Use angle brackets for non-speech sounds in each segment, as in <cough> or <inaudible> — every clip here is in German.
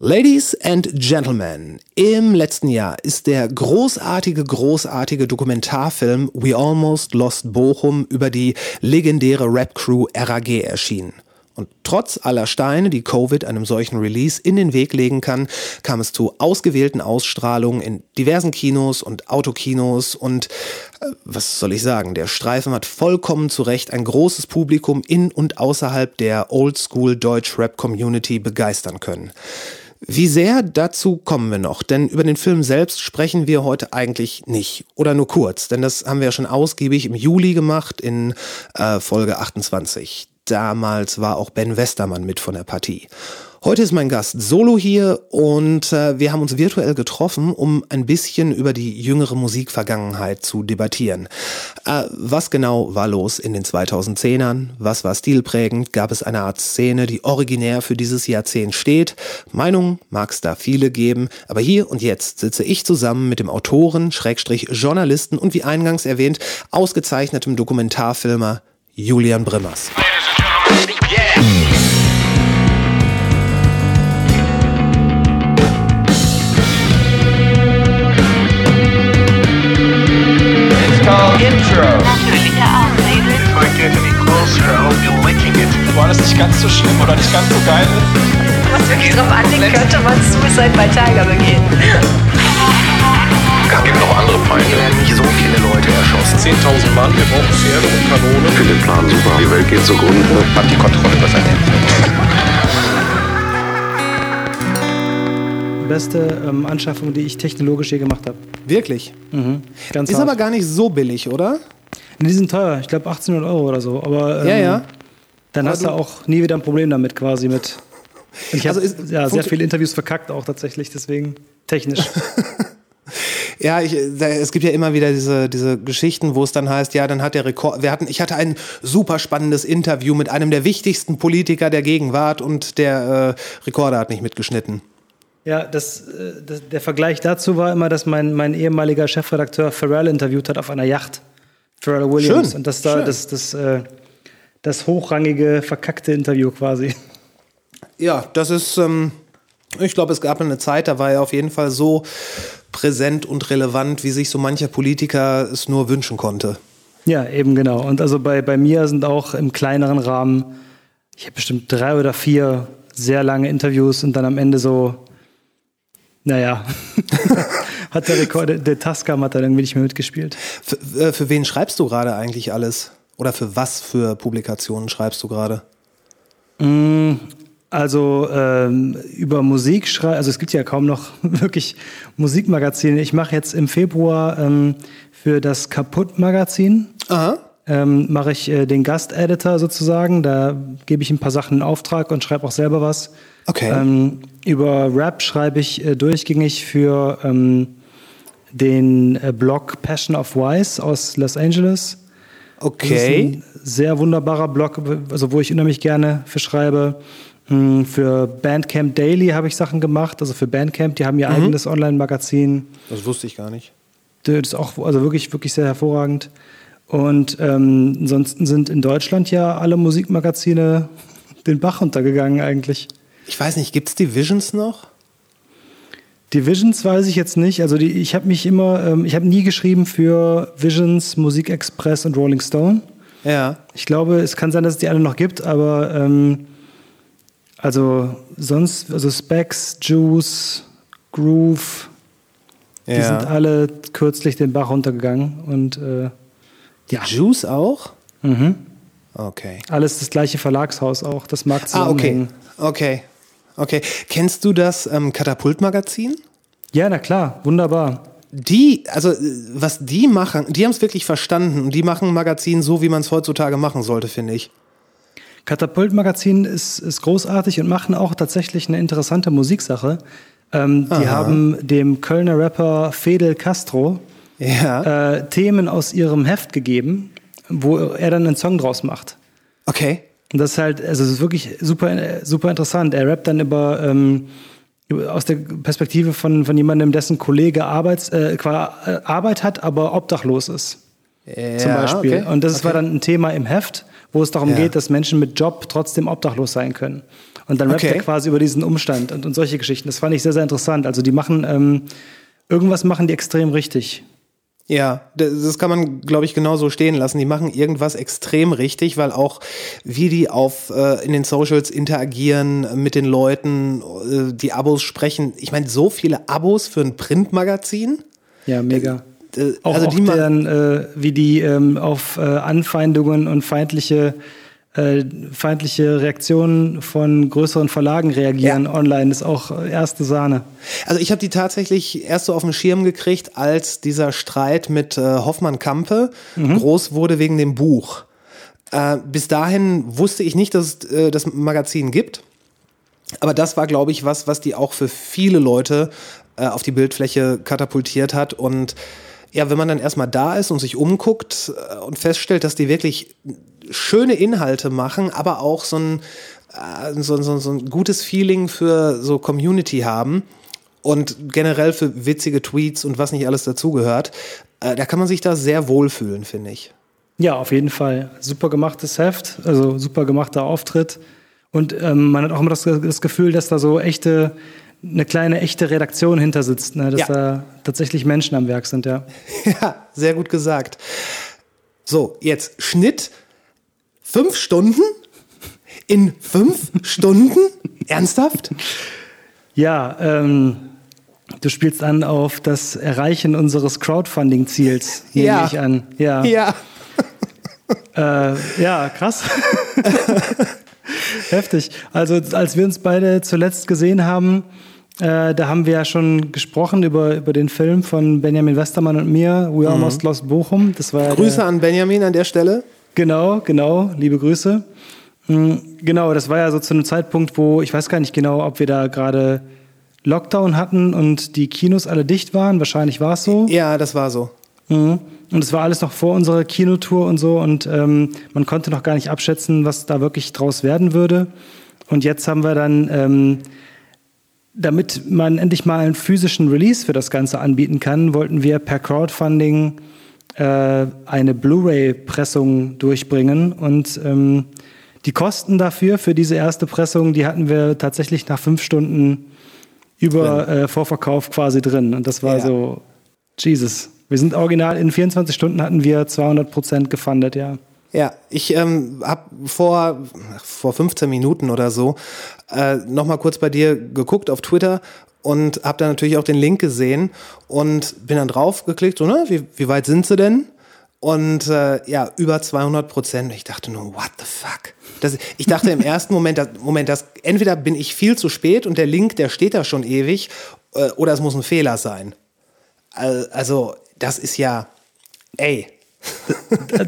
Ladies and Gentlemen, im letzten Jahr ist der großartige, großartige Dokumentarfilm We Almost Lost Bochum über die legendäre Rap-Crew RAG erschienen. Und trotz aller Steine, die Covid einem solchen Release in den Weg legen kann, kam es zu ausgewählten Ausstrahlungen in diversen Kinos und Autokinos und äh, was soll ich sagen, der Streifen hat vollkommen zu Recht ein großes Publikum in und außerhalb der Oldschool Deutsch Rap Community begeistern können. Wie sehr, dazu kommen wir noch, denn über den Film selbst sprechen wir heute eigentlich nicht oder nur kurz, denn das haben wir ja schon ausgiebig im Juli gemacht in äh, Folge 28. Damals war auch Ben Westermann mit von der Partie. Heute ist mein Gast Solo hier und äh, wir haben uns virtuell getroffen, um ein bisschen über die jüngere Musikvergangenheit zu debattieren. Äh, was genau war los in den 2010ern? Was war stilprägend? Gab es eine Art Szene, die originär für dieses Jahrzehnt steht? Meinungen mag es da viele geben, aber hier und jetzt sitze ich zusammen mit dem Autoren, Schrägstrich Journalisten und wie eingangs erwähnt, ausgezeichnetem Dokumentarfilmer Julian Brimmers. Intro. If I get any closer, I hope you're licking it. War das nicht ganz so schlimm oder nicht ganz so geil? was wirklich drauf anlegt, könnte man Suicide bei Tiger begehen. Es gibt noch andere Feinde. Hier werden nicht so viele Leute erschossen. 10.000 Mann, wir brauchen Pferde und Kanonen. finde den Plan super. Die Welt geht zugrunde. Hat die Kontrolle über sein Handy. Beste ähm, Anschaffung, die ich technologisch je gemacht habe. Wirklich? Ganz Ist hart. aber gar nicht so billig, oder? Nee, die sind teuer. Ich glaube 1800 Euro oder so. Aber ähm, Ja, ja. dann Aber hast du auch nie wieder ein Problem damit quasi mit. Ich Also habe ist- ja, sehr viele Interviews verkackt auch tatsächlich, deswegen technisch. <laughs> Ja, ich, da, es gibt ja immer wieder diese, diese Geschichten, wo es dann heißt, ja, dann hat der Rekord, wir hatten, ich hatte ein super spannendes Interview mit einem der wichtigsten Politiker der Gegenwart und der äh, Rekorder hat nicht mitgeschnitten. Ja, das, äh, das, der Vergleich dazu war immer, dass mein, mein ehemaliger Chefredakteur Pharrell interviewt hat auf einer Yacht. Pharrell Williams. Schön, Und das da schön. das, das, äh, das hochrangige, verkackte Interview quasi. Ja, das ist, ähm, ich glaube, es gab eine Zeit, da war er auf jeden Fall so präsent und relevant, wie sich so mancher Politiker es nur wünschen konnte. Ja, eben genau. Und also bei, bei mir sind auch im kleineren Rahmen, ich habe bestimmt drei oder vier sehr lange Interviews und dann am Ende so, naja, <laughs> hat der Rekord, der, Tascam hat dann irgendwie nicht mehr mitgespielt. Für, äh, für wen schreibst du gerade eigentlich alles? Oder für was für Publikationen schreibst du gerade? Also ähm, über Musik schreiben, also es gibt ja kaum noch <laughs> wirklich Musikmagazine. Ich mache jetzt im Februar ähm, für das Kaputt-Magazin Aha. ähm, mache ich äh, den Gasteditor sozusagen. Da gebe ich ein paar Sachen in Auftrag und schreibe auch selber was. Okay. Ähm, über Rap schreibe ich äh, durchgängig für ähm, den äh, Blog Passion of Wise aus Los Angeles. Das ist Okay. ein sehr wunderbarer Blog, also wo ich unheimlich gerne für schreibe. Hm, Für Bandcamp Daily habe ich Sachen gemacht, also für Bandcamp, die haben ihr eigenes Online-Magazin. Das wusste ich gar nicht. Das ist auch also wirklich, wirklich sehr hervorragend. Und ähm, ansonsten sind in Deutschland ja alle Musikmagazine den Bach runtergegangen eigentlich. Ich weiß nicht, gibt's die Visions noch? Die Visions weiß ich jetzt nicht. Also die, ich habe mich immer, ähm, ich habe nie geschrieben für Visions, Musikexpress und Rolling Stone. Ja. Ich glaube, es kann sein, dass es die alle noch gibt, aber ähm, also sonst, also Specs, Juice, Groove, die sind ja. alle kürzlich den Bach runtergegangen und äh, ja, Juice auch? mhm. Okay. alles das gleiche Verlagshaus auch. Das mag Ah, okay. zusammenhängen. Okay. Okay. Kennst du das ähm, Katapult-Magazin? Ja, na klar, wunderbar. Die, also äh, was die machen, die haben es wirklich verstanden und die machen ein Magazin so, wie man es heutzutage machen sollte, finde ich. Katapult-Magazin ist, ist großartig und machen auch tatsächlich eine interessante Musiksache. Ähm, die Aha. haben dem Kölner Rapper Fidel Castro Ja. äh, Themen aus ihrem Heft gegeben, wo er dann einen Song draus macht. Okay. Und das ist halt, also es ist wirklich super, super interessant. Er rappt dann über, ähm, aus der Perspektive von, von jemandem, dessen Kollege Arbeits, äh, äh, Arbeit hat, aber obdachlos ist. zum Ja, Beispiel. okay. Und das okay. war dann ein Thema im Heft, wo es darum Ja. geht, dass Menschen mit Job trotzdem obdachlos sein können. Und dann rappt Okay. er quasi über diesen Umstand und, und solche Geschichten. Das fand ich sehr, sehr interessant. Also die machen, ähm, irgendwas machen die extrem richtig. Ja, das kann man, glaube ich, genauso stehen lassen. Die machen irgendwas extrem richtig, weil auch wie die auf äh, in den Socials interagieren mit den Leuten, äh, die Abos sprechen. Ich meine, so viele Abos für ein Printmagazin. Ja, mega. Äh, Auch, also auch die ma- deren, äh, wie die ähm, auf äh, Anfeindungen und feindliche, äh, feindliche Reaktionen von größeren Verlagen reagieren Ja. online, ist auch erste Sahne. Also ich habe die tatsächlich erst so auf den Schirm gekriegt, als dieser Streit mit äh, Hoffmann-Kampe groß wurde wegen dem Buch. Äh, bis dahin wusste ich nicht, dass es äh, das Magazin gibt. Aber das war, glaube ich, was, was die auch für viele Leute äh, auf die Bildfläche katapultiert hat. Und ja, wenn man dann erstmal da ist und sich umguckt äh, und feststellt, dass die wirklich schöne Inhalte machen, aber auch so ein, äh, so, so, so ein gutes Feeling für so Community haben und generell für witzige Tweets und was nicht alles dazugehört, äh, da kann man sich da sehr wohlfühlen, finde ich. Ja, auf jeden Fall. Super gemachtes Heft, also super gemachter Auftritt. Und ähm, man hat auch immer das, das Gefühl, dass da so echte, eine kleine echte Redaktion hinter sitzt, ne? dass Ja. da tatsächlich Menschen am Werk sind, ja. <laughs> Ja, sehr gut gesagt. So, jetzt Schnitt fünf Stunden in fünf Stunden? Ernsthaft? Ja, ähm, du spielst an auf das Erreichen unseres Crowdfunding-Ziels, nehme Ja. ich an. Ja, Ja. äh, ja krass. <laughs> Heftig. Also als wir uns beide zuletzt gesehen haben, äh, da haben wir ja schon gesprochen über, über den Film von Benjamin Westermann und mir, We Almost Lost Bochum. Das war Mhm. Grüße an Benjamin an der Stelle. Genau, genau, liebe Grüße. Mm, Genau, das war ja so zu einem Zeitpunkt, wo ich weiß gar nicht genau, ob wir da gerade Lockdown hatten und die Kinos alle dicht waren. Wahrscheinlich war es so. Ja, das war so. Mhm. Und es war alles noch vor unserer Kinotour und so und ähm, man konnte noch gar nicht abschätzen, was da wirklich draus werden würde. Und jetzt haben wir dann, ähm, damit man endlich mal einen physischen Release für das Ganze anbieten kann, wollten wir per Crowdfunding äh, eine Blu-ray-Pressung durchbringen und ähm, die Kosten dafür, für diese erste Pressung, die hatten wir tatsächlich nach fünf Stunden über äh, Vorverkauf quasi drin. Und das war Ja. so, Jesus. Wir sind original, in 24 Stunden hatten wir 200 Prozent gefundet, ja. Ja, ich ähm, habe vor, vor 15 Minuten oder so äh, nochmal kurz bei dir geguckt auf Twitter und habe dann natürlich auch den Link gesehen und bin dann drauf geklickt, so, ne, wie, wie weit sind sie denn? Und äh, ja, über 200 Prozent. Ich dachte nur, what the fuck? Das, ich dachte im <laughs> ersten Moment, das, Moment, das, entweder bin ich viel zu spät und der Link, der steht da schon ewig, äh, oder es muss ein Fehler sein. Al- Also, das ist ja, ey,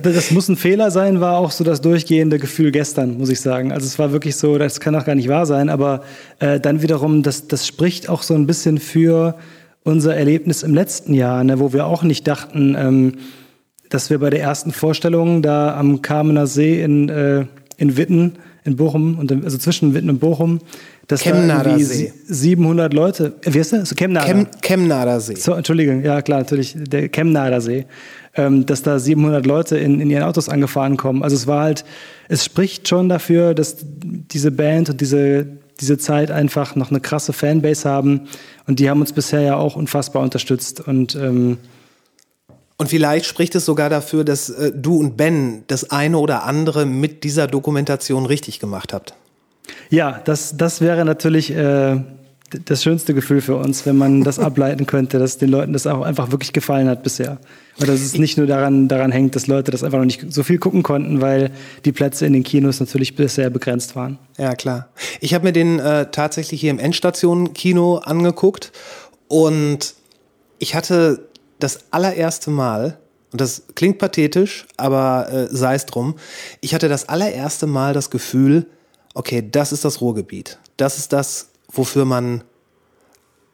Das muss ein Fehler sein, war auch so das durchgehende Gefühl gestern, muss ich sagen. Also es war wirklich so, das kann auch gar nicht wahr sein, aber äh, dann wiederum, das, das spricht auch so ein bisschen für unser Erlebnis im letzten Jahr, ne, wo wir auch nicht dachten, ähm, dass wir bei der ersten Vorstellung da am Kamener See in, äh, in Witten, in Bochum, und, also zwischen Witten und Bochum, dass da Chemnader irgendwie See. sie- 700 Leute, äh, wie heißt der? So, Chemnader. Chem, Chemnader See. So, Entschuldigung, ja klar, natürlich, der Chemnader See, ähm, dass da 700 Leute in, in ihren Autos angefahren kommen. Also es war halt, es spricht schon dafür, dass diese Band und diese, diese Zeit einfach noch eine krasse Fanbase haben und die haben uns bisher ja auch unfassbar unterstützt und ähm, Und vielleicht spricht es sogar dafür, dass äh, du und Ben das eine oder andere mit dieser Dokumentation richtig gemacht habt. ja, das, das wäre natürlich äh, das schönste Gefühl für uns, wenn man das <laughs> ableiten könnte, dass den Leuten das auch einfach wirklich gefallen hat bisher. Und dass es nicht nur daran, daran hängt, dass Leute das einfach noch nicht so viel gucken konnten, weil die Plätze in den Kinos natürlich bisher begrenzt waren. Ja, klar. Ich habe mir den äh, tatsächlich hier im Endstation-Kino angeguckt und ich hatte das allererste Mal, und das klingt pathetisch, aber äh, sei es drum, ich hatte das allererste Mal das Gefühl, okay, das ist das Ruhrgebiet. Das ist das, wofür man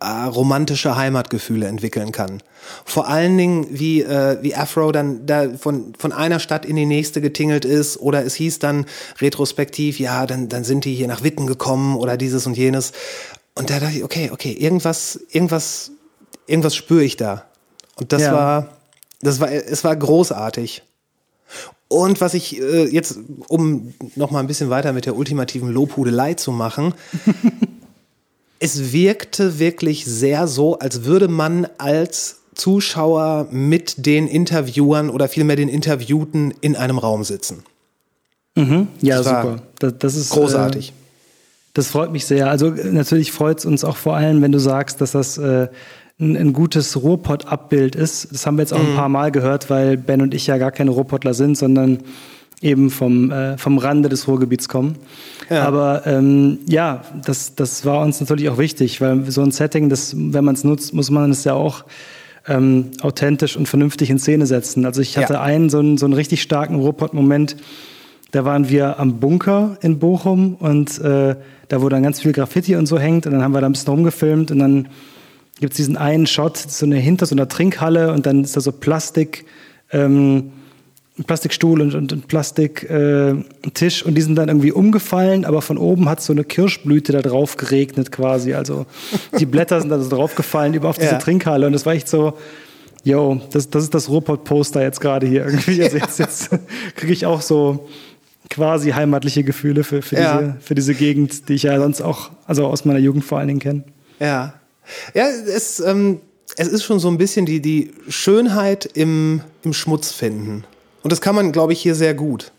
äh, romantische Heimatgefühle entwickeln kann. Vor allen Dingen, wie, äh, wie Afro dann da von, von einer Stadt in die nächste getingelt ist oder es hieß dann retrospektiv, ja, dann, dann sind die hier nach Witten gekommen oder dieses und jenes. Und da dachte ich, okay, okay, irgendwas, irgendwas, irgendwas spüre ich da. Und das Ja. war, das war, es war großartig. Und was ich äh, jetzt, um noch mal ein bisschen weiter mit der ultimativen Lobhudelei zu machen, <laughs> es wirkte wirklich sehr so, als würde man als Zuschauer mit den Interviewern oder vielmehr den Interviewten in einem Raum sitzen. Ja, Das super. Das, das ist Großartig. Äh, das freut mich sehr. Also äh, natürlich freut es uns auch vor allem, wenn du sagst, dass das äh, ein, ein gutes Ruhrpott-Abbild ist. Das haben wir jetzt auch ein paar Mal gehört, weil Ben und ich ja gar keine Ruhrpottler sind, sondern eben vom, äh, vom Rande des Ruhrgebiets kommen. Aber ähm, ja, das, das war uns natürlich auch wichtig, weil so ein Setting, das, wenn man es nutzt, muss man es ja auch ähm, authentisch und vernünftig in Szene setzen. Also ich hatte Ja. einen so einen, so einen richtig starken Ruhrpott-Moment. Da waren wir am Bunker in Bochum und äh, da, wo dann ganz viel Graffiti und so hängt. Und dann haben wir da ein bisschen rumgefilmt und dann gibt es diesen einen Shot, so eine hinter so einer Trinkhalle und dann ist da so Plastik, ähm, Plastikstuhl und, und ein Plastiktisch äh, und die sind dann irgendwie umgefallen, aber von oben hat so eine Kirschblüte da drauf geregnet quasi. Also die Blätter sind da so draufgefallen über auf diese Ja. Trinkhalle und das war echt so, yo, das, das ist das Ruhrpott-Poster jetzt gerade hier irgendwie. Also jetzt, jetzt kriege ich auch so quasi heimatliche Gefühle für, für, Ja. diese, für diese Gegend, die ich ja sonst auch, also aus meiner Jugend vor allen Dingen kenne. Ja. Ja, es, ähm, es ist schon so ein bisschen die, die Schönheit im, im Schmutz finden. Und das kann man, glaube ich, hier sehr gut.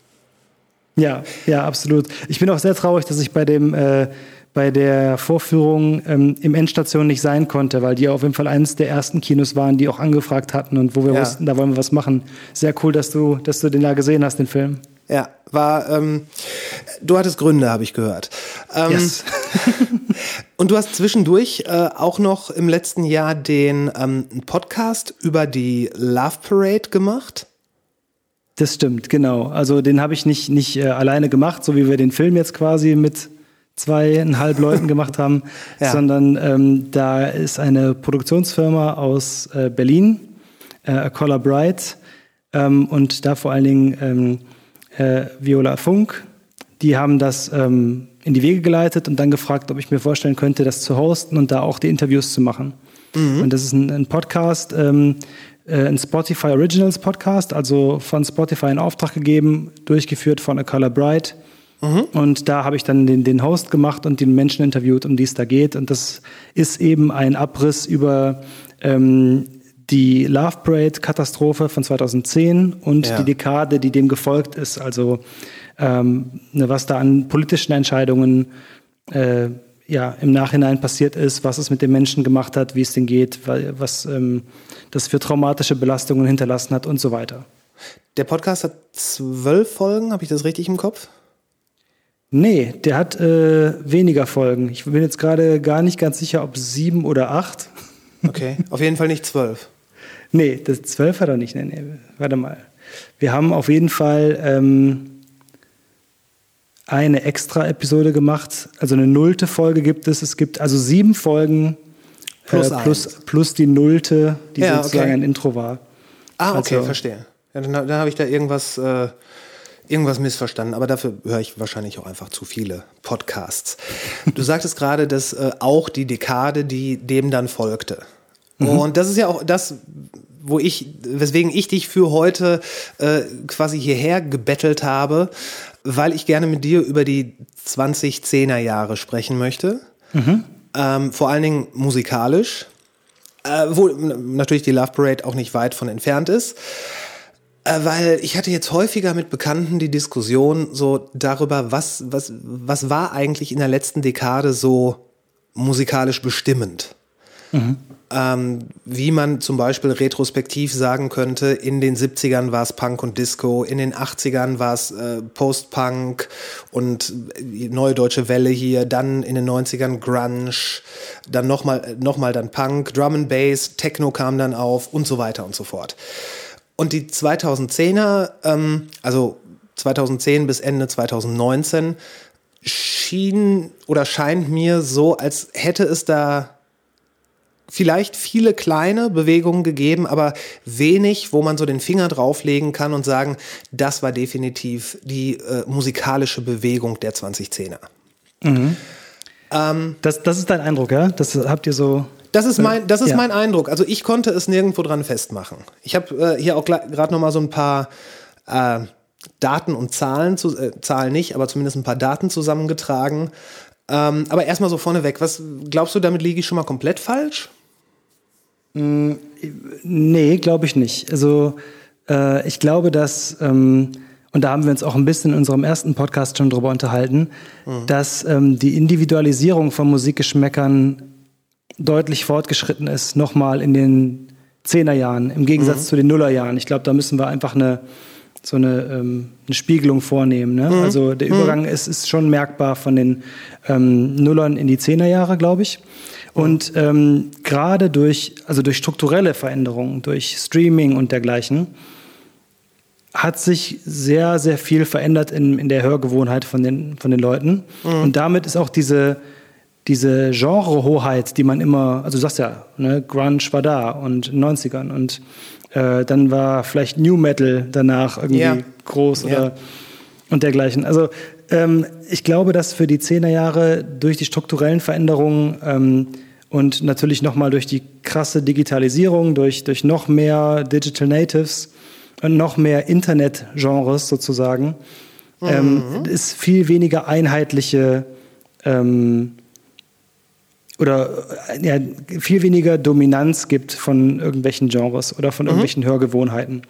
Ja, ja, absolut. Ich bin auch sehr traurig, dass ich bei dem äh, bei der Vorführung ähm, im Endstation nicht sein konnte, weil die auf jeden Fall eines der ersten Kinos waren, die auch angefragt hatten und wo wir Ja. wussten, da wollen wir was machen. Sehr cool, dass du, dass du den da gesehen hast, den Film. Ja, war, ähm, du hattest Gründe, habe ich gehört. Ähm, Yes. <laughs> Und du hast zwischendurch äh, auch noch im letzten Jahr den ähm, Podcast über die Love Parade gemacht. Das stimmt, genau. Also den habe ich nicht, nicht äh, alleine gemacht, so wie wir den Film jetzt quasi mit zweieinhalb Leuten <laughs> gemacht haben, Ja. sondern ähm, da ist eine Produktionsfirma aus äh, Berlin, äh, A Color Bright, ähm, und da vor allen Dingen ähm, äh, Viola Funk. Die haben das ähm, in die Wege geleitet und dann gefragt, ob ich mir vorstellen könnte, das zu hosten und da auch die Interviews zu machen. Und das ist ein, ein Podcast, ähm, äh, ein Spotify Originals Podcast, also von Spotify in Auftrag gegeben, durchgeführt von A Color Bright. Und da habe ich dann den, den Host gemacht und den Menschen interviewt, um die es da geht. Und das ist eben ein Abriss über ähm, die Love Parade-Katastrophe von 2010 und Ja. die Dekade, die dem gefolgt ist. Also ähm, ne, was da an politischen Entscheidungen äh, ja, im Nachhinein passiert ist, was es mit den Menschen gemacht hat, wie es denen geht, was ähm, das für traumatische Belastungen hinterlassen hat und so weiter. Der Podcast hat zwölf Folgen, habe ich das richtig im Kopf? Nee, der hat äh, weniger Folgen. Ich bin jetzt gerade gar nicht ganz sicher, ob sieben oder acht. <laughs> Okay, auf jeden Fall nicht zwölf. Nee, das zwölf hat er nicht. Nee, nee, warte mal. Wir haben auf jeden Fall ähm, eine extra Episode gemacht. Also eine nullte Folge gibt es. Es gibt also sieben Folgen Plus äh, plus, plus die nullte, die Ja, sozusagen okay. ein Intro war. Ah, okay, Also- verstehe. Ja, dann dann habe ich da irgendwas, äh, irgendwas missverstanden. Aber dafür höre ich wahrscheinlich auch einfach zu viele Podcasts. Du <laughs> sagtest gerade, dass äh, auch die Dekade, die dem dann folgte. Und das ist ja auch das, wo ich, weswegen ich dich für heute äh, quasi hierher gebettelt habe, weil ich gerne mit dir über die 2010er Jahre sprechen möchte. Ähm, vor allen Dingen musikalisch. Äh, wo natürlich die Love Parade auch nicht weit von entfernt ist. Äh, weil ich hatte jetzt häufiger mit Bekannten die Diskussion so darüber, was, was, was war eigentlich in der letzten Dekade so musikalisch bestimmend. Ähm, wie man zum Beispiel retrospektiv sagen könnte, in den 70ern war es Punk und Disco, in den 80ern war es äh, Post-Punk und äh, Neue Deutsche Welle hier, dann in den 90ern Grunge, dann nochmal noch mal dann Punk, Drum and Bass, Techno kam dann auf und so weiter und so fort. Und die 2010er, ähm, also 2010 bis Ende 2019, schien oder scheint mir so, als hätte es da vielleicht viele kleine Bewegungen gegeben, aber wenig, wo man so den Finger drauflegen kann und sagen, das war definitiv die äh, musikalische Bewegung der 2010er. Das, das ist dein Eindruck, ja? Das habt ihr so. Das ist mein, das ist Ja. mein Eindruck. Also ich konnte es nirgendwo dran festmachen. Ich habe äh, hier auch gerade noch mal so ein paar äh, Daten und Zahlen, zu, äh, Zahlen nicht, aber zumindest ein paar Daten zusammengetragen. Ähm, aber erstmal so vorneweg, was glaubst du, damit liege ich schon mal komplett falsch? Nee, glaube ich nicht. Also äh, ich glaube, dass, ähm, und da haben wir uns auch ein bisschen in unserem ersten Podcast schon drüber unterhalten, dass ähm, die Individualisierung von Musikgeschmäckern deutlich fortgeschritten ist, nochmal in den Zehnerjahren, im Gegensatz zu den Nullerjahren. Ich glaube, da müssen wir einfach eine, so eine, ähm, eine Spiegelung vornehmen. Ne? Also der Übergang ist, ist schon merkbar von den ähm, Nullern in die Zehnerjahre, glaube ich. Und ähm, gerade durch, also durch strukturelle Veränderungen, durch Streaming und dergleichen, hat sich sehr, sehr viel verändert in, in der Hörgewohnheit von den, von den Leuten. Und damit ist auch diese, diese Genrehoheit, die man immer, also du sagst ja, ne, Grunge war da und in den 90ern und äh, dann war vielleicht New Metal danach irgendwie Ja. groß oder Ja. und dergleichen. Also ähm, ich glaube, dass für die Zehnerjahre durch die strukturellen Veränderungen ähm, und natürlich nochmal durch die krasse Digitalisierung, durch, durch noch mehr Digital Natives und noch mehr Internet-Genres sozusagen, ähm, es viel weniger einheitliche ähm, oder äh, ja, viel weniger Dominanz gibt von irgendwelchen Genres oder von irgendwelchen Hörgewohnheiten.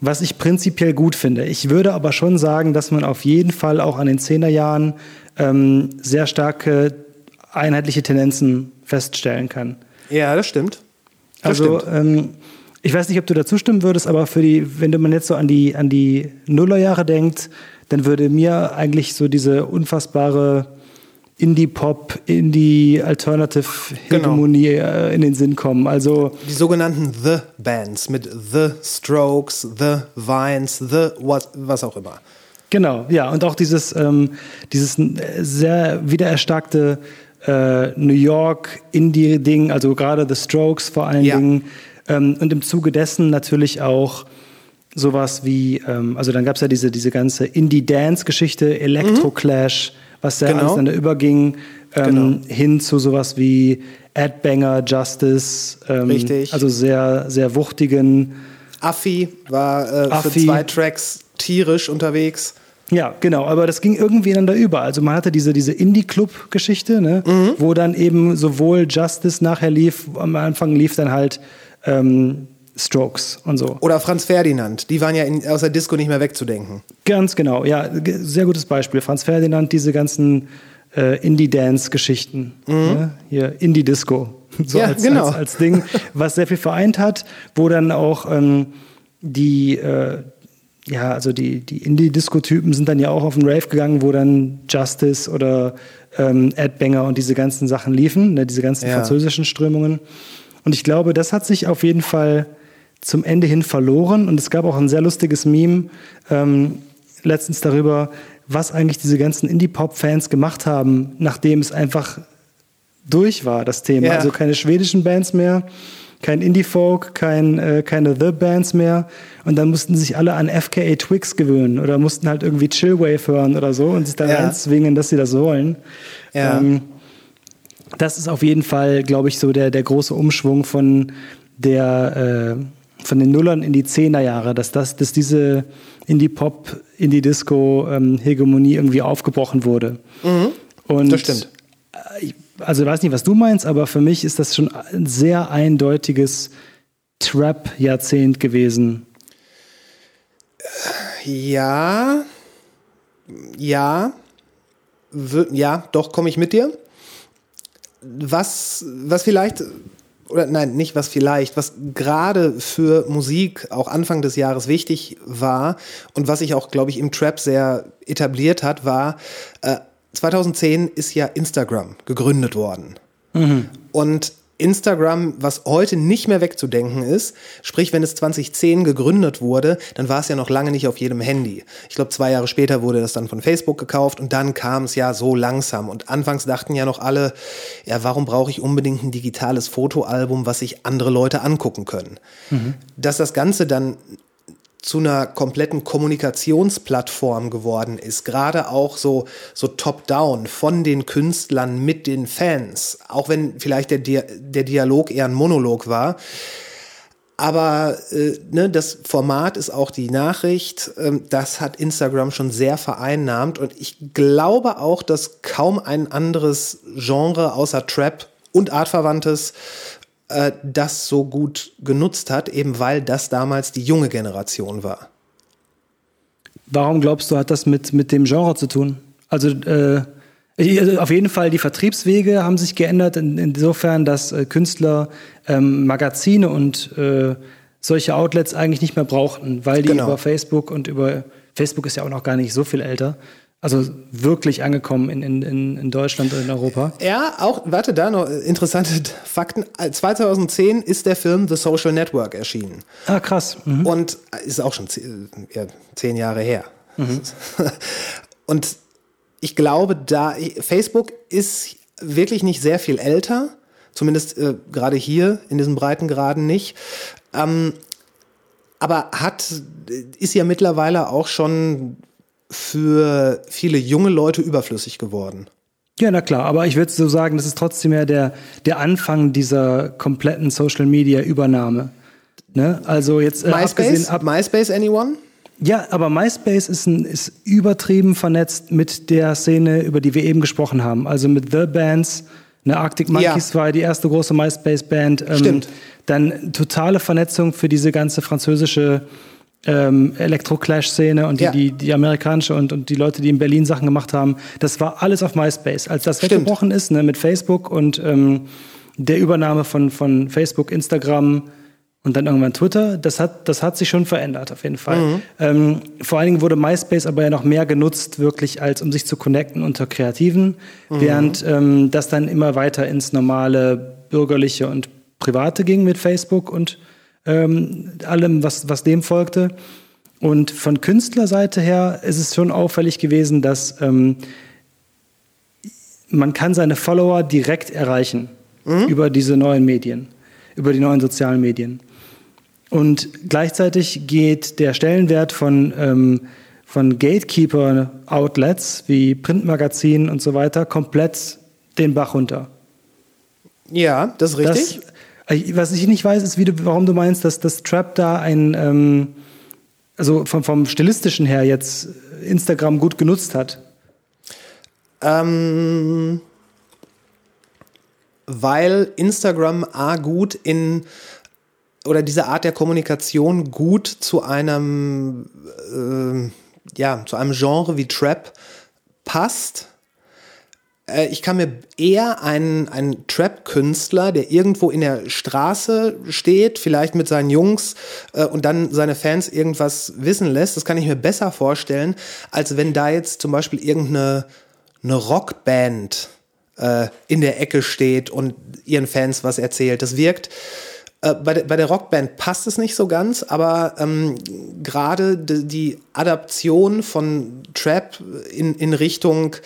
Was ich prinzipiell gut finde. Ich würde aber schon sagen, dass man auf jeden Fall auch an den Zehnerjahren ähm, sehr starke einheitliche Tendenzen feststellen kann. Ja, das stimmt. Das Also stimmt. ähm, ich weiß nicht, ob du dazu stimmen würdest, aber für die, wenn man jetzt so an die an die Nullerjahre denkt, dann würde mir eigentlich so diese unfassbare Indie-Pop, Indie-Alternative-Hegemonie äh, in den Sinn kommen. Also Die sogenannten The Bands mit The Strokes, The Vines, The what, was auch immer. Genau, ja, und auch dieses, ähm, dieses äh, sehr wiedererstarkte äh, New York Indie-Ding, also gerade The Strokes vor allen Ja. Dingen. Ähm, und im Zuge dessen natürlich auch sowas wie, ähm, also dann gab es ja diese, diese ganze Indie-Dance-Geschichte, Electro-Clash, was ja Genau. alles dann überging, ähm, Genau. hin zu sowas wie Adbanger, Justice, ähm, Richtig. also sehr, sehr wuchtigen. Affi war äh, für Affi. zwei Tracks tierisch unterwegs. Ja, genau, aber das ging irgendwie ineinander über. Also man hatte diese, diese Indie-Club-Geschichte, ne, wo dann eben sowohl Justice nachher lief, am Anfang lief dann halt ähm, Strokes und so. Oder Franz Ferdinand, die waren ja in, aus der Disco nicht mehr wegzudenken. Ganz genau, ja, sehr gutes Beispiel. Franz Ferdinand, diese ganzen äh, Indie-Dance-Geschichten. Ne? Hier, Indie-Disco. <laughs> So Ja, als, genau. als, als Ding, was sehr viel vereint hat, wo dann auch ähm, die, äh, ja, also die, die Indie-Disco-Typen sind dann ja auch auf den Rave gegangen, wo dann Justice oder ähm, Ed Banger und diese ganzen Sachen liefen, ne, diese ganzen Ja. französischen Strömungen. Und ich glaube, das hat sich auf jeden Fall zum Ende hin verloren. Und es gab auch ein sehr lustiges Meme ähm, letztens darüber, was eigentlich diese ganzen Indie-Pop-Fans gemacht haben, nachdem es einfach durch war, das Thema. Ja. Also keine schwedischen Bands mehr, kein Indie-Folk, kein, äh, keine The-Bands mehr. Und dann mussten sich alle an FKA Twix gewöhnen oder mussten halt irgendwie Chillwave hören oder so und sich da Ja. reinzwingen, dass sie das wollen. Ja. Ähm, das ist auf jeden Fall, glaube ich, so der, der große Umschwung von der äh, von den Nullern in die Zehnerjahre, dass das, dass diese Indie-Pop, Indie-Disco-Hegemonie irgendwie aufgebrochen wurde. Und Mhm. Das stimmt. äh, ich- Also ich weiß nicht, was du meinst, aber für mich ist das schon ein sehr eindeutiges Trap-Jahrzehnt gewesen. Ja, ja, ja, doch komme ich mit dir. Was, was vielleicht, oder nein, nicht was vielleicht, was gerade für Musik auch Anfang des Jahres wichtig war und was sich auch, glaube ich, im Trap sehr etabliert hat, war, äh, 2010 ist ja Instagram gegründet worden. Und Instagram, was heute nicht mehr wegzudenken ist, sprich, wenn es 2010 gegründet wurde, dann war es ja noch lange nicht auf jedem Handy. Ich glaube, zwei Jahre später wurde das dann von Facebook gekauft und dann kam es ja so langsam. Und anfangs dachten ja noch alle, ja, warum brauche ich unbedingt ein digitales Fotoalbum, was sich andere Leute angucken können? Dass das Ganze dann zu einer kompletten Kommunikationsplattform geworden ist, gerade auch so, so top-down von den Künstlern mit den Fans, auch wenn vielleicht der, Dia der Dialog eher ein Monolog war, Aber äh, ne, das Format ist auch die Nachricht. Ähm, das hat Instagram schon sehr vereinnahmt. Und ich glaube auch, dass kaum ein anderes Genre außer Trap und Artverwandtes äh, das so gut genutzt hat, eben weil das damals die junge Generation war. Warum glaubst du, hat das mit, mit dem Genre zu tun? Also, äh, also auf jeden Fall, die Vertriebswege haben sich geändert, in, insofern, dass äh, Künstler ähm, Magazine und äh, solche Outlets eigentlich nicht mehr brauchten, weil die Genau. über Facebook und über Facebook ist ja auch noch gar nicht so viel älter, also wirklich angekommen in, in, in Deutschland und in Europa. Ja, auch, warte, da noch äh, interessante <laughs> Fakten. Äh, 2010 ist der Film The Social Network erschienen. Ah, krass. Mhm. Und ist auch schon zehn, ja, zehn Jahre her. <laughs> Und ich glaube, da Facebook ist wirklich nicht sehr viel älter, zumindest äh, gerade hier in diesen Breitengraden nicht. Ähm, aber hat, ist ja mittlerweile auch schon für viele junge Leute überflüssig geworden. Ja, na klar, aber ich würde so sagen, das ist trotzdem ja der, der Anfang dieser kompletten Social Media Übernahme. Ne? Also jetzt äh, MySpace? ab, MySpace, anyone? Ja, aber MySpace ist, ein, ist übertrieben vernetzt mit der Szene, über die wir eben gesprochen haben. Also mit The Bands. Ne, Arctic Monkeys Ja. war die erste große MySpace-Band. Ähm, Stimmt. Dann totale Vernetzung für diese ganze französische ähm, Elektro-Clash-Szene und die, Ja. die, die amerikanische und, und die Leute, die in Berlin Sachen gemacht haben. Das war alles auf MySpace. Als das Stimmt. weggebrochen ist ne, mit Facebook und ähm, der Übernahme von, von Facebook, Instagram und dann irgendwann Twitter, das hat, das hat sich schon verändert, auf jeden Fall. Ähm, vor allen Dingen wurde MySpace aber ja noch mehr genutzt, wirklich als um sich zu connecten unter Kreativen, während ähm, das dann immer weiter ins normale bürgerliche und private ging mit Facebook und ähm, allem, was, was dem folgte. Und von Künstlerseite her ist es schon auffällig gewesen, dass ähm, man kann seine Follower direkt erreichen über diese neuen Medien, über die neuen sozialen Medien. Und gleichzeitig geht der Stellenwert von, ähm, von Gatekeeper-Outlets wie Printmagazinen und so weiter komplett den Bach runter. Ja, das ist richtig. Das, was ich nicht weiß, ist, wie du, warum du meinst, dass das Trap da ein, ähm, also vom, vom stilistischen her jetzt Instagram gut genutzt hat. Ähm, weil Instagram A gut in oder diese Art der Kommunikation gut zu einem ähm, ja zu einem Genre wie Trap passt. Äh, Ich kann mir eher einen, einen Trap-Künstler, der irgendwo in der Straße steht, vielleicht mit seinen Jungs äh, und dann seine Fans irgendwas wissen lässt, das kann ich mir besser vorstellen, als wenn da jetzt zum Beispiel irgendeine eine Rockband äh, in der Ecke steht und ihren Fans was erzählt. Das wirkt äh, bei, der, bei der Rockband passt es nicht so ganz, aber ähm, gerade die, die Adaption von Trap in, in Richtung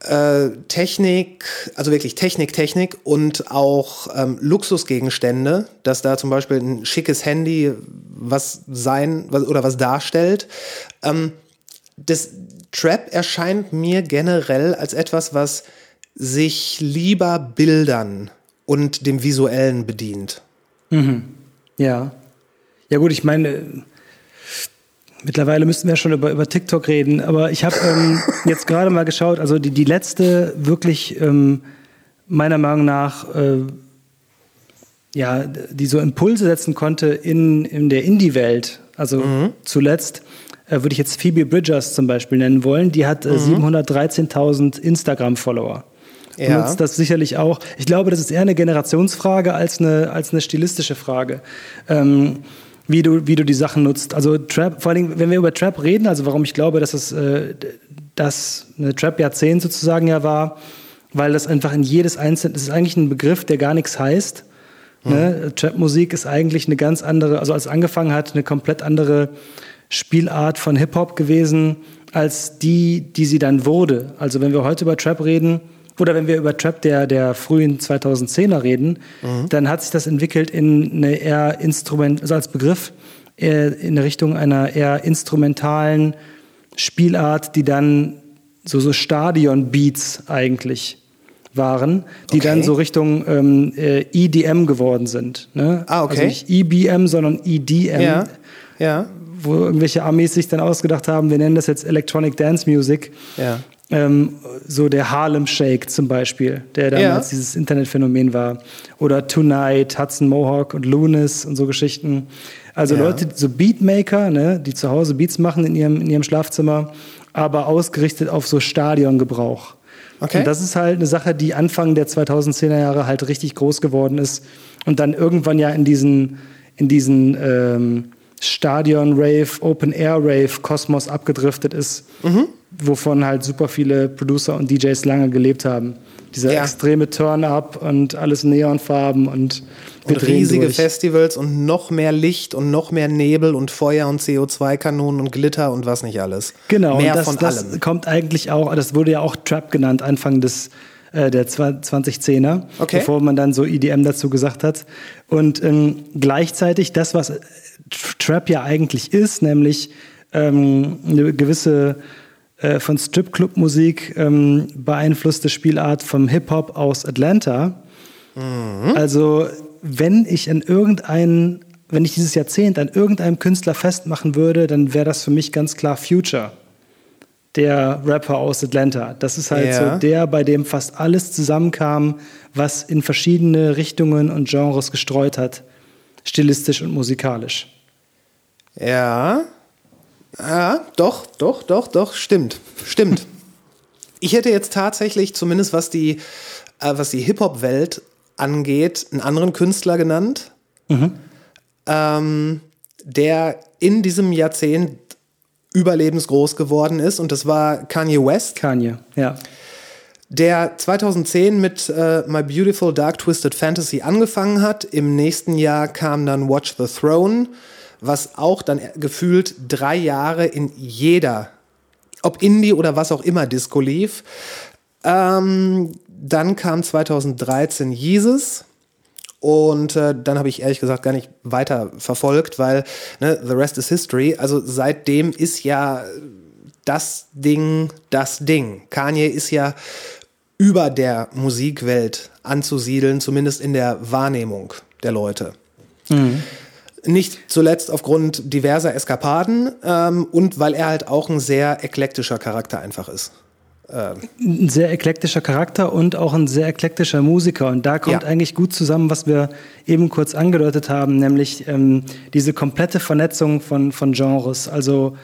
äh, Technik, also wirklich Technik, Technik und auch ähm, Luxusgegenstände, dass da zum Beispiel ein schickes Handy was sein was, oder was darstellt. Ähm, das Trap erscheint mir generell als etwas, was sich lieber Bildern und dem Visuellen bedient. Ja. Ja gut, ich meine, mittlerweile müssten wir schon über, über TikTok reden, aber ich habe ähm, jetzt gerade mal geschaut, also die, die letzte wirklich ähm, meiner Meinung nach, äh, ja, die so Impulse setzen konnte in, in der Indie-Welt, also zuletzt, äh, würde ich jetzt Phoebe Bridgers zum Beispiel nennen wollen, die hat äh, 713.000 Instagram-Follower. Du Ja. nutzt das sicherlich auch. Ich glaube, das ist eher eine Generationsfrage als eine, als eine stilistische Frage. Ähm, wie du, wie du die Sachen nutzt. Also Trap, vor allen Dingen, wenn wir über Trap reden, also warum ich glaube, dass es äh, das eine Trap-Jahrzehnt sozusagen ja war, weil das einfach in jedes einzelne, das ist eigentlich ein Begriff, der gar nichts heißt. Ne? Trap-Musik ist eigentlich eine ganz andere, also als es angefangen hat, eine komplett andere Spielart von Hip-Hop gewesen, als die, die sie dann wurde. Also wenn wir heute über Trap reden, oder wenn wir über Trap der, der frühen 2010er reden, dann hat sich das entwickelt in eine eher Instrument, also als Begriff, eher in Richtung einer eher instrumentalen Spielart, die dann so, so Stadion-Beats eigentlich waren, die Okay. dann so Richtung ähm, äh, EDM geworden sind. Ne? Ah, okay. Also nicht EBM, sondern EDM, Ja. Ja. wo irgendwelche Amis sich dann ausgedacht haben, wir nennen das jetzt Electronic Dance Music. Ja. Ähm, so der Harlem Shake zum Beispiel, der damals Ja. dieses Internetphänomen war. Oder Tonight, Hudson Mohawk und Lunis und so Geschichten. Also Ja. Leute, so Beatmaker, ne, die zu Hause Beats machen in ihrem, in ihrem Schlafzimmer, aber ausgerichtet auf so Stadiongebrauch. Okay. Und das ist halt eine Sache, die Anfang der 2010er Jahre halt richtig groß geworden ist und dann irgendwann ja in diesen, in diesen ähm, Stadion-Rave, Open-Air-Rave-Kosmos abgedriftet ist, Mhm. Wovon halt super viele Producer und DJs lange gelebt haben. Dieser Ja. extreme Turn-up und alles Neonfarben und, Und riesige durch. Festivals und noch mehr Licht und noch mehr Nebel und Feuer und CO2-Kanonen und Glitter und was nicht alles. Genau, Mehr und das, von das allem. kommt eigentlich auch, das wurde ja auch Trap genannt, Anfang des äh, der zwa- 2010er, Okay. bevor man dann so EDM dazu gesagt hat. Und ähm, gleichzeitig das, was Tr- Trap ja eigentlich ist, nämlich ähm, eine gewisse äh, von Stripclub-Musik ähm, beeinflusste Spielart vom Hip-Hop aus Atlanta. Also, wenn ich an irgendeinen, wenn ich dieses Jahrzehnt an irgendeinem Künstler festmachen würde, dann wäre das für mich ganz klar Future. Der Rapper aus Atlanta. Das ist halt Ja. so der, bei dem fast alles zusammenkam, was in verschiedene Richtungen und Genres gestreut hat. Stilistisch und musikalisch. Ja. Ja, doch, doch, doch, doch, stimmt. Stimmt. Ich hätte jetzt tatsächlich, zumindest was die, äh, was die Hip-Hop-Welt angeht, einen anderen Künstler genannt, ähm, der in diesem Jahrzehnt überlebensgroß geworden ist. Und das war Kanye West. Kanye, ja. der 2010 mit äh, My Beautiful Dark Twisted Fantasy angefangen hat. Im nächsten Jahr kam dann Watch the Throne, was auch dann gefühlt drei Jahre in jeder, ob Indie oder was auch immer, Disco lief. Ähm, dann kam 2013 Jesus. Und äh, dann habe ich ehrlich gesagt gar nicht weiter verfolgt, weil ne, The Rest is History. Also seitdem ist ja das Ding das Ding. Kanye ist ja über der Musikwelt anzusiedeln, zumindest in der Wahrnehmung der Leute. Nicht zuletzt aufgrund diverser Eskapaden ähm, und weil er halt auch ein sehr eklektischer Charakter einfach ist. ein sehr eklektischer Charakter und auch ein sehr eklektischer Musiker. Und da kommt Ja. eigentlich gut zusammen, was wir eben kurz angedeutet haben, nämlich ähm, diese komplette Vernetzung von, von Genres. Also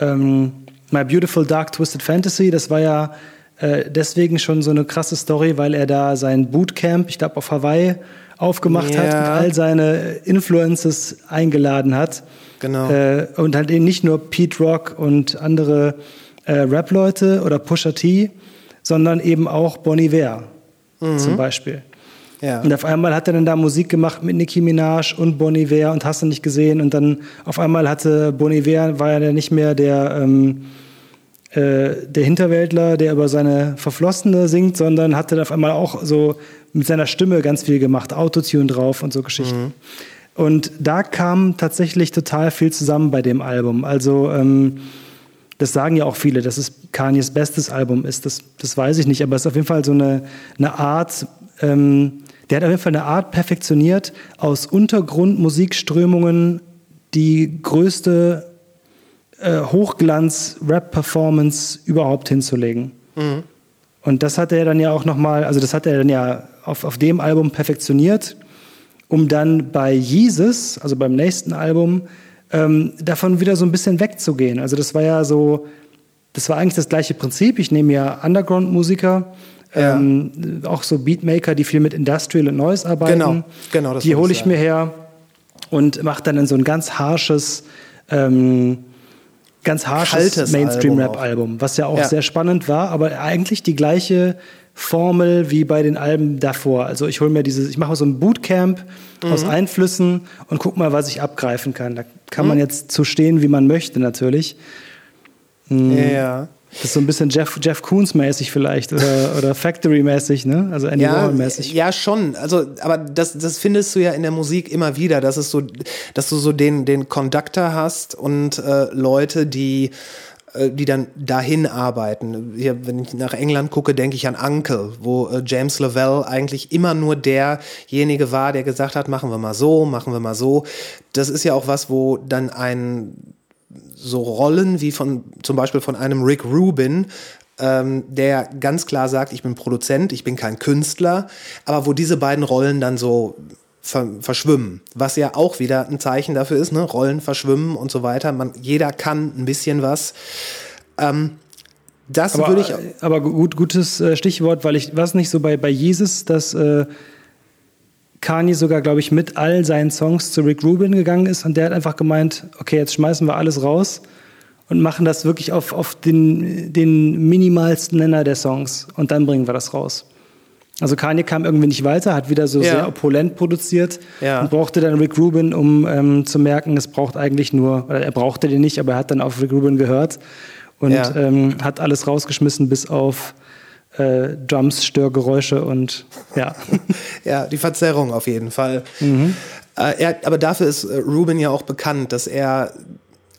ähm, My Beautiful Dark Twisted Fantasy, das war ja äh, deswegen schon so eine krasse Story, weil er da sein Bootcamp, ich glaube auf Hawaii, aufgemacht hat Ja. und all seine Influences eingeladen hat. Genau. Äh, und halt eben nicht nur Pete Rock und andere äh, Rap-Leute oder Pusha T, sondern eben auch Bon Iver zum Beispiel. Ja. Und auf einmal hat er dann da Musik gemacht mit Nicki Minaj und Bon Iver und hast du nicht gesehen. Und dann auf einmal hatte Bon Iver, war ja nicht mehr der, ähm, äh, der Hinterwäldler, der über seine Verflossene singt, sondern hatte dann auf einmal auch so mit seiner Stimme ganz viel gemacht, Autotune drauf und so Geschichten. Und da kam tatsächlich total viel zusammen bei dem Album. Also ähm, das sagen ja auch viele, dass es Kanyes bestes Album ist. Das, das weiß ich nicht, aber es ist auf jeden Fall so eine, eine Art, ähm, der hat auf jeden Fall eine Art perfektioniert, aus Untergrundmusikströmungen die größte äh, Hochglanz-Rap-Performance überhaupt hinzulegen. Und das hat er dann ja auch nochmal, also das hat er dann ja auf, auf dem Album perfektioniert, um dann bei Jesus, also beim nächsten Album, ähm, davon wieder so ein bisschen wegzugehen. Also das war ja so, das war eigentlich das gleiche Prinzip. Ich nehme ja Underground-Musiker, Ja. ähm, auch so Beatmaker, die viel mit Industrial und Noise arbeiten. Genau, genau, das Die hole ich ich mir her und mache dann in so ein ganz harsches, ähm, ganz harsches Mainstream-Rap-Album, was ja auch Ja. sehr spannend war, aber eigentlich die gleiche Formel wie bei den Alben davor. Also ich hole mir dieses, ich mache so ein Bootcamp Mhm. aus Einflüssen und guck mal, was ich abgreifen kann. Da kann Mhm. man jetzt zu stehen, wie man möchte, natürlich. Ja. Das ist so ein bisschen Jeff, Jeff Koons-mäßig vielleicht oder, oder Factory-mäßig, ne? Also Andy Ja, Warhol-mäßig. ja, schon. Also, aber das, das findest du ja in der Musik immer wieder, dass es so, dass du so den, den Conductor hast und äh, Leute, die äh, die dann dahin arbeiten. Hier, wenn ich nach England gucke, denke ich an Uncle, wo äh, James Lavelle eigentlich immer nur derjenige war, der gesagt hat, machen wir mal so, machen wir mal so. Das ist ja auch was, wo dann ein so Rollen wie von zum Beispiel von einem Rick Rubin ähm, der ganz klar sagt, ich bin Produzent, ich bin kein Künstler, aber wo diese beiden Rollen dann so ver verschwimmen, was ja auch wieder ein Zeichen dafür ist, ne? Rollen verschwimmen und so weiter. Man, jeder kann ein bisschen was. Ähm, das Aber, würde ich. aber gut, gutes äh, Stichwort, weil ich was nicht so bei, bei Jesus, dass äh, Kanye sogar, glaube ich, mit all seinen Songs zu Rick Rubin gegangen ist und der hat einfach gemeint, okay, jetzt schmeißen wir alles raus und machen das wirklich auf, auf den, den minimalsten Nenner der Songs und dann bringen wir das raus. Also Kanye kam irgendwie nicht weiter, hat wieder so Ja. sehr opulent produziert Ja. und brauchte dann Rick Rubin, um ähm, zu merken, es braucht eigentlich nur, oder er brauchte den nicht, aber er hat dann auf Rick Rubin gehört und Ja. ähm, hat alles rausgeschmissen bis auf äh, Drums, Störgeräusche und ja. <laughs> Ja, die Verzerrung auf jeden Fall. Äh, er, aber dafür ist äh, Rubin ja auch bekannt, dass er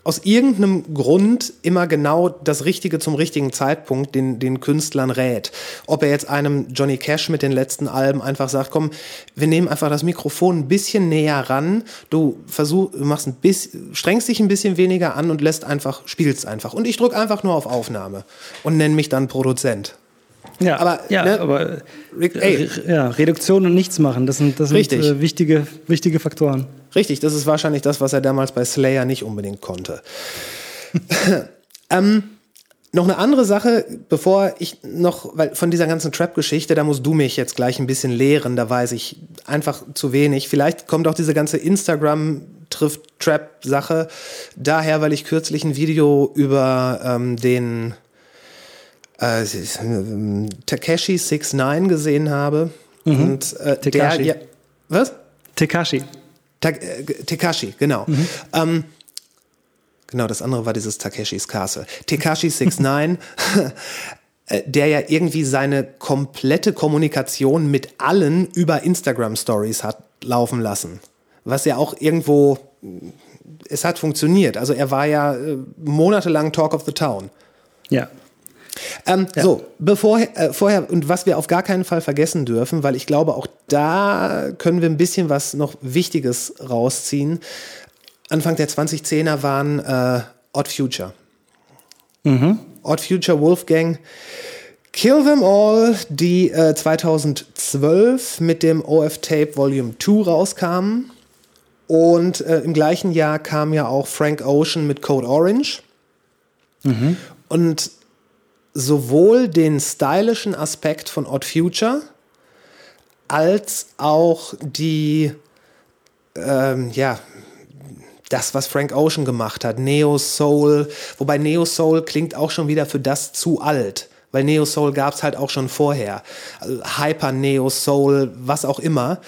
aus irgendeinem Grund immer genau das Richtige zum richtigen Zeitpunkt den, den Künstlern rät. Ob er jetzt einem Johnny Cash mit den letzten Alben einfach sagt, komm, wir nehmen einfach das Mikrofon ein bisschen näher ran, du versuch, machst ein bisschen, strengst dich ein bisschen weniger an und lässt einfach, spielst einfach. Und ich drücke einfach nur auf Aufnahme und nenne mich dann Produzent. Ja, Aber, ja, ne, aber Rick, ey, ja, Reduktion und nichts machen, das sind, das sind äh, wichtige, wichtige Faktoren. Richtig, das ist wahrscheinlich das, was er damals bei Slayer nicht unbedingt konnte. <laughs> ähm, noch eine andere Sache, bevor ich noch, weil von dieser ganzen Trap-Geschichte, da musst du mich jetzt gleich ein bisschen lehren, da weiß ich einfach zu wenig. Vielleicht kommt auch diese ganze Instagram trifft Trap-Sache daher, weil ich kürzlich ein Video über ähm, den äh, ähm, Takeshi 69 gesehen habe. Und äh, der, ja, was? Tekashi. Ta äh, Tekashi, genau. Ähm, genau, das andere war dieses Takeshis Castle. Tekashi 69, <laughs> äh, der ja irgendwie seine komplette Kommunikation mit allen über Instagram Stories hat laufen lassen. Was ja auch irgendwo, es hat funktioniert. Also er war ja äh, monatelang Talk of the Town. Ja. Ähm, So, bevor, äh, vorher, und was wir auf gar keinen Fall vergessen dürfen, weil ich glaube, auch da können wir ein bisschen was noch Wichtiges rausziehen. Anfang der 2010er waren äh, Odd Future. Odd Future Wolfgang. Kill Them All, die äh, 2012 mit dem OF-Tape Volume 2 rauskamen. Und äh, im gleichen Jahr kam ja auch Frank Ocean mit Code Orange. Und sowohl den stylischen Aspekt von Odd Future als auch die, ähm, ja, das, was Frank Ocean gemacht hat, Neo Soul, wobei Neo Soul klingt auch schon wieder für das zu alt, weil Neo Soul gab es halt auch schon vorher. Also Hyper Neo Soul, was auch immer.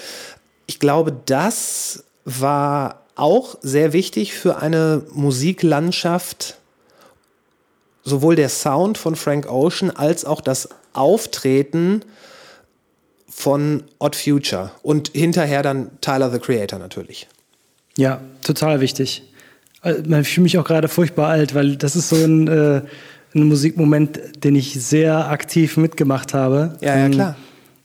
Ich glaube, das war auch sehr wichtig für eine Musiklandschaft, sowohl der Sound von Frank Ocean als auch das Auftreten von Odd Future und hinterher dann Tyler the Creator natürlich. Ja, total wichtig. Äh, Ich fühle mich auch gerade furchtbar alt, weil das ist so ein, äh, ein Musikmoment, den ich sehr aktiv mitgemacht habe. Ja, ja, Ähm, klar.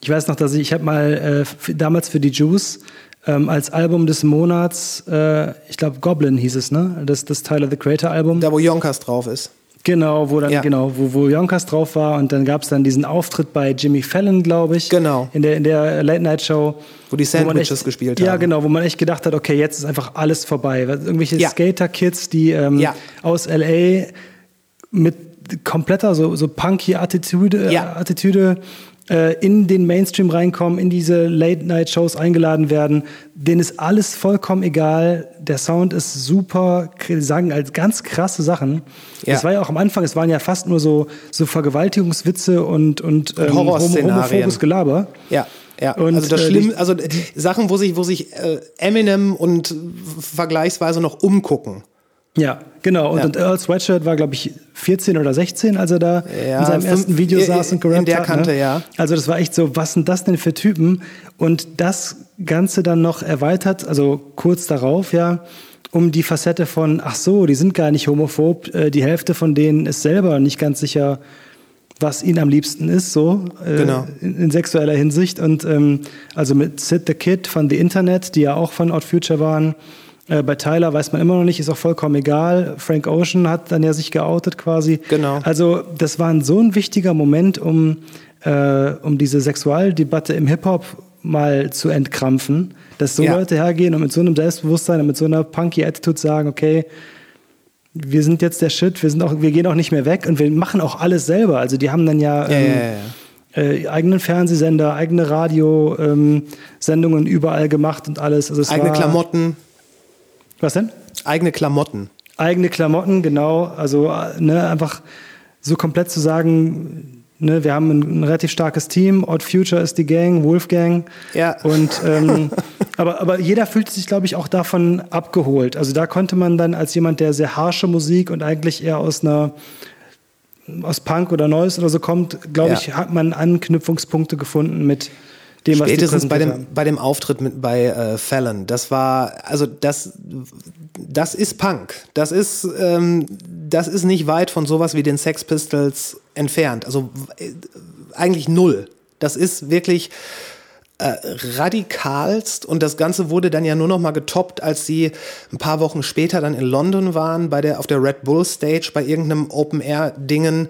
Ich weiß noch, dass ich, ich habe mal äh, damals für die Juice ähm, als Album des Monats, äh, ich glaube Goblin hieß es, ne? Das, das Tyler the Creator Album. Da, wo Yonkers drauf ist. Genau, wo dann Ja. genau, wo, wo Yonkers drauf war und dann gab es dann diesen Auftritt bei Jimmy Fallon, glaube ich. Genau. In der, in der Late Night Show. Wo die Sandwiches echt, gespielt Ja, haben. genau, wo man echt gedacht hat, okay, jetzt ist einfach alles vorbei. Irgendwelche Ja. Skater-Kids, die ähm, Ja. aus LA mit kompletter so, so punky Attitüde, Ja. Attitüde äh, in den Mainstream reinkommen, in diese Late-Night-Shows eingeladen werden. Denen ist alles vollkommen egal. Der Sound ist super, sagen als ganz krasse Sachen. Ja. Das war ja auch am Anfang, es waren ja fast nur so, so Vergewaltigungswitze und, und, ähm, homophobes Gelaber. Ja, ja. Und, also das äh, Schlimm, also Sachen, wo sich, wo sich äh, Eminem und vergleichsweise noch umgucken. Ja, genau. Und, Ja. und Earl Sweatshirt war, glaube ich, 14 oder 16, als er da Ja, in seinem ersten Video in- saß und in gerappt der hat. Kante, ne? ja. Also das war echt so, was sind das denn für Typen? Und das Ganze dann noch erweitert, also kurz darauf, ja, um die Facette von, ach so, die sind gar nicht homophob, äh, die Hälfte von denen ist selber nicht ganz sicher, was ihnen am liebsten ist, so äh, Genau. in, in sexueller Hinsicht. Und ähm, also mit Sid the Kid von The Internet, die ja auch von Odd Future waren. Äh, bei Tyler weiß man immer noch nicht, ist auch vollkommen egal. Frank Ocean hat dann ja sich geoutet quasi. Genau. Also das war ein, so ein wichtiger Moment, um, äh, um diese Sexualdebatte im Hip-Hop mal zu entkrampfen. Dass so Ja. Leute hergehen und mit so einem Selbstbewusstsein und mit so einer punky Attitude sagen, okay, wir sind jetzt der Shit, wir, sind auch, wir gehen auch nicht mehr weg und wir machen auch alles selber. Also die haben dann ja, ähm, ja, ja. Äh, eigenen Fernsehsender, eigene Radiosendungen ähm, überall gemacht und alles. Also Eigene war, Klamotten, Was denn? eigene Klamotten. eigene Klamotten, genau. Also äh, ne, einfach so komplett zu sagen, ne, wir haben ein, ein relativ starkes Team, Odd Future ist die Gang, Wolfgang. Ja. Und ähm, <laughs> aber, aber jeder fühlt sich, glaube ich, auch davon abgeholt. Also da konnte man dann als jemand, der sehr harsche Musik und eigentlich eher aus einer aus Punk oder Neues oder so kommt, glaube Ja. ich, hat man Anknüpfungspunkte gefunden mit dem, Spätestens bei dem, haben. bei dem Auftritt mit, bei äh, Fallon. Das war, also das, das ist Punk. Das ist, ähm, das ist nicht weit von sowas wie den Sex Pistols entfernt. Also äh, eigentlich null. Das ist wirklich äh, radikalst und das Ganze wurde dann ja nur noch mal getoppt, als sie ein paar Wochen später dann in London waren, bei der, auf der Red Bull Stage, bei irgendeinem Open-Air-Dingen,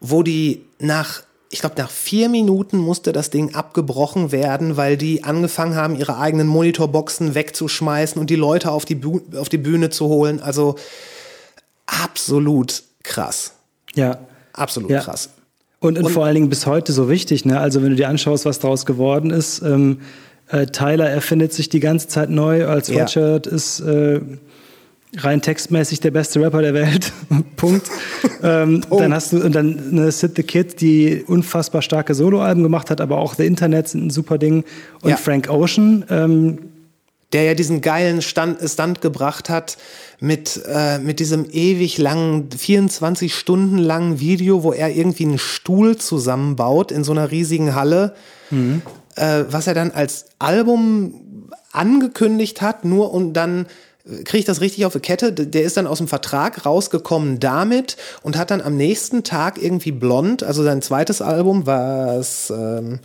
wo die nach, ich glaube, nach vier Minuten musste das Ding abgebrochen werden, weil die angefangen haben, ihre eigenen Monitorboxen wegzuschmeißen und die Leute auf die, Büh auf die Bühne zu holen. Also absolut krass. Ja. Absolut Ja. krass. Und, und, vor allen Dingen bis heute so wichtig. Ne? Also wenn du dir anschaust, was daraus geworden ist, ähm, äh, Tyler erfindet sich die ganze Zeit neu. Als Ja. Richard ist äh, rein textmäßig der beste Rapper der Welt. <laughs> Punkt. ähm, Dann hast du und dann eine Sid the Kid, die unfassbar starke Soloalben gemacht hat, aber auch The Internet sind ein super Ding. Und Ja. Frank Ocean, ähm, der ja diesen geilen Stand, Stunt gebracht hat mit, äh, mit diesem ewig langen, 24 Stunden langen Video, wo er irgendwie einen Stuhl zusammenbaut in so einer riesigen Halle, äh, was er dann als Album angekündigt hat, nur und dann kriege ich das richtig auf die Kette, der ist dann aus dem Vertrag rausgekommen damit und hat dann am nächsten Tag irgendwie Blond, also sein zweites Album, was ähm,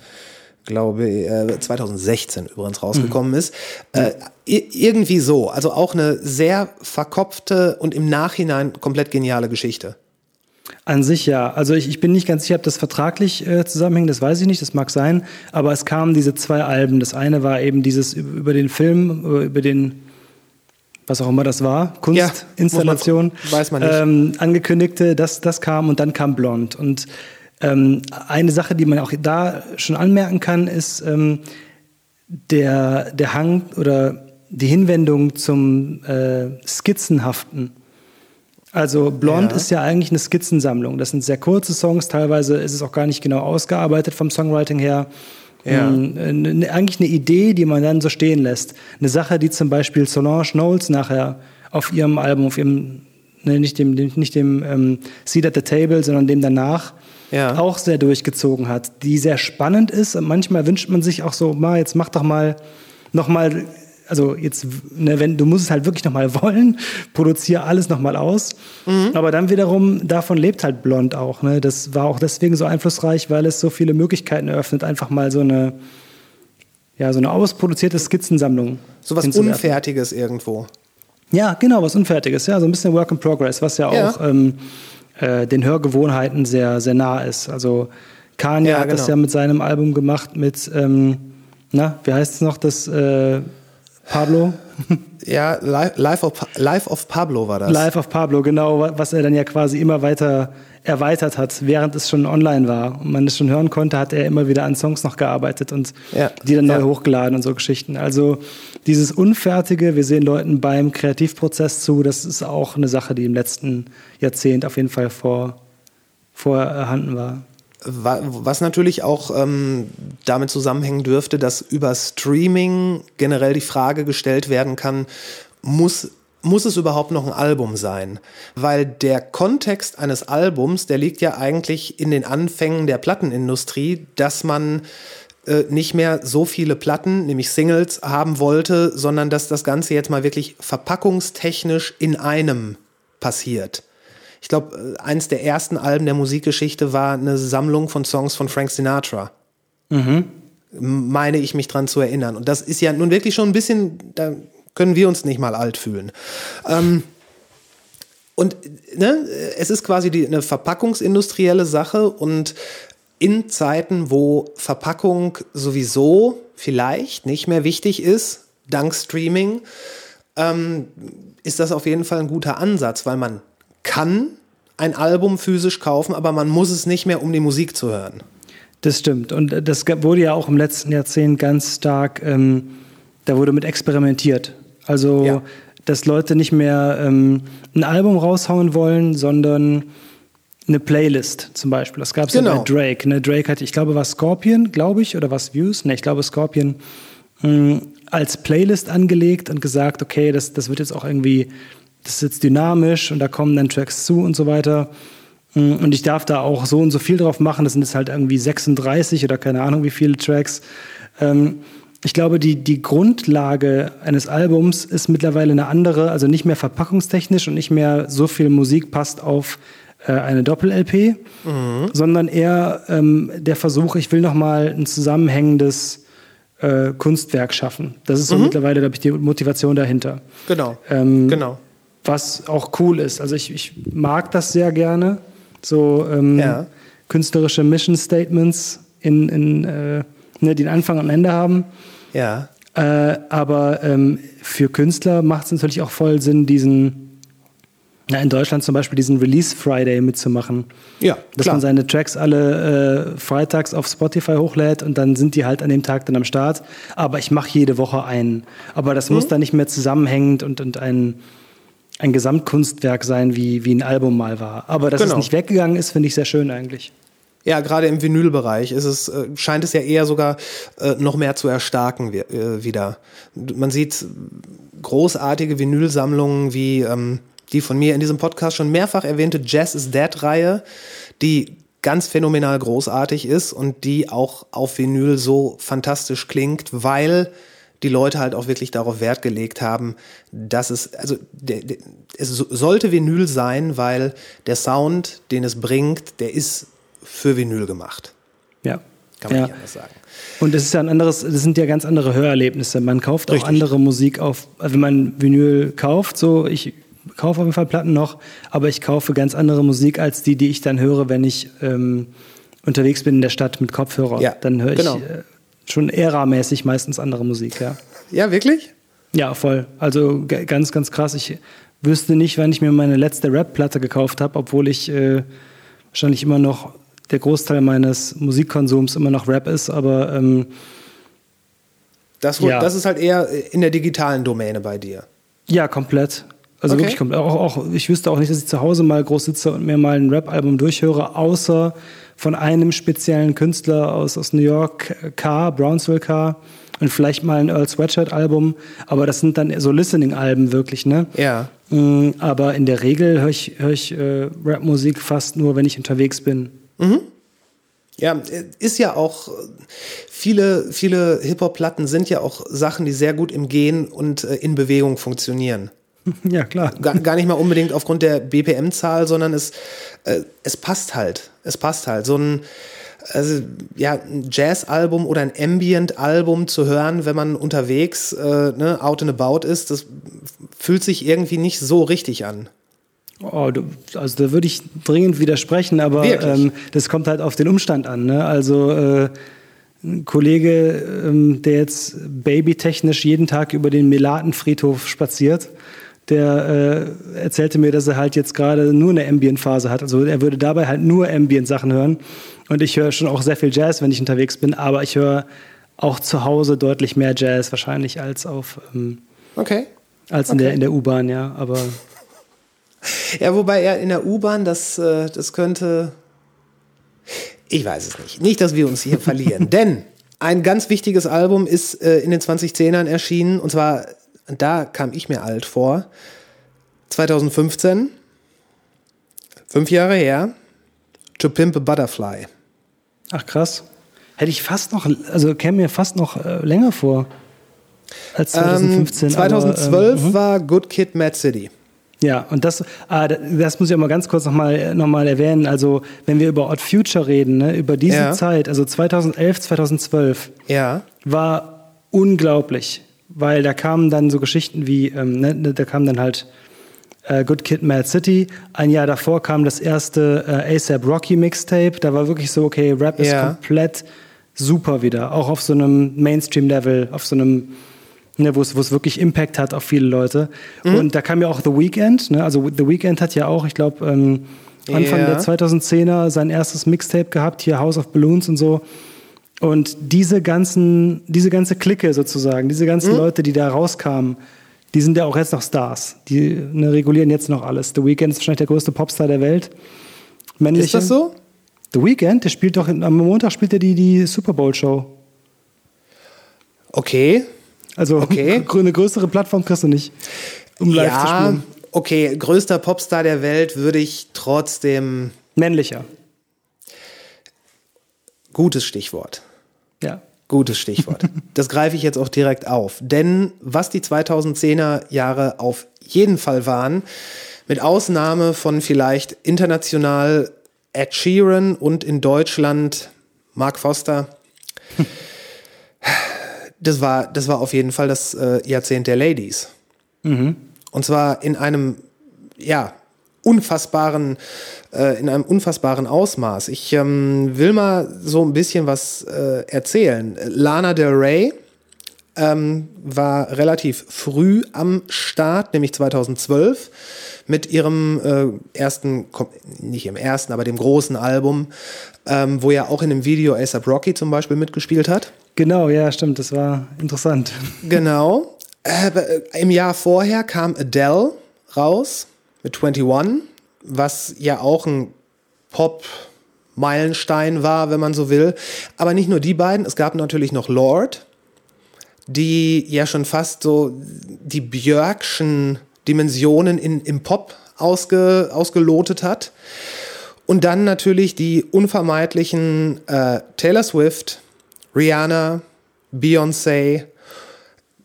glaube äh, 2016 übrigens rausgekommen ist. Äh, irgendwie so. Also auch eine sehr verkopfte und im Nachhinein komplett geniale Geschichte. An sich ja. Also ich, ich bin nicht ganz sicher, ob das vertraglich äh, zusammenhängt, das weiß ich nicht, das mag sein. Aber es kamen diese zwei Alben. Das eine war eben dieses über, den Film, über den, was auch immer das war, Kunstinstallation, man- weiß man nicht. Ähm, angekündigte, das, das kam und dann kam Blond. Und ähm, eine Sache, die man auch da schon anmerken kann, ist ähm, der, der Hang oder die Hinwendung zum äh, Skizzenhaften. Also Blond Ja. ist ja eigentlich eine Skizzensammlung. Das sind sehr kurze Songs, teilweise ist es auch gar nicht genau ausgearbeitet vom Songwriting her. Ja. Ähm, eigentlich eine Idee, die man dann so stehen lässt. Eine Sache, die zum Beispiel Solange Knowles nachher auf ihrem Album, auf ihrem, ne, nicht dem, dem, nicht dem ähm, Seat at the Table, sondern dem danach, Ja. auch sehr durchgezogen hat, die sehr spannend ist. Und manchmal wünscht man sich auch so, mal, jetzt mach doch mal noch mal, also jetzt, ne, wenn du musst es halt wirklich noch mal <laughs> wollen, produziere alles noch mal aus. Aber dann wiederum davon lebt halt Blond auch. Ne? Das war auch deswegen so einflussreich, weil es so viele Möglichkeiten eröffnet, einfach mal so eine ja, so eine ausproduzierte Skizzensammlung. So was. Unfertiges irgendwo. Ja, genau, was Unfertiges, ja, so ein bisschen Work in Progress, was ja, Ja. auch ähm, äh, den Hörgewohnheiten sehr, sehr nah ist. Also Kanye Ja, hat das genau. ja mit seinem Album gemacht mit, ähm, na, wie heißt es noch, das äh, Pablo? <laughs> Ja, Li- Life of, Life of Pablo war das. Life of Pablo, genau, wa- was er dann ja quasi immer weiter erweitert hat, während es schon online war und man es schon hören konnte, hat er immer wieder an Songs noch gearbeitet und Ja, die dann ja. neu hochgeladen und so Geschichten. Also dieses Unfertige, wir sehen Leuten beim Kreativprozess zu, das ist auch eine Sache, die im letzten Jahrzehnt auf jeden Fall vor, vorhanden war. Wa- Was natürlich auch ähm, damit zusammenhängen dürfte, dass über Streaming generell die Frage gestellt werden kann, muss, muss es überhaupt noch ein Album sein? Weil der Kontext eines Albums, der liegt ja eigentlich in den Anfängen der Plattenindustrie, dass man äh, nicht mehr so viele Platten, nämlich Singles, haben wollte, sondern dass das Ganze jetzt mal wirklich verpackungstechnisch in einem passiert. Ich glaube, äh, eins der ersten Alben der Musikgeschichte war eine Sammlung von Songs von Frank Sinatra. Meine ich mich dran zu erinnern. Und das ist ja nun wirklich schon ein bisschen, da können wir uns nicht mal alt fühlen. Ähm, und ne, es ist quasi die, eine verpackungsindustrielle Sache und in Zeiten, wo Verpackung sowieso vielleicht nicht mehr wichtig ist, dank Streaming, ähm, ist das auf jeden Fall ein guter Ansatz, weil man kann ein Album physisch kaufen, aber man muss es nicht mehr, um die Musik zu hören. Das stimmt. Und das wurde ja auch im letzten Jahrzehnt ganz stark, ähm, da wurde mit experimentiert. Also, Ja. dass Leute nicht mehr ähm, ein Album raushauen wollen, sondern eine Playlist zum Beispiel. Das gab es ja Genau. bei Drake. Ne? Drake hatte, ich glaube, war Scorpion, glaube ich, oder was Views? Ne, ich glaube Scorpion mh, als Playlist angelegt und gesagt, okay, das, das wird jetzt auch irgendwie, das ist jetzt dynamisch und da kommen dann Tracks zu und so weiter. Mm, Und ich darf da auch so und so viel drauf machen. Das sind jetzt halt irgendwie 36 oder keine Ahnung wie viele Tracks. Ähm, ich glaube, die, die Grundlage eines Albums ist mittlerweile eine andere, also nicht mehr verpackungstechnisch und nicht mehr so viel Musik passt auf äh, eine Doppel-LP, sondern eher ähm, der Versuch, ich will nochmal ein zusammenhängendes äh, Kunstwerk schaffen. Das ist so mittlerweile, glaube ich, die Motivation dahinter. Genau. Ähm, genau. Was auch cool ist. Also ich, ich mag das sehr gerne, so ähm, Ja. künstlerische Mission Statements, in, in, äh, ne, die einen Anfang und Ende haben. Ja. Äh, aber ähm, für Künstler macht es natürlich auch voll Sinn, diesen, na, in Deutschland zum Beispiel diesen Release Friday mitzumachen. Ja, Dass klar. man seine Tracks alle äh, freitags auf Spotify hochlädt und dann sind die halt an dem Tag dann am Start. Aber ich mache jede Woche einen. Aber das Mhm. muss dann nicht mehr zusammenhängend und, und ein, ein Gesamtkunstwerk sein, wie, wie ein Album mal war. Aber dass Genau. es nicht weggegangen ist, finde ich sehr schön eigentlich. Ja, gerade im Vinylbereich ist es, äh, scheint es ja eher sogar äh, noch mehr zu erstarken wi- äh, wieder. Man sieht großartige Vinylsammlungen wie ähm, die von mir in diesem Podcast schon mehrfach erwähnte Jazz is Dead-Reihe, die ganz phänomenal großartig ist und die auch auf Vinyl so fantastisch klingt, weil die Leute halt auch wirklich darauf Wert gelegt haben, dass es, also der, der, es so- sollte Vinyl sein, weil der Sound, den es bringt, der ist für Vinyl gemacht. Ja. Kann man ja. nicht anders sagen. Und es ist ja ein anderes, das sind ja ganz andere Hörerlebnisse. Man kauft auch Richtig. andere Musik auf, wenn man Vinyl kauft, so ich kaufe auf jeden Fall Platten noch, aber ich kaufe ganz andere Musik als die, die ich dann höre, wenn ich ähm, unterwegs bin in der Stadt mit Kopfhörer. Ja, dann höre ich genau. äh, schon ära-mäßig meistens andere Musik, ja. Ja, wirklich? Ja, voll. Also ganz, ganz krass. Ich wüsste nicht, wann ich mir meine letzte Rap-Platte gekauft habe, obwohl ich äh, wahrscheinlich immer noch der Großteil meines Musikkonsums immer noch Rap ist, aber ähm, Das, Ja. das ist halt eher in der digitalen Domäne bei dir. Ja, komplett. Also Okay. wirklich komplett. Auch, auch, ich wüsste auch nicht, dass ich zu Hause mal groß sitze und mir mal ein Rap-Album durchhöre, außer von einem speziellen Künstler aus, aus New York, K, Brownsville K, und vielleicht mal ein Earl Sweatshirt-Album. Aber das sind dann so Listening-Alben wirklich, ne? Ja. Mm, Aber in der Regel höre ich, hör ich äh, Rap-Musik fast nur, wenn ich unterwegs bin. Ja, äh, ist ja auch, äh, viele, viele Hip-Hop-Platten sind ja auch Sachen, die sehr gut im Gehen und äh, in Bewegung funktionieren. <laughs> Ja, klar. Gar, gar nicht mal unbedingt aufgrund der BPM-Zahl, sondern es, äh, es passt halt. Es passt halt. So ein, also, ja, ein Jazz-Album oder ein Ambient-Album zu hören, wenn man unterwegs äh, ne, out and about ist, das fühlt sich irgendwie nicht so richtig an. Oh, du, also da würde ich dringend widersprechen, aber ähm, das kommt halt auf den Umstand an. Ne? Also äh, ein Kollege, ähm, der jetzt babytechnisch jeden Tag über den Melatenfriedhof spaziert, der äh, erzählte mir, dass er halt jetzt gerade nur eine Ambient-Phase hat. Also er würde dabei halt nur Ambient-Sachen hören. Und ich höre schon auch sehr viel Jazz, wenn ich unterwegs bin, aber ich höre auch zu Hause deutlich mehr Jazz wahrscheinlich als auf ähm, Okay. als in der in der U-Bahn, ja. Aber <laughs> Ja, wobei er in der U-Bahn, das, äh, das könnte. Ich weiß es nicht. Nicht, dass wir uns hier verlieren. <laughs> Denn ein ganz wichtiges Album ist äh, in den 2010ern erschienen. Und zwar, da kam ich mir alt vor. 2015. Fünf Jahre her. To Pimp a Butterfly. ach krass. Hätte ich fast noch, also käme mir fast noch äh, länger vor als 2015. Ähm, 2012 aber, ähm, war Good Kid, Mad City. Ja, und das, ah, das muss ich auch mal ganz kurz nochmal noch mal erwähnen. Also, wenn wir über Odd Future reden, ne, über diese Ja. Zeit, also 2011, 2012, Ja. war unglaublich, weil da kamen dann so Geschichten wie, ähm, ne, ne, da kam dann halt äh, Good Kid, Mad City. Ein Jahr davor kam das erste äh, ASAP Rocky Mixtape. Da war wirklich so, okay, Rap ist Ja. komplett super wieder, auch auf so einem Mainstream-Level, auf so einem ne, wo es wirklich Impact hat auf viele Leute. Mhm. Und da kam ja auch The Weeknd, ne? also The Weeknd hat ja auch, ich glaube, ähm, Anfang Ja. der 2010er sein erstes Mixtape gehabt, hier House of Balloons und so. Und diese ganzen, diese ganze Clique sozusagen, diese ganzen Mhm. Leute, die da rauskamen, die sind ja auch jetzt noch Stars. Die ne, regulieren jetzt noch alles. The Weeknd ist wahrscheinlich der größte Popstar der Welt. Männliche. Ist das so? The Weeknd, der spielt doch, am Montag spielt er die, die Super Bowl Show. Okay. Also Okay. <laughs> eine größere Plattform kriegst du nicht, um live zu ja, spielen. okay. Größter Popstar der Welt würde ich trotzdem. Männlicher. Gutes Stichwort. Gutes Stichwort. Das greife ich jetzt auch direkt auf. Denn was die 2010er Jahre auf jeden Fall waren, mit Ausnahme von vielleicht international Ed Sheeran und in Deutschland Mark Foster, das war, das war auf jeden Fall das äh, Jahrzehnt der Ladies. Und zwar in einem, ja, unfassbaren, äh, in einem unfassbaren Ausmaß. Ich ähm, will mal so ein bisschen was äh, erzählen. Lana Del Rey ähm, war relativ früh am Start, nämlich 2012, mit ihrem äh, ersten, nicht im ersten, aber dem großen Album, ähm, wo ja auch in dem Video ASAP Rocky zum Beispiel mitgespielt hat. Genau, ja, stimmt, das war interessant. Genau. Äh, äh, Im Jahr vorher kam Adele raus mit 21, was ja auch ein Pop-Meilenstein war, wenn man so will. Aber nicht nur die beiden, es gab natürlich noch Lord, die ja schon fast so die Björkschen Dimensionen in, im Pop ausge, ausgelotet hat. Und dann natürlich die unvermeidlichen äh, Taylor Swift, Rihanna, Beyoncé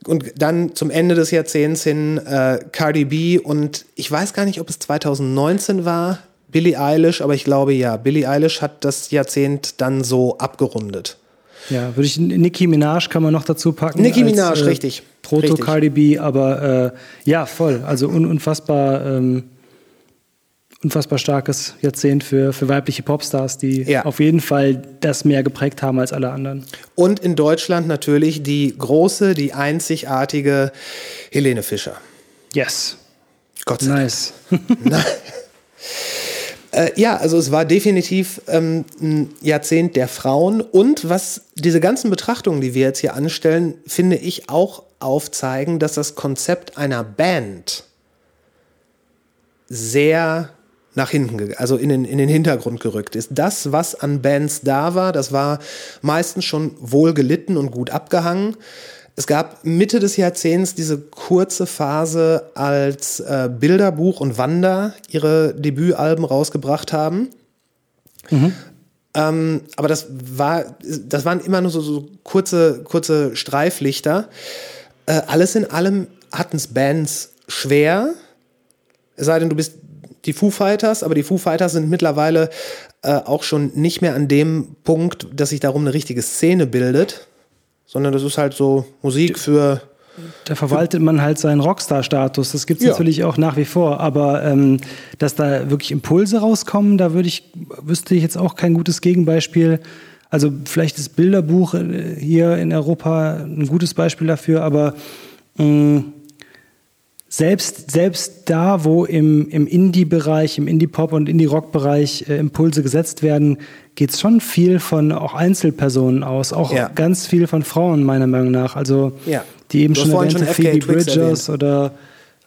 und dann zum Ende des Jahrzehnts hin äh, Cardi B und ich weiß gar nicht, ob es 2019 war, Billie Eilish, aber ich glaube ja, Billie Eilish hat das Jahrzehnt dann so abgerundet. Ja, würde ich Nicki Minaj kann man noch dazu packen. Nicki als, Minaj, richtig. Proto Richtig. Cardi B, aber äh, ja, voll. Also un unfassbar, ähm, unfassbar starkes Jahrzehnt für, für weibliche Popstars, die Ja. auf jeden Fall das mehr geprägt haben als alle anderen. Und in Deutschland natürlich die große, die einzigartige Helene Fischer. Yes. Gott sei Dank. Nice. <laughs> Äh, ja, also es war definitiv ähm, ein Jahrzehnt der Frauen und was diese ganzen Betrachtungen, die wir jetzt hier anstellen, finde ich auch aufzeigen, dass das Konzept einer Band sehr nach hinten, also in den, in den Hintergrund gerückt ist. Das, was an Bands da war, das war meistens schon wohl gelitten und gut abgehangen. Es gab Mitte des Jahrzehnts diese kurze Phase, als äh, Bilderbuch und Wanda ihre Debütalben rausgebracht haben. Ähm, aber das war, das waren immer nur so, so kurze, kurze Streiflichter. Äh, alles in allem hatten es Bands schwer. Es sei denn, du bist die Foo Fighters, aber die Foo Fighters sind mittlerweile äh, auch schon nicht mehr an dem Punkt, dass sich darum eine richtige Szene bildet, sondern das ist halt so Musik für Da verwaltet man halt seinen Rockstar-Status. Das gibt es Ja. natürlich auch nach wie vor. Aber ähm, dass da wirklich Impulse rauskommen, da würde ich, wüsste ich jetzt auch kein gutes Gegenbeispiel. Also vielleicht ist Bilderbuch äh, hier in Europa ein gutes Beispiel dafür, aber mh, selbst, selbst da, wo im, im Indie-Bereich, im Indie-Pop- und Indie-Rock-Bereich äh, Impulse gesetzt werden, geht es schon viel von auch Einzelpersonen aus, auch Ja. ganz viel von Frauen, meiner Meinung nach. Also Ja. die eben schon erwähnte schon Phoebe Twigs Bridgers oder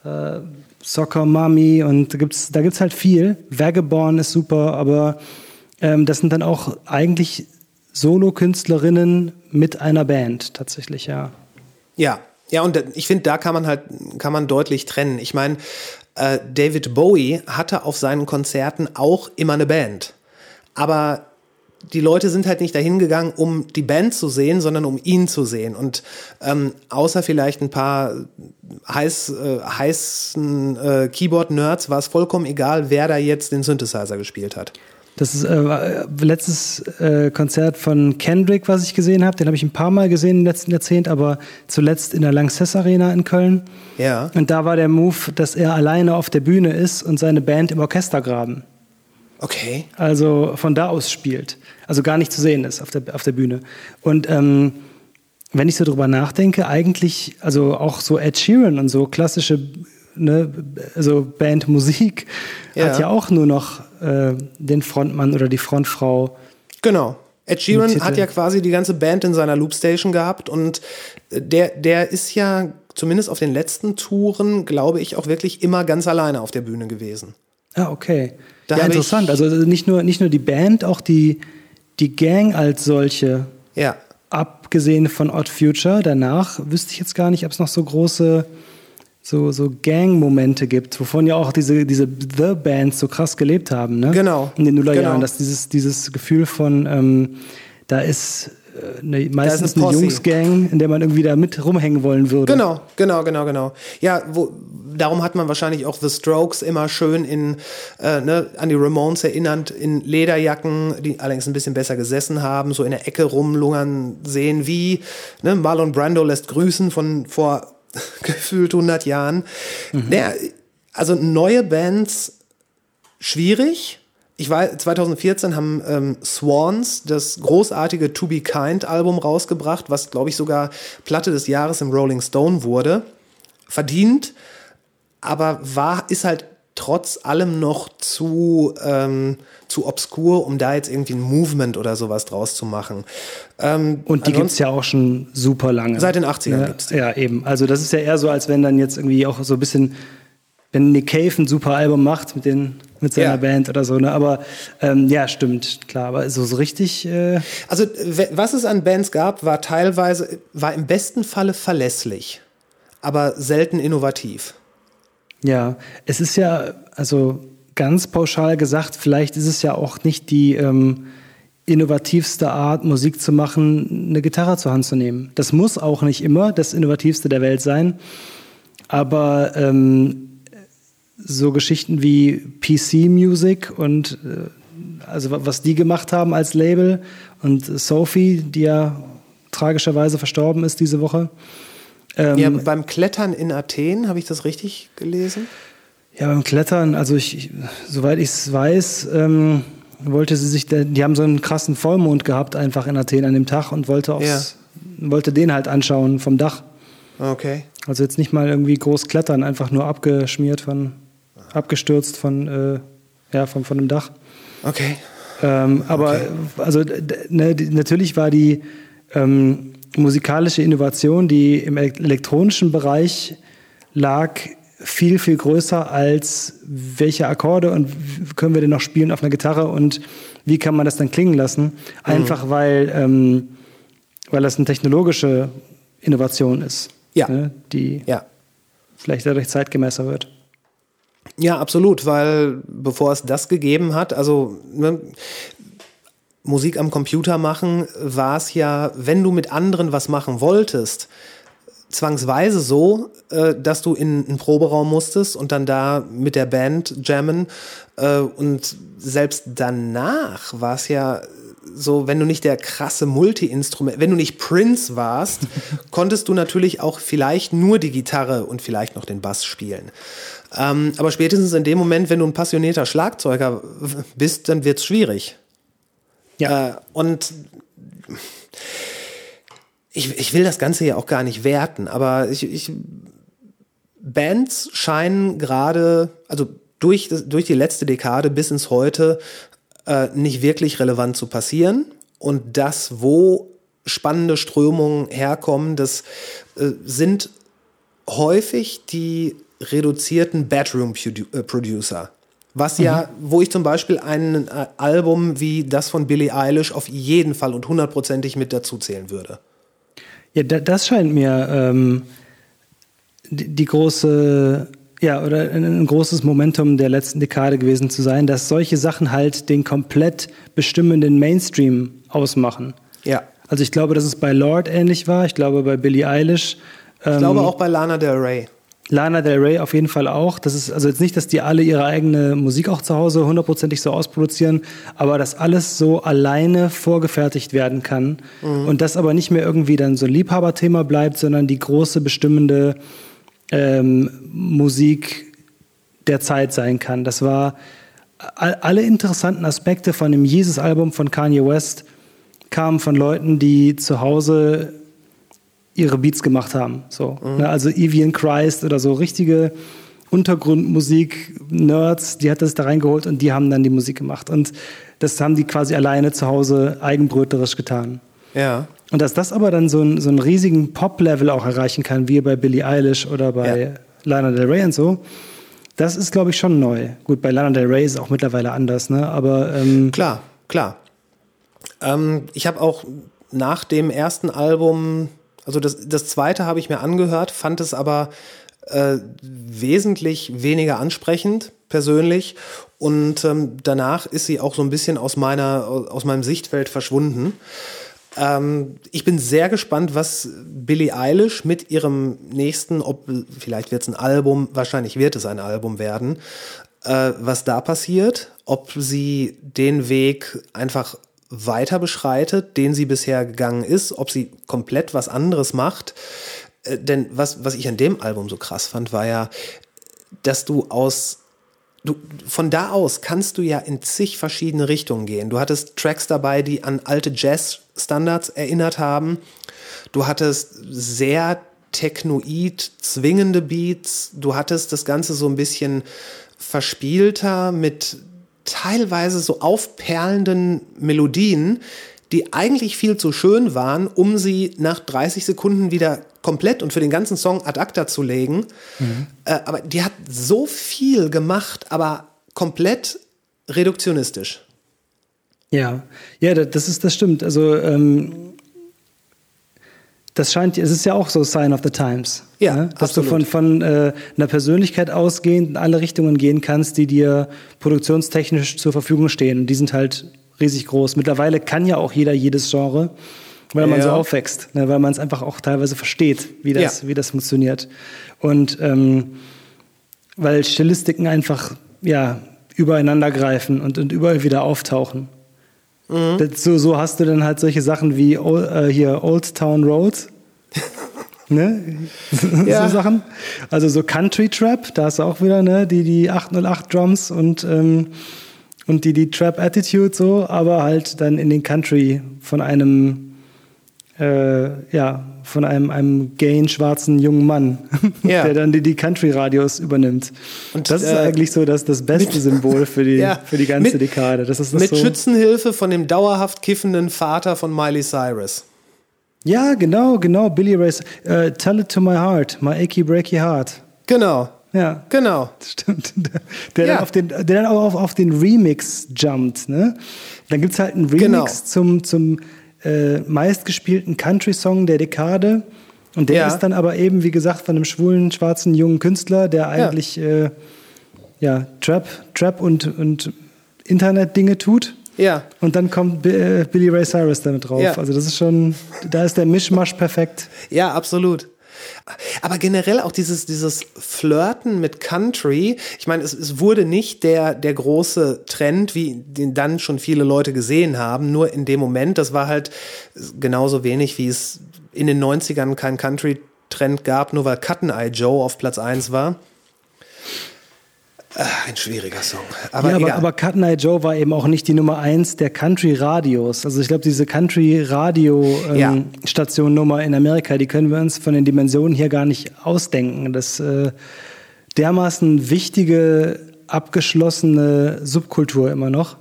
äh, Soccer Mommy und da gibt's, da gibt's halt viel. Vagabond ist super, aber ähm, das sind dann auch eigentlich Solo-Künstlerinnen mit einer Band tatsächlich, ja. Ja, ja, und ich finde, da kann man halt, kann man deutlich trennen. Ich meine, äh, David Bowie hatte auf seinen Konzerten auch immer eine Band. Aber die Leute sind halt nicht dahin gegangen, um die Band zu sehen, sondern um ihn zu sehen. Und ähm, außer vielleicht ein paar heiß, äh, heißen äh, Keyboard-Nerds war es vollkommen egal, wer da jetzt den Synthesizer gespielt hat. Das ist äh, letztes äh, Konzert von Kendrick, was ich gesehen habe. Den habe ich ein paar Mal gesehen im letzten Jahrzehnt, aber zuletzt in der Lanxess Arena in Köln. Ja. Und da war der Move, dass er alleine auf der Bühne ist und seine Band im Orchestergraben. Okay. Also von da aus spielt. Also gar nicht zu sehen ist auf der, auf der Bühne. Und ähm, wenn ich so drüber nachdenke, eigentlich, also auch so Ed Sheeran und so klassische ne, also Bandmusik Ja. hat ja auch nur noch äh, den Frontmann oder die Frontfrau. Genau. Ed Sheeran hat ja quasi die ganze Band in seiner Loopstation gehabt und der, der ist ja zumindest auf den letzten Touren, glaube ich, auch wirklich immer ganz alleine auf der Bühne gewesen. Ah, okay. Da ja, interessant. Also nicht nur, nicht nur die Band, auch die, die Gang als solche. Ja. Abgesehen von Odd Future, danach wüsste ich jetzt gar nicht, ob es noch so große so, so Gang-Momente gibt, wovon ja auch diese, diese The-Bands so krass gelebt haben, ne? Genau. In den Nullerjahren, Genau. dass dieses, dieses Gefühl von, ähm, da ist äh, eine, meistens eine eine. Jungsgang, in der man irgendwie da mit rumhängen wollen würde. Genau, genau, genau, genau. Ja, wo, darum hat man wahrscheinlich auch The Strokes immer schön in, äh, ne, an die Ramones erinnernd, in Lederjacken, die allerdings ein bisschen besser gesessen haben, so in der Ecke rumlungern sehen, wie ne, Marlon Brando lässt grüßen von vor gefühlt 100 Jahren. Naja, also neue Bands schwierig. Ich war 2014 haben ähm, Swans das großartige To Be Kind Album rausgebracht, was glaube ich sogar Platte des Jahres im Rolling Stone wurde. Verdient, aber war ist halt trotz allem noch zu ähm, zu obskur, um da jetzt irgendwie ein Movement oder sowas draus zu machen. Ähm, Und die ansonsten- gibt's ja auch schon super lange. Seit den 80ern ja, gibt's die. Ja, eben. Also das ist ja eher so, als wenn dann jetzt irgendwie auch so ein bisschen, wenn Nick Cave ein super Album macht mit, den, mit seiner Ja. Band oder so. Ne? Aber ähm, ja, stimmt, klar. Aber so, so richtig, äh, Also was es an Bands gab, war teilweise, war im besten Falle verlässlich, aber selten innovativ. Ja, es ist ja, also ganz pauschal gesagt, vielleicht ist es ja auch nicht die ähm, innovativste Art, Musik zu machen, eine Gitarre zur Hand zu nehmen. Das muss auch nicht immer das innovativste der Welt sein. Aber ähm, so Geschichten wie PC Music und äh, also wa- was die gemacht haben als Label und Sophie, die ja tragischerweise verstorben ist diese Woche. Ähm, Ja, beim Klettern in Athen, habe ich das richtig gelesen? Ja, beim Klettern, also ich, ich soweit ich es weiß, ähm, wollte sie sich, die haben so einen krassen Vollmond gehabt einfach in Athen an dem Tag und wollte aufs, wollte den halt anschauen vom Dach. Okay. Also jetzt nicht mal irgendwie groß klettern, einfach nur abgeschmiert von, abgestürzt von, äh, ja, von, von dem Dach. Okay. Ähm, aber also d- d- ne, die, natürlich war die ähm, musikalische Innovation, die im elek- elektronischen Bereich lag, viel, viel größer als welche Akkorde und können wir denn noch spielen auf einer Gitarre und wie kann man das dann klingen lassen? Einfach weil, ähm, weil das eine technologische Innovation ist, Ja. ne, die Ja. vielleicht dadurch zeitgemäßer wird. Ja, absolut, weil bevor es das gegeben hat, also ne, Musik am Computer machen, war es ja, wenn du mit anderen was machen wolltest, zwangsweise so, äh, dass du in einen Proberaum musstest und dann da mit der Band jammen. Äh, und selbst danach war es ja so, wenn du nicht der krasse Multi-Instrument, wenn du nicht Prince warst, <laughs> konntest du natürlich auch vielleicht nur die Gitarre und vielleicht noch den Bass spielen. Ähm, aber spätestens in dem Moment, wenn du ein passionierter Schlagzeuger bist, dann wird's schwierig. Ja. Äh, und ich, ich will das Ganze ja auch gar nicht werten, aber ich, ich Bands scheinen gerade, also durch, durch die letzte Dekade bis ins Heute, äh, nicht wirklich relevant zu passieren. Und das, wo spannende Strömungen herkommen, das äh, sind häufig die reduzierten Bedroom-Producer. Was ja, wo ich zum Beispiel ein äh, Album wie das von Billie Eilish auf jeden Fall und hundertprozentig mit dazu zählen würde. Ja, da, das scheint mir ähm, die, die große ja, oder ein, ein großes Momentum der letzten Dekade gewesen zu sein, dass solche Sachen halt den komplett bestimmenden Mainstream ausmachen. Ja. Also ich glaube, dass es bei Lord ähnlich war. Ich glaube bei Billie Eilish. Ich ähm, glaube auch bei Lana Del Rey. Lana Del Rey auf jeden Fall auch. Das ist also jetzt nicht, dass die alle ihre eigene Musik auch zu Hause hundertprozentig so ausproduzieren, aber dass alles so alleine vorgefertigt werden kann und das aber nicht mehr irgendwie dann so ein Liebhaberthema bleibt, sondern die große bestimmende ähm, Musik der Zeit sein kann. Das war all, alle interessanten Aspekte von dem Jesus-Album von Kanye West kamen von Leuten, die zu Hause ihre Beats gemacht haben. So, ne? Also Evian Christ oder so richtige Untergrundmusik-Nerds, die hat das da reingeholt und die haben dann die Musik gemacht. Und das haben die quasi alleine zu Hause eigenbröterisch getan. Ja. Und dass das aber dann so, ein, so einen riesigen Pop-Level auch erreichen kann, wie bei Billie Eilish oder bei Ja. Lana Del Rey und so, das ist, glaube ich, schon neu. Gut, bei Lana Del Rey ist es auch mittlerweile anders, ne? Aber ähm, Klar, klar. Ähm, ich habe auch nach dem ersten Album, also das, das zweite habe ich mir angehört, fand es aber äh, wesentlich weniger ansprechend persönlich und ähm, danach ist sie auch so ein bisschen aus meiner aus meinem Sichtfeld verschwunden. Ähm, ich bin sehr gespannt, was Billie Eilish mit ihrem nächsten, ob vielleicht wird es ein Album, wahrscheinlich wird es ein Album werden, äh, was da passiert, ob sie den Weg einfach weiter beschreitet, den sie bisher gegangen ist, ob sie komplett was anderes macht. Äh, denn was, was ich an dem Album so krass fand, war ja, dass du aus du, von da aus kannst du ja in zig verschiedene Richtungen gehen. Du hattest Tracks dabei, die an alte Jazz-Standards erinnert haben. Du hattest sehr technoid zwingende Beats. Du hattest das Ganze so ein bisschen verspielter mit teilweise so aufperlenden Melodien, die eigentlich viel zu schön waren, um sie nach 30 Sekunden wieder komplett und für den ganzen Song ad acta zu legen. Äh, aber die hat so viel gemacht, aber komplett reduktionistisch. Ja, ja, da- das ist, das stimmt. Also ähm, das scheint, es ist ja auch so Sign of the Times. Ja, ne? dass absolut. du von, von äh, einer Persönlichkeit ausgehend in alle Richtungen gehen kannst, die dir produktionstechnisch zur Verfügung stehen. Und die sind halt riesig groß. Mittlerweile kann ja auch jeder jedes Genre, weil man Ja. so aufwächst, ne? weil man es einfach auch teilweise versteht, wie das, Ja. wie das funktioniert. Und ähm, weil Stilistiken einfach ja übereinander greifen und, und überall wieder auftauchen. Mhm. Das, so, so hast du dann halt solche Sachen wie Ol- äh, hier Old Town Road. <laughs> ne? <laughs> Ja. so Sachen. Also so Country Trap, da hast du auch wieder ne? die, die 808 Drums und, ähm, und die, die Trap Attitude so, aber halt dann in den Country von einem äh, ja, von einem, einem gayen schwarzen jungen Mann, <laughs> Ja. der dann die, die Country-Radios übernimmt. Und, das ist äh, eigentlich so das, das beste Symbol für die, <laughs> Ja. für die ganze Mit- Dekade. Das ist das Mit so. Schützenhilfe von dem dauerhaft kiffenden Vater von Miley Cyrus. Ja, genau, genau. Billy Ray. Äh, Tell it to my heart, my achy breaky heart. Genau, Ja, genau. stimmt. <laughs> Der, Ja. dann, auf den, der dann auch auf, auf den Remix jumpt. Ne? Dann gibt es halt einen Remix Genau. zum, zum äh, meistgespielten Country-Song der Dekade. Und der Ja. ist dann aber eben, wie gesagt, von einem schwulen, schwarzen, jungen Künstler, der eigentlich äh, ja, Trap, Trap und, und Internet-Dinge tut. Ja, Und dann kommt Bi- äh, Billy Ray Cyrus damit drauf. Ja. Also das ist schon, da ist der Mischmasch perfekt. ja, absolut. Aber generell auch dieses, dieses Flirten mit Country, ich meine, es, es wurde nicht der, der große Trend, wie den dann schon viele Leute gesehen haben, nur in dem Moment. Das war halt genauso wenig, wie es in den 90ern keinen Country-Trend gab, nur weil Cutten Eye Joe auf Platz 1 war. Ah, ein schwieriger Song. Aber, ja, aber, aber Cotton Eye Joe war eben auch nicht die Nummer eins der Country-Radios. Also ich glaube, diese Ja. Country-Radio-Station-Nummer in Amerika, die können wir uns von den Dimensionen hier gar nicht ausdenken. Das äh, dermaßen wichtige, abgeschlossene Subkultur immer noch.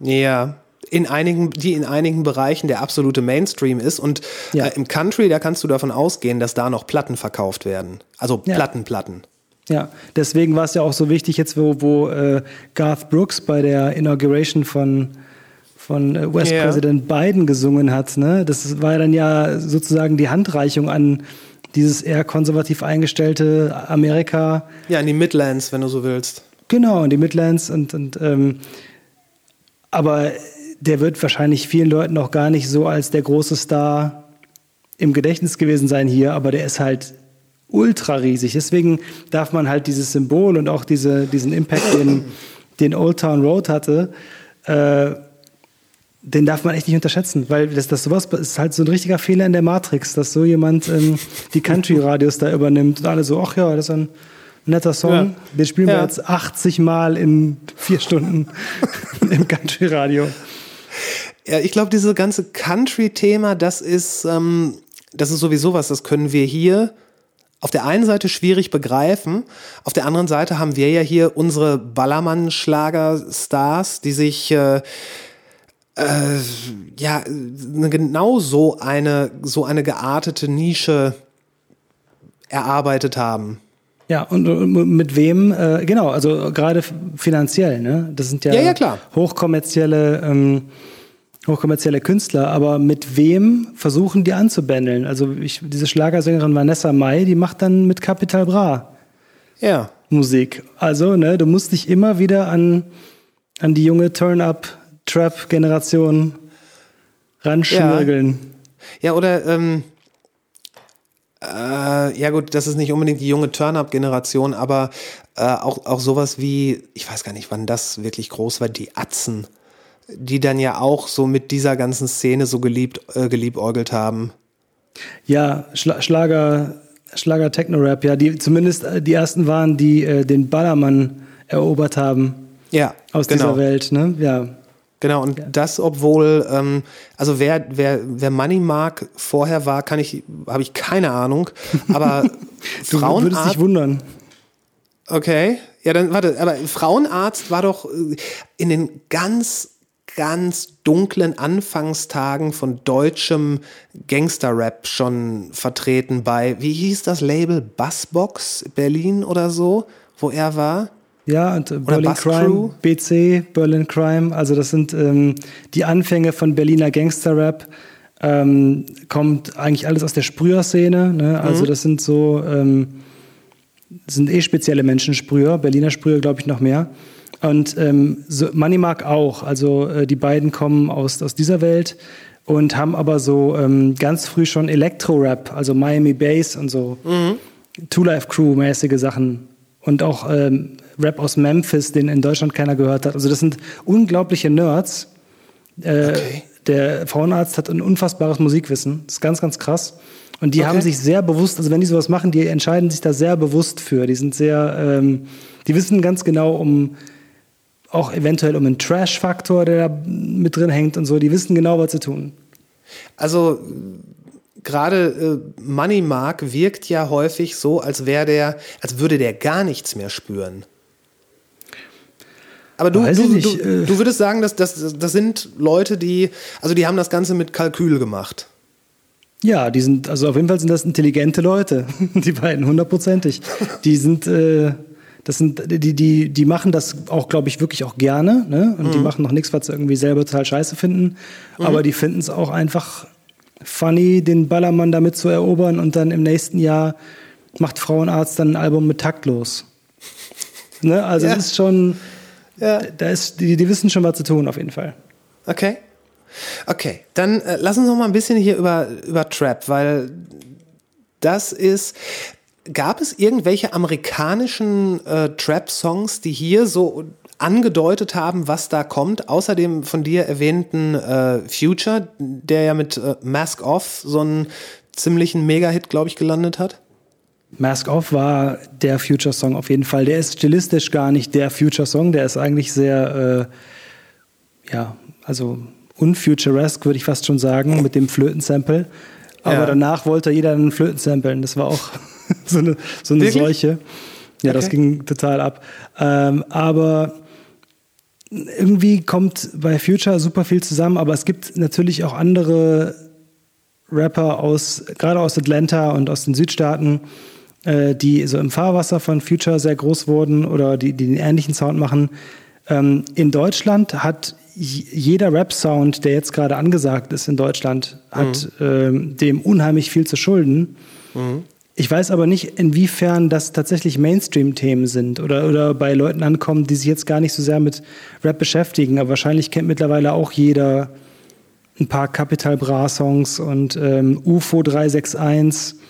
Ja, in einigen, die in einigen Bereichen der absolute Mainstream ist. Und Ja. äh, im Country, da kannst du davon ausgehen, dass da noch Platten verkauft werden. Also Ja. Plattenplatten. Ja, deswegen war es ja auch so wichtig jetzt, wo, wo äh, Garth Brooks bei der Inauguration von, von äh, US-Präsident Biden gesungen hat. Ne? Das war dann ja sozusagen die Handreichung an dieses eher konservativ eingestellte Amerika. Ja, in die Midlands, wenn du so willst. Genau, in die Midlands und, und ähm, aber der wird wahrscheinlich vielen Leuten auch gar nicht so als der große Star im Gedächtnis gewesen sein hier, aber der ist halt ultra riesig. Deswegen darf man halt dieses Symbol und auch diese, diesen Impact, den, den Old Town Road hatte, äh, den darf man echt nicht unterschätzen, weil das, das sowas ist halt so ein richtiger Fehler in der Matrix, dass so jemand ähm, die Country-Radios da übernimmt und alle so, ach ja, das ist ein netter Song, Ja. den spielen wir Ja. jetzt 80 Mal in vier Stunden <laughs> im Country-Radio. Ja, ich glaube, dieses ganze Country-Thema, das ist, ähm, das ist sowieso was, das können wir hier auf der einen Seite schwierig begreifen, auf der anderen Seite haben wir ja hier unsere Ballermann-Schlager-Stars, die sich äh, äh, ja eine- genau so eine so eine geartete Nische erarbeitet haben. Ja, und, und mit wem, äh, genau, also gerade finanziell, ne? Das sind ja, Ja, ja, klar. hochkommerzielle, ähm, hochkommerzielle Künstler, aber mit wem versuchen die anzubändeln? Also ich, diese Schlagersängerin Vanessa Mai, die macht dann mit Capital Bra Ja. Musik. Also, ne, du musst dich immer wieder an, an die junge Turn-Up-Trap-Generation ranschmirgeln. Ja, oder ähm, äh, ja gut, das ist nicht unbedingt die junge Turn-Up-Generation, aber äh, auch, auch sowas wie, ich weiß gar nicht, wann das wirklich groß war, die Atzen, die dann ja auch so mit dieser ganzen Szene so geliebt, äh, geliebäugelt haben. Ja, Schla Schlager, Schlager Techno-Rap, ja, die zumindest äh, die ersten waren, die äh, den Ballermann erobert haben Ja, aus genau. dieser Welt, ne? Ja. Genau, und das, obwohl, ähm, also wer, wer, wer Money Mark vorher war, kann ich, habe ich keine Ahnung, aber <laughs> Du würdest dich Frauenarzt, wundern. okay, ja dann, warte, aber Frauenarzt war doch äh, in den ganz, ganz dunklen Anfangstagen von deutschem Gangster-Rap schon vertreten bei, wie hieß das Label, Bassbox Berlin oder so, wo er war? Ja, und äh, Berlin Bass Crew. Crime, BC, Berlin Crime, also das sind ähm, die Anfänge von Berliner Gangster-Rap. Ähm, kommt eigentlich alles aus der Sprüher-Szene. Ne? Also Mhm. das sind so, ähm, das sind eh spezielle Menschen Sprüher, Berliner Sprüher glaube ich noch mehr. Und ähm, so, Money Mark auch. Also äh, die beiden kommen aus, aus dieser Welt und haben aber so ähm, ganz früh schon Elektro-Rap, also Miami Bass und so Two Life Crew mäßige Sachen und auch ähm, Rap aus Memphis, den in Deutschland keiner gehört hat. Also das sind unglaubliche Nerds. Äh, Okay. Der Frauenarzt hat ein unfassbares Musikwissen. Das ist ganz, ganz krass. Und die Okay. haben sich sehr bewusst, also wenn die sowas machen, die entscheiden sich da sehr bewusst für. Die sind sehr, ähm, die wissen ganz genau um auch eventuell um einen Trash-Faktor, der da mit drin hängt und so. Die wissen genau, was sie tun. Also gerade äh, Money Mark wirkt ja häufig so, als wäre der, als würde der gar nichts mehr spüren. Aber du, du, ich nicht, du, äh. du würdest sagen, dass das, das sind Leute, die, also die haben das Ganze mit Kalkül gemacht. Ja, die sind, also auf jeden Fall sind das intelligente Leute, <laughs> die beiden, hundertprozentig. Die sind, äh, das sind, die, die, die machen das auch, glaube ich, wirklich auch gerne, ne? Und die machen noch nichts, was sie irgendwie selber total scheiße finden. Aber die finden es auch einfach funny, den Ballermann damit zu erobern und dann im nächsten Jahr macht Frauenarzt dann ein Album mit taktlos. Ne? Also Ja. es ist schon, Ja. da ist, die, die wissen schon, was zu tun, auf jeden Fall. Okay. Okay, dann äh, lass uns noch mal ein bisschen hier über, über Trap, weil das ist. Gab es irgendwelche amerikanischen äh, Trap-Songs, die hier so angedeutet haben, was da kommt, außer dem von dir erwähnten äh, Future, der ja mit äh, Mask Off so einen ziemlichen Mega-Hit, glaube ich, gelandet hat? Mask Off war der Future-Song auf jeden Fall. Der ist stilistisch gar nicht der Future-Song. Der ist eigentlich sehr, äh, ja, also unfuturesque, würde ich fast schon sagen, mit dem Flötensample. Aber Ja. danach wollte jeder einen Flötensamplen. Das war auch <laughs> so eine, so eine? Seuche. Ja, das Okay. ging total ab. Ähm, aber irgendwie kommt bei Future super viel zusammen, aber es gibt natürlich auch andere Rapper aus, gerade aus Atlanta und aus den Südstaaten, äh, die so im Fahrwasser von Future sehr groß wurden oder die, die den ähnlichen Sound machen. Ähm, in Deutschland hat jeder Rap-Sound, der jetzt gerade angesagt ist in Deutschland, hat ähm, dem unheimlich viel zu schulden. Ich weiß aber nicht, inwiefern das tatsächlich Mainstream-Themen sind oder, oder bei Leuten ankommen, die sich jetzt gar nicht so sehr mit Rap beschäftigen. Aber wahrscheinlich kennt mittlerweile auch jeder ein paar Capital Bra Songs und ähm, UFO 361.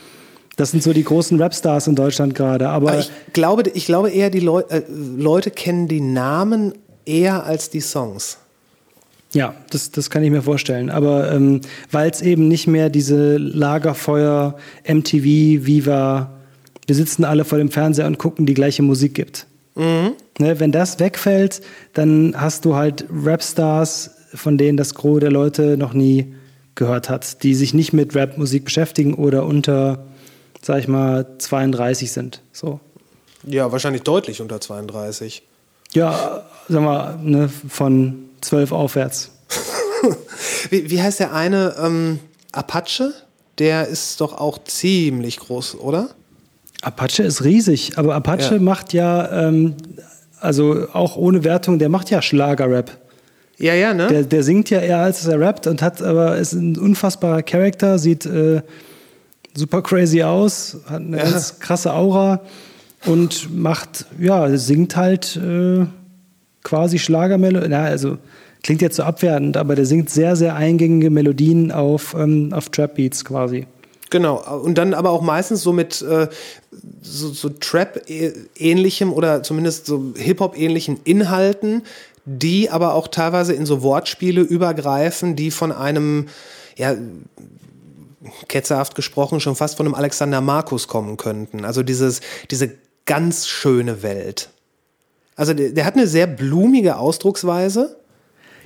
Das sind so die großen Rapstars in Deutschland gerade. Aber, Aber ich glaube, ich glaube eher, die Leu äh, Leute kennen die Namen eher als die Songs. Ja, das, das kann ich mir vorstellen. Aber ähm, weil es eben nicht mehr diese Lagerfeuer, MTV, Viva, wir sitzen alle vor dem Fernseher und gucken die gleiche Musik gibt. Ne, wenn das wegfällt, dann hast du halt Rapstars, von denen das Gros der Leute noch nie gehört hat, die sich nicht mit Rapmusik beschäftigen oder unter, sag ich mal, 32 sind. So. Ja, wahrscheinlich deutlich unter 32. Ja, sag mal, ne, von 12 aufwärts. <laughs> Wie, wie heißt der eine? Ähm, Apache? Der ist doch auch ziemlich groß, oder? Apache ist riesig, aber Apache Ja. macht ja, ähm, also auch ohne Wertung, der macht ja Schlagerrap. Ja, ja, ne? Der, der singt ja eher, als er rappt und hat aber ist ein unfassbarer Charakter, sieht äh, super crazy aus, hat eine Ja. ganz krasse Aura und macht, ja, singt halt äh, quasi Schlagermelodien. Na, also klingt jetzt so abwertend, aber der singt sehr, sehr eingängige Melodien auf, ähm, auf Trap-Beats quasi. Genau, und dann aber auch meistens so mit äh, so, so Trap-ähnlichem oder zumindest so Hip-Hop-ähnlichen Inhalten, die aber auch teilweise in so Wortspiele übergreifen, die von einem, ja, ketzerhaft gesprochen, schon fast von einem Alexander Markus kommen könnten. Also dieses, diese ganz schöne Welt. Also der, der hat eine sehr blumige Ausdrucksweise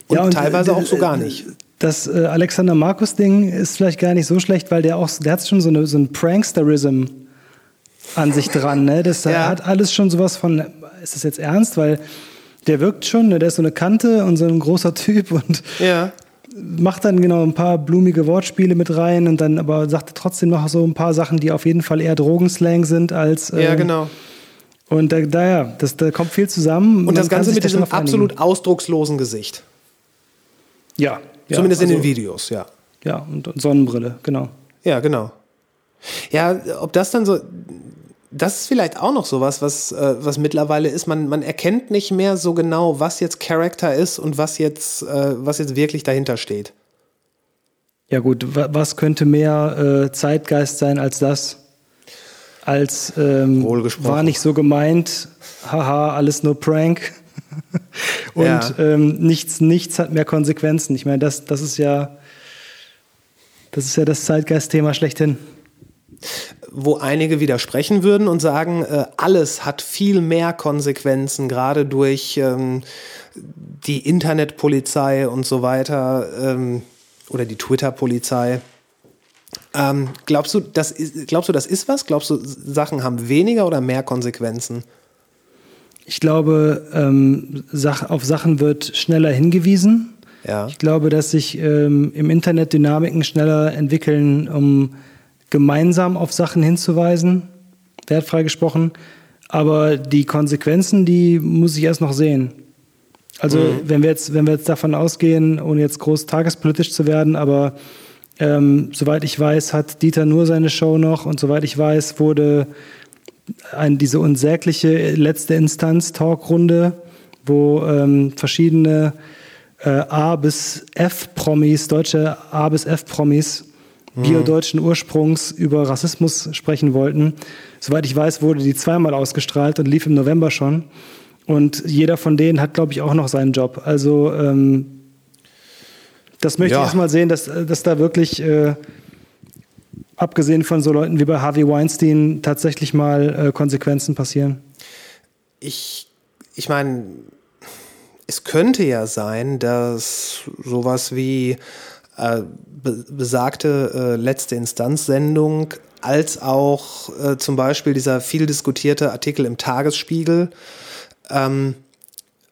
und, Ja, und, teilweise äh, auch so gar äh, nicht. Das äh, Alexander Markus-Ding ist vielleicht gar nicht so schlecht, weil der auch, der hat schon so, eine, so ein Pranksterism an sich dran. Ne? Das Ja. hat alles schon sowas von, ist das jetzt ernst? Weil der wirkt schon, ne? der ist so eine Kante und so ein großer Typ und Ja. Macht dann genau ein paar blumige Wortspiele mit rein und dann aber sagt trotzdem noch so ein paar Sachen, die auf jeden Fall eher Drogenslang sind als. Ja, ähm, genau. Und da, da, ja, das, da kommt viel zusammen. Und das Ganze mit diesem absolut ausdruckslosen Gesicht. Ja. ja Zumindest in also- den Videos, ja. Ja, und, und Sonnenbrille, genau. Ja, genau. Ja, ob das dann so, das ist vielleicht auch noch sowas, was, äh, was mittlerweile ist. Man, man erkennt nicht mehr so genau, was jetzt Charakter ist und was jetzt, äh, was jetzt wirklich dahinter steht. Ja gut, wa- was könnte mehr äh, Zeitgeist sein als das? Als ähm, war nicht so gemeint, haha, alles nur Prank. <laughs> Und Ja. ähm, nichts, nichts hat mehr Konsequenzen. Ich meine, das, das ist ja das ist ja das Zeitgeist-Thema schlechthin. Wo einige widersprechen würden und sagen, äh, alles hat viel mehr Konsequenzen, gerade durch ähm, die Internetpolizei und so weiter ähm, oder die Twitter-Polizei. Ähm, glaubst, du, das ist, glaubst du, das ist was? Glaubst du, Sachen haben weniger oder mehr Konsequenzen? Ich glaube, ähm, auf Sachen wird schneller hingewiesen. Ja. Ich glaube, dass sich ähm, im Internet Dynamiken schneller entwickeln, um gemeinsam auf Sachen hinzuweisen, wertfrei gesprochen. Aber die Konsequenzen, die muss ich erst noch sehen. Also wenn wir jetzt, wenn wir jetzt davon ausgehen, ohne jetzt groß tagespolitisch zu werden, aber ähm, soweit ich weiß, hat Dieter nur seine Show noch und soweit ich weiß, wurde ein, diese unsägliche letzte Instanz-Talkrunde, wo ähm, verschiedene äh, A bis F-Promis, deutsche A bis F-Promis, biodeutschen Ursprungs über Rassismus sprechen wollten. Soweit ich weiß, wurde die zweimal ausgestrahlt und lief im November schon. Und jeder von denen hat, glaube ich, auch noch seinen Job. Also ähm, das möchte Ja. ich erstmal sehen, dass, dass da wirklich, äh, abgesehen von so Leuten wie bei Harvey Weinstein, tatsächlich mal äh, Konsequenzen passieren. Ich, ich meine, es könnte ja sein, dass sowas wie äh, be besagte äh, letzte Instanzsendung als auch äh, zum Beispiel dieser viel diskutierte Artikel im Tagesspiegel, ähm,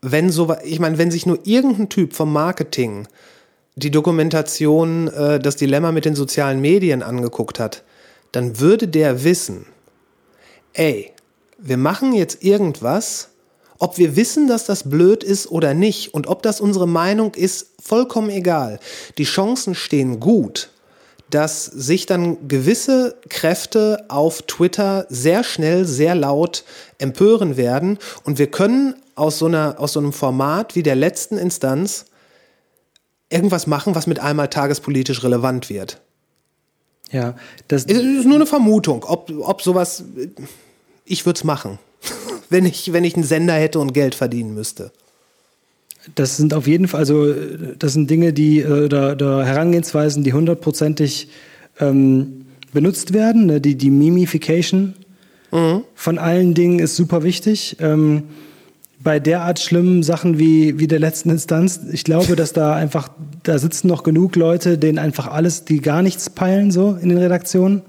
wenn so, ich meine, wenn sich nur irgendein Typ vom Marketing die Dokumentation äh, Das Dilemma mit den sozialen Medien angeguckt hat, dann würde der wissen, ey, wir machen jetzt irgendwas, ob wir wissen, dass das blöd ist oder nicht und ob das unsere Meinung ist, vollkommen egal. Die Chancen stehen gut, dass sich dann gewisse Kräfte auf Twitter sehr schnell, sehr laut empören werden. Und wir können aus so, einer, aus so einem Format wie der letzten Instanz irgendwas machen, was mit einmal tagespolitisch relevant wird. Ja, das, ist nur eine Vermutung, ob, ob sowas. Ich würde es machen, <laughs> wenn ich, wenn ich einen Sender hätte und Geld verdienen müsste. Das sind auf jeden Fall, also das sind Dinge, die äh, oder, oder Herangehensweisen, die hundertprozentig ähm, benutzt werden. Ne? Die, die Mimification von allen Dingen ist super wichtig. Ähm, bei derart schlimmen Sachen wie, wie der letzten Instanz, ich glaube, dass da einfach, da sitzen noch genug Leute, denen einfach alles, die gar nichts peilen, so in den Redaktionen.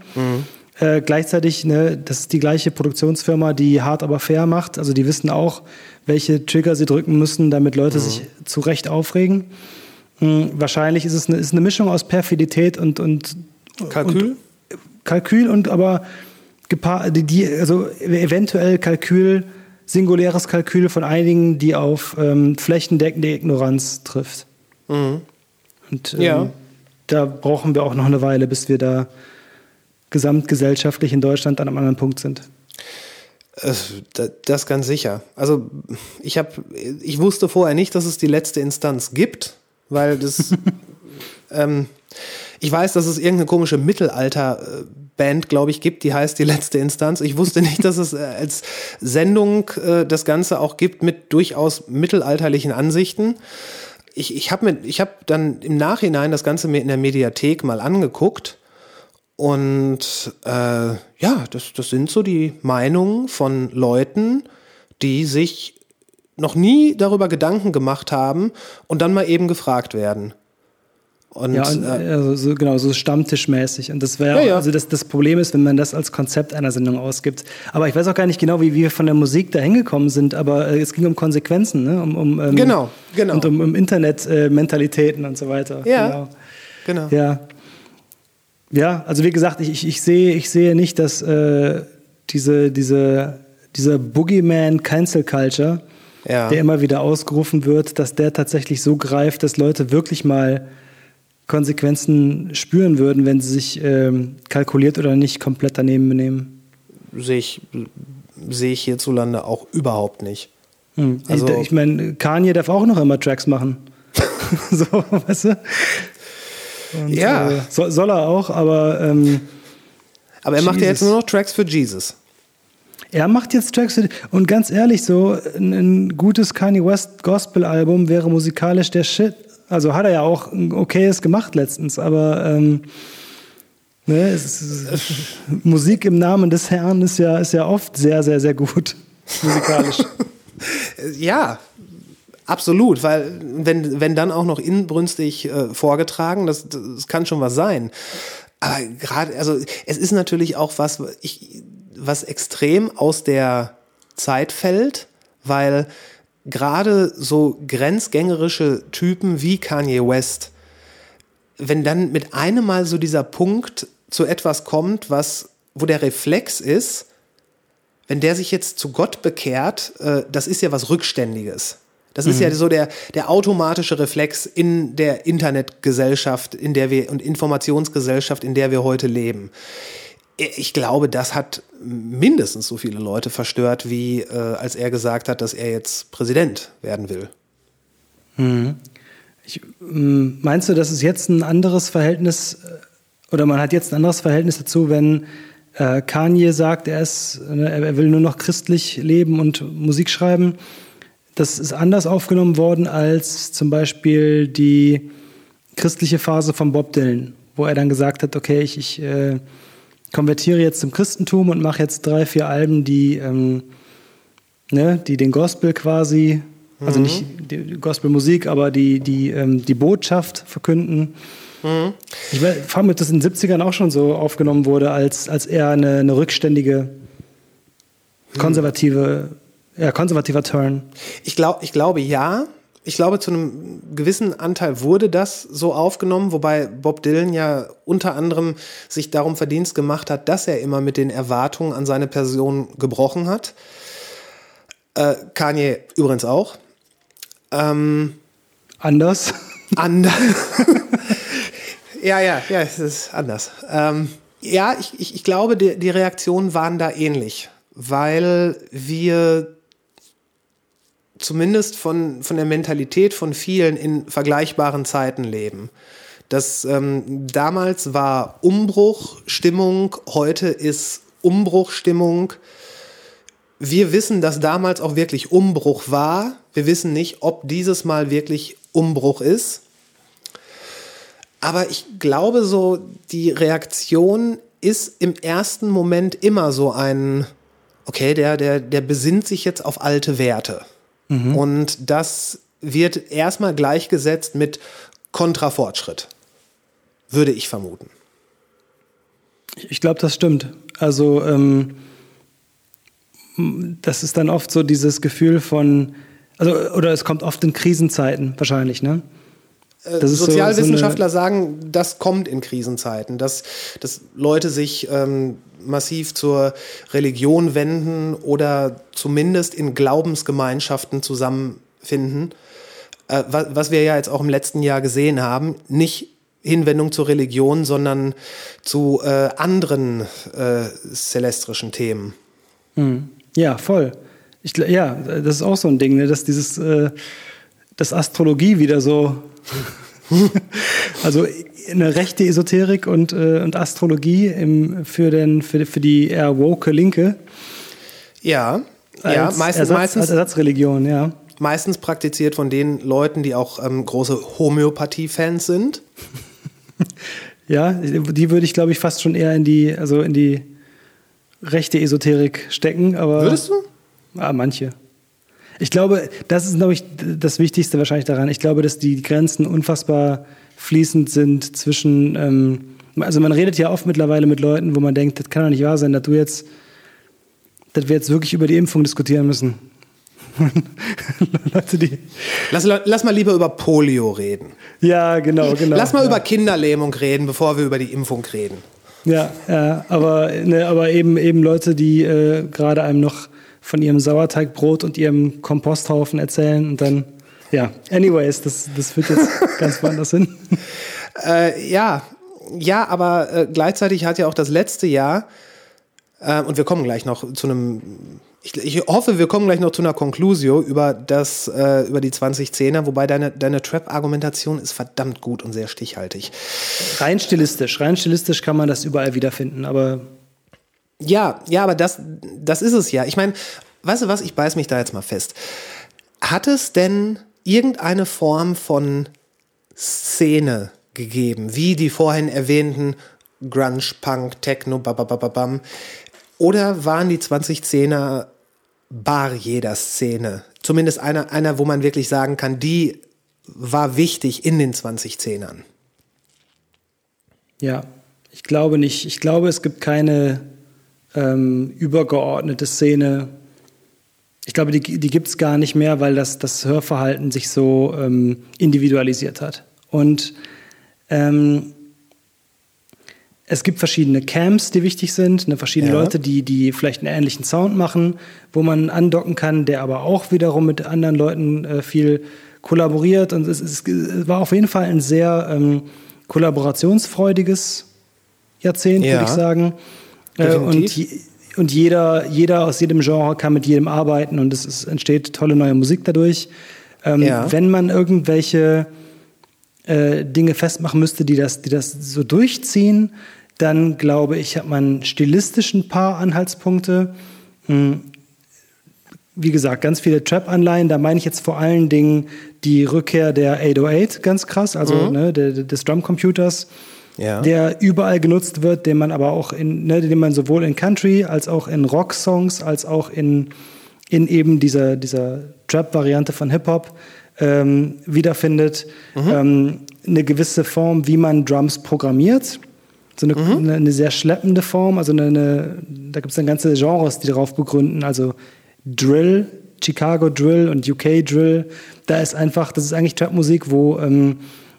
Äh, gleichzeitig, ne, das ist die gleiche Produktionsfirma, die hart aber fair macht. Also die wissen auch, welche Trigger sie drücken müssen, damit Leute sich zu Recht aufregen. Hm, wahrscheinlich ist es eine, ist eine Mischung aus Perfidität und, und Kalkül? Kalkül und aber die, die, also eventuell Kalkül, singuläres Kalkül von einigen, die auf ähm, flächendeckende Ignoranz trifft. Und ähm, Ja. da brauchen wir auch noch eine Weile, bis wir da gesamtgesellschaftlich in Deutschland an einem anderen Punkt sind. Äh, da- Das ganz sicher. Also ich habe, ich wusste vorher nicht, dass es die letzte Instanz gibt, weil das, <laughs> ähm, ich weiß, dass es irgendeine komische Mittelalter-Band, glaube ich, gibt, die heißt die letzte Instanz. Ich wusste nicht, dass es äh, als Sendung äh, das Ganze auch gibt mit durchaus mittelalterlichen Ansichten. Ich, ich habe mir, ich habe dann im Nachhinein das Ganze mir in der Mediathek mal angeguckt. Und äh, ja, das, das sind so die Meinungen von Leuten, die sich noch nie darüber Gedanken gemacht haben und dann mal eben gefragt werden. Und, Ja, und, äh, also so, genau, so stammtischmäßig. Und das wäre, Ja, ja. also das, das Problem ist, wenn man das als Konzept einer Sendung ausgibt. Aber ich weiß auch gar nicht genau, wie wir von der Musik da hingekommen sind, aber äh, es ging um Konsequenzen, ne? um, um, ähm, Genau, genau. Und um, um Internet-Mentalitäten und so weiter. Ja. Genau. genau. Ja. Ja, also wie gesagt, ich, ich, ich, sehe, ich sehe nicht, dass äh, diese, diese, dieser Boogeyman Cancel Culture, Ja. der immer wieder ausgerufen wird, dass der tatsächlich so greift, dass Leute wirklich mal Konsequenzen spüren würden, wenn sie sich ähm, kalkuliert oder nicht komplett daneben benehmen. Sehe ich, sehe ich hierzulande auch überhaupt nicht. Hm. Also- ich ich meine, Kanye darf auch noch immer Tracks machen. <laughs> <laughs> so, weißt du? Und, Ja. Äh, soll, soll er auch, aber ähm, Aber er macht ja jetzt Jesus. nur noch Tracks für Jesus. Er macht jetzt Tracks für, und ganz ehrlich, so ein, ein gutes Kanye West Gospel Album wäre musikalisch der Shit. Also hat er ja auch ein okayes gemacht letztens, aber ähm, ne, ist, <laughs> Musik im Namen des Herrn ist ja, ist ja oft sehr, sehr, sehr gut <laughs> musikalisch. Ja, absolut, weil wenn, wenn dann auch noch inbrünstig äh, vorgetragen, das, das kann schon was sein. Aber gerade, also es ist natürlich auch was, ich, was extrem aus der Zeit fällt, weil gerade so grenzgängerische Typen wie Kanye West, wenn dann mit einem Mal so dieser Punkt zu etwas kommt, was, wo der Reflex ist, wenn der sich jetzt zu Gott bekehrt, äh, das ist ja was Rückständiges. Das ist ja so der, der automatische Reflex in der Internetgesellschaft, in der wir und Informationsgesellschaft, in der wir heute leben. Ich glaube, das hat mindestens so viele Leute verstört, wie äh, als er gesagt hat, dass er jetzt Präsident werden will. Ich, ähm, meinst du, dass es jetzt ein anderes Verhältnis äh, oder man hat jetzt ein anderes Verhältnis dazu, wenn äh, Kanye sagt, er, ist, ne, er will nur noch christlich leben und Musik schreiben? Das ist anders aufgenommen worden als zum Beispiel die christliche Phase von Bob Dylan, wo er dann gesagt hat, okay, ich, ich äh, konvertiere jetzt zum Christentum und mache jetzt drei, vier Alben, die, ähm, ne, die den Gospel quasi, also nicht die Gospelmusik, aber die, die, ähm, die Botschaft verkünden. Ich frage mich, ob das in den 70ern auch schon so aufgenommen wurde, als, als eher eine, eine rückständige, konservative, ja, konservativer Turn. Ich, glaub, ich glaube ja. Ich glaube, zu einem gewissen Anteil wurde das so aufgenommen, wobei Bob Dylan ja unter anderem sich darum Verdienst gemacht hat, dass er immer mit den Erwartungen an seine Person gebrochen hat. Äh, Kanye übrigens auch. Ähm, Anders. Ander <laughs> Ja, ja, ja, es ist anders. Ähm, ja, ich, ich, ich glaube, die, die Reaktionen waren da ähnlich, weil wir zumindest von, von der Mentalität von vielen in vergleichbaren Zeiten leben. Das ähm, damals war Umbruchstimmung, heute ist Umbruchstimmung. Wir wissen, dass damals auch wirklich Umbruch war. Wir wissen nicht, ob dieses Mal wirklich Umbruch ist. Aber ich glaube so, die Reaktion ist im ersten Moment immer so ein, okay, der, der, der besinnt sich jetzt auf alte Werte. Und das wird erstmal gleichgesetzt mit Kontrafortschritt. Würde ich vermuten. Ich glaube, das stimmt. Also ähm, das ist dann oft so dieses Gefühl von, also oder es kommt oft in Krisenzeiten wahrscheinlich, ne? Das ist so- Sozialwissenschaftler sagen, das kommt in Krisenzeiten, dass, dass Leute sich ähm, massiv zur Religion wenden oder zumindest in Glaubensgemeinschaften zusammenfinden. Äh, was, was wir ja jetzt auch im letzten Jahr gesehen haben, nicht Hinwendung zur Religion, sondern zu äh, anderen äh, celestrischen Themen. Ja, voll. Ich, ja, das ist auch so ein Ding, ne, dass dieses, äh, dass Astrologie wieder so, <laughs> <laughs> also eine rechte Esoterik und, äh, und Astrologie im, für, den, für, für die eher woke Linke Ja, ja meistens, Ersatz, meistens, als Ersatzreligion, ja. meistens praktiziert von den Leuten, die auch ähm, große Homöopathie-Fans sind. <laughs> Ja, die würde ich, glaube ich, fast schon eher in die, also in die rechte Esoterik stecken, aber. Würdest du? Ah, manche. Ich glaube, das ist, glaube ich, das Wichtigste wahrscheinlich daran. Ich glaube, dass die Grenzen unfassbar fließend sind zwischen, ähm, also man redet ja oft mittlerweile mit Leuten, wo man denkt, das kann doch nicht wahr sein, dass du jetzt, dass wir jetzt wirklich über die Impfung diskutieren müssen. <laughs> Leute, die, Lass, lass mal lieber über Polio reden. ja, genau, genau. Lass mal ja. über Kinderlähmung reden, bevor wir über die Impfung reden. Ja, ja aber, ne, aber eben, eben Leute, die äh, gerade einem noch von ihrem Sauerteigbrot und ihrem Komposthaufen erzählen und dann, ja, anyways, das, das führt jetzt <laughs> ganz woanders hin. Äh, ja, ja, aber äh, gleichzeitig hat ja auch das letzte Jahr, äh, und wir kommen gleich noch zu einem, ich, ich hoffe, wir kommen gleich noch zu einer Conclusio über das, äh, über die 2010er, wobei deine, deine Trap-Argumentation ist verdammt gut und sehr stichhaltig. Rein stilistisch, rein stilistisch kann man das überall wiederfinden, aber Ja, ja, aber das, das ist es ja. Ich meine, weißt du was, ich beiß mich da jetzt mal fest. Hat es denn irgendeine Form von Szene gegeben, wie die vorhin erwähnten Grunge, Punk, Techno, babababam, oder waren die 2010er bar jeder Szene? Zumindest einer, einer, wo man wirklich sagen kann, die war wichtig in den 2010ern. ja, ich glaube nicht. Ich glaube, es gibt keine ähm, übergeordnete Szene. Ich glaube, die, die gibt es gar nicht mehr, weil das, das Hörverhalten sich so ähm, individualisiert hat. Und ähm, es gibt verschiedene Camps, die wichtig sind, ne, verschiedene Ja. Leute, die, die vielleicht einen ähnlichen Sound machen, wo man andocken kann, der aber auch wiederum mit anderen Leuten äh, viel kollaboriert. Und es, es, es war auf jeden Fall ein sehr ähm, kollaborationsfreudiges Jahrzehnt, Ja. würde ich sagen. Äh, und, Definitiv. je- und jeder, jeder aus jedem Genre kann mit jedem arbeiten und es ist, entsteht tolle neue Musik dadurch. Ähm, Ja. Wenn man irgendwelche äh, Dinge festmachen müsste, die das, die das so durchziehen, dann glaube ich, hat man stilistisch ein paar Anhaltspunkte. Hm, Wie gesagt, ganz viele Trap-Anleihen. Da meine ich jetzt vor allen Dingen die Rückkehr der 808 ganz krass, also ne, der, der- des Drumcomputers, Ja. der überall genutzt wird, den man aber auch in, ne, den man sowohl in Country als auch in Rock-Songs als auch in, in eben dieser, dieser Trap-Variante von Hip-Hop ähm, wiederfindet. Ähm, eine gewisse Form, wie man Drums programmiert. So eine, eine, eine sehr schleppende Form. Also eine, eine da gibt es dann ganze Genres, die darauf begründen. Also Drill, Chicago Drill und UK Drill. Da ist einfach, das ist eigentlich Trap-Musik, wo ähm,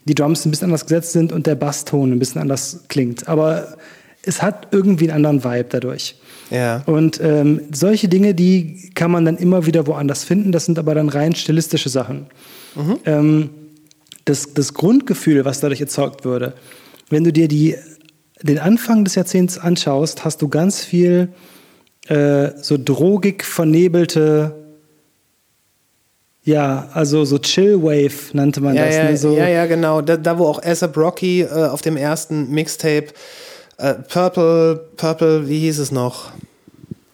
die Drums ein bisschen anders gesetzt sind und der Basston ein bisschen anders klingt. Aber es hat irgendwie einen anderen Vibe dadurch. Ja. Und ähm, solche Dinge, die kann man dann immer wieder woanders finden. Das sind aber dann rein stilistische Sachen. Ähm, das, das Grundgefühl, was dadurch erzeugt würde, wenn du dir die, den Anfang des Jahrzehnts anschaust, hast du ganz viel äh, so drogig vernebelte, ja, also so Chillwave nannte man Ja, das. ja, ne? so, ja, ja, genau. Da, da wo auch ASAP Rocky äh, auf dem ersten Mixtape äh, Purple, Purple, wie hieß es noch?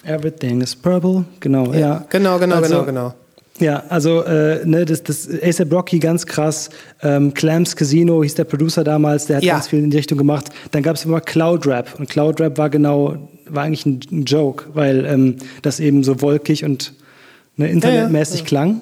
Everything is purple, genau, ja. Genau, genau, Also- genau, genau. Ja, also äh, ne, das, das A$AP Rocky ganz krass. Ähm, Clams Casino hieß der Producer damals, der hat Ja. ganz viel in die Richtung gemacht. Dann gab es immer Cloud Rap und Cloud Rap war genau, war eigentlich ein, ein Joke, weil ähm, das eben so wolkig und ne, internetmäßig klang.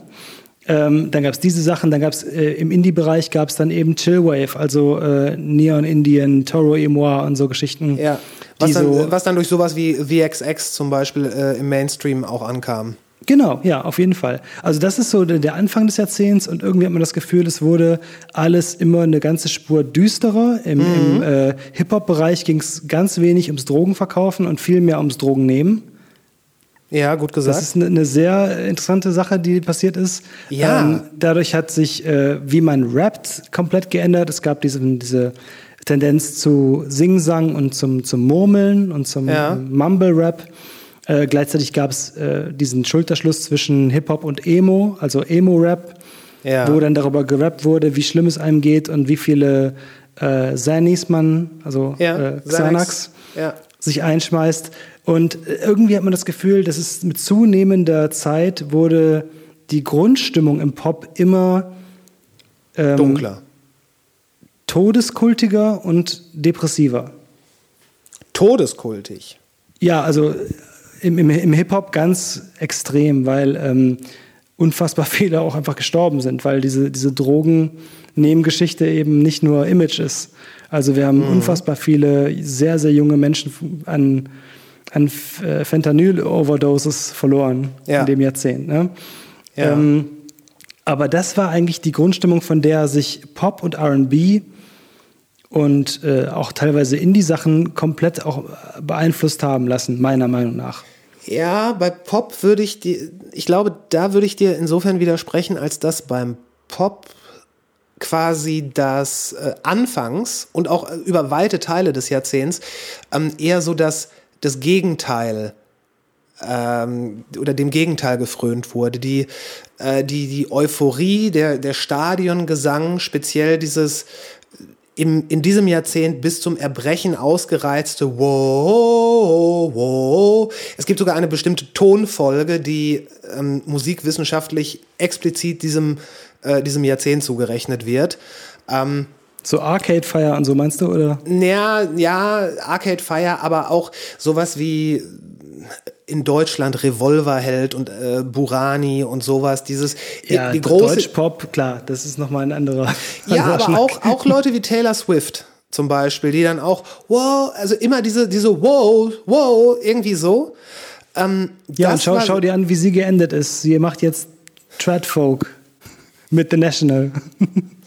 Ähm, dann gab es diese Sachen, dann gab es äh, im Indie-Bereich gab es dann eben Chillwave, also äh, Neon Indian, Toro Emoir und so Geschichten. Ja. Was dann, so, was dann durch sowas wie VXX zum Beispiel äh, im Mainstream auch ankam. Genau, ja, auf jeden Fall. Also das ist so der, Anfang des Jahrzehnts und irgendwie hat man das Gefühl, es wurde alles immer eine ganze Spur düsterer. Im, im äh, Hip-Hop-Bereich ging es ganz wenig ums Drogenverkaufen und viel mehr ums Drogennehmen. Ja, gut gesagt. Das ist eine, eine sehr interessante Sache, die passiert ist. Ähm, Ja. dadurch hat sich, äh, wie man rappt, komplett geändert. Es gab diese, diese Tendenz zu Singsang und zum, zum Murmeln und zum Ja. Mumble-Rap. Äh, gleichzeitig gab es äh, diesen Schulterschluss zwischen Hip-Hop und Emo, also Emo-Rap, Ja. wo dann darüber gerappt wurde, wie schlimm es einem geht und wie viele äh, Xanis man, also Ja, äh, Xanax, Ja. sich einschmeißt. Und irgendwie hat man das Gefühl, dass es mit zunehmender Zeit wurde die Grundstimmung im Pop immer ähm, Dunkler. todeskultiger und depressiver. Todeskultig. Ja, also im, im, im Hip-Hop ganz extrem, weil ähm, unfassbar <laughs> viele auch einfach gestorben sind, weil diese, diese Drogen-Nebengeschichte eben nicht nur Image ist. Also wir haben Mhm. unfassbar viele sehr, sehr junge Menschen an, an äh, Fentanyl-Overdoses verloren Ja. in dem Jahrzehnt. Ne? Ja. Ähm, aber das war eigentlich die Grundstimmung, von der sich Pop und RB und äh, auch teilweise Indie-Sachen komplett auch beeinflusst haben lassen, meiner Meinung nach. Ja, bei Pop würde ich dir, ich glaube, da würde ich dir insofern widersprechen, als dass beim Pop quasi das äh, Anfangs und auch äh, über weite Teile des Jahrzehnts ähm, eher so das, das Gegenteil ähm, oder dem Gegenteil gefrönt wurde. Die, äh, die, die Euphorie, der, der Stadiongesang, speziell dieses im, in diesem Jahrzehnt bis zum Erbrechen ausgereizte Wow, wow. Es gibt sogar eine bestimmte Tonfolge, die ähm, musikwissenschaftlich explizit diesem, äh, diesem Jahrzehnt zugerechnet wird. Ähm, So Arcade Fire und so meinst du, oder? ja, ja, Arcade Fire, aber auch sowas wie in Deutschland Revolverheld und äh, Burani und sowas. Dieses Ja, die große, Deutschpop, klar, das ist nochmal ein anderer. <laughs> ja, aber Schnack. auch, auch Leute wie Taylor Swift zum Beispiel, die dann auch, wow, also immer diese, diese wow, wow, irgendwie so. Ähm, Ja, schau, war- schau dir an, wie sie geendet ist. Sie macht jetzt Tradfolk mit The National. <laughs>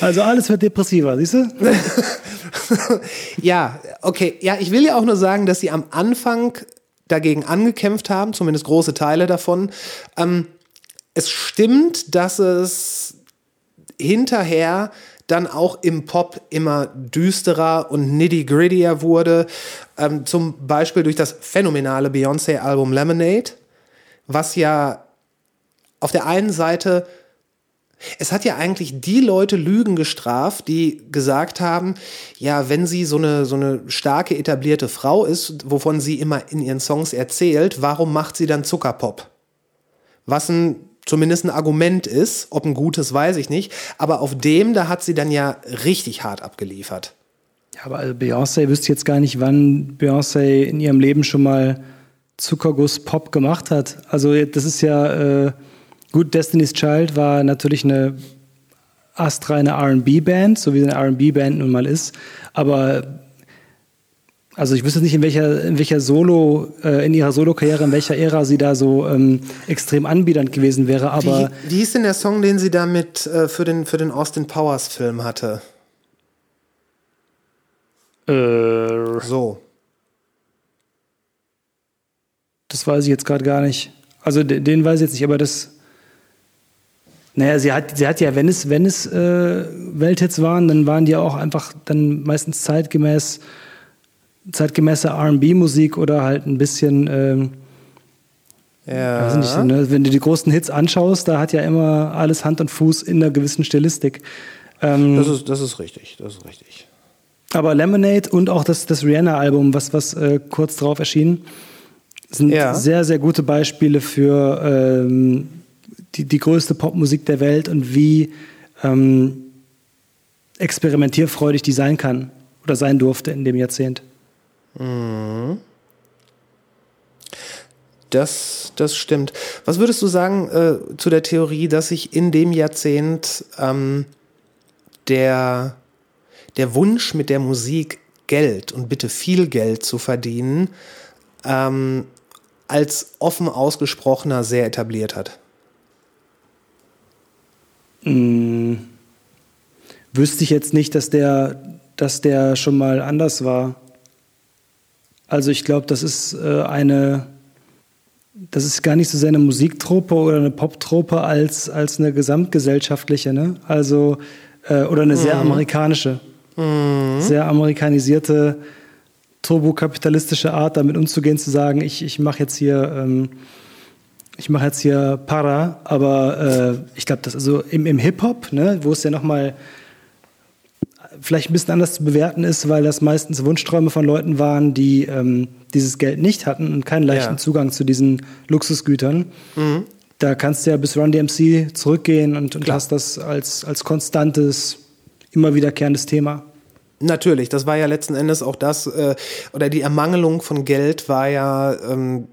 Also alles wird depressiver, siehst du? <laughs> Ja, okay. Ja, ich will ja auch nur sagen, dass sie am Anfang dagegen angekämpft haben, zumindest große Teile davon. Ähm, es stimmt, dass es hinterher dann auch im Pop immer düsterer und nitty-grittier wurde. Ähm, zum Beispiel durch das phänomenale Beyoncé-Album Lemonade, was ja auf der einen Seite es hat ja eigentlich die Leute Lügen gestraft, die gesagt haben, ja, wenn sie so eine, so eine starke etablierte Frau ist, wovon sie immer in ihren Songs erzählt, warum macht sie dann Zuckerpop? Was ein, zumindest ein Argument ist, ob ein gutes, weiß ich nicht, aber auf dem, da hat sie dann ja richtig hart abgeliefert. Ja, aber also Beyoncé wüsste jetzt gar nicht, wann Beyoncé in ihrem Leben schon mal Zuckerguss Pop gemacht hat. Also das ist ja äh, gut. Destiny's Child war natürlich eine astreine R&B-Band, so wie eine R&B-Band nun mal ist. Aber also ich wüsste nicht, in welcher, in welcher Solo, äh, in ihrer Solo-Karriere, in welcher Ära sie da so ähm, extrem anbiedernd gewesen wäre. Aber wie, wie hieß denn der Song, den sie damit äh, für, den, für den Austin Powers Film hatte? äh, So. Das weiß ich jetzt gerade gar nicht. Also den, den weiß ich jetzt nicht, aber das. Naja, sie hat, sie hat ja, wenn es, wenn es äh, Welthits waren, dann waren die auch einfach dann meistens zeitgemäß, zeitgemäße RB-Musik oder halt ein bisschen, ähm, Ja. weiß nicht, ne? wenn du die großen Hits anschaust, da hat ja immer alles Hand und Fuß in einer gewissen Stilistik. Ähm, Das ist, das ist richtig, das ist richtig. aber Lemonade und auch das, das Rihanna-Album, was, was äh, kurz darauf erschien, sind Ja. sehr, sehr gute Beispiele für ähm, die, die größte Popmusik der Welt und wie ähm, experimentierfreudig die sein kann oder sein durfte in dem Jahrzehnt. Das, das stimmt. Was würdest du sagen äh, zu der Theorie, dass sich in dem Jahrzehnt ähm, der, der Wunsch mit der Musik Geld und bitte viel Geld zu verdienen, ähm, als offen ausgesprochener sehr etabliert hat? Wüsste ich jetzt nicht, dass der, dass der schon mal anders war. Also ich glaube, das ist äh, eine, das ist gar nicht so sehr eine Musiktrope oder eine Poptrope als, als eine gesamtgesellschaftliche, ne? Also, äh, oder eine sehr amerikanische, sehr amerikanisierte, turbokapitalistische Art, damit umzugehen, zu sagen, ich, ich mache jetzt hier, ähm, ich mache jetzt hier Para, aber äh, ich glaube, das also im, im Hip-Hop, ne, wo es ja nochmal vielleicht ein bisschen anders zu bewerten ist, weil das meistens Wunschträume von Leuten waren, die ähm, dieses Geld nicht hatten und keinen leichten Ja. Zugang zu diesen Luxusgütern. Da kannst du ja bis Run DMC zurückgehen und, und hast das als, als konstantes, immer wiederkehrendes Thema. Natürlich, das war ja letzten Endes auch das, äh, oder die Ermangelung von Geld war ja ähm,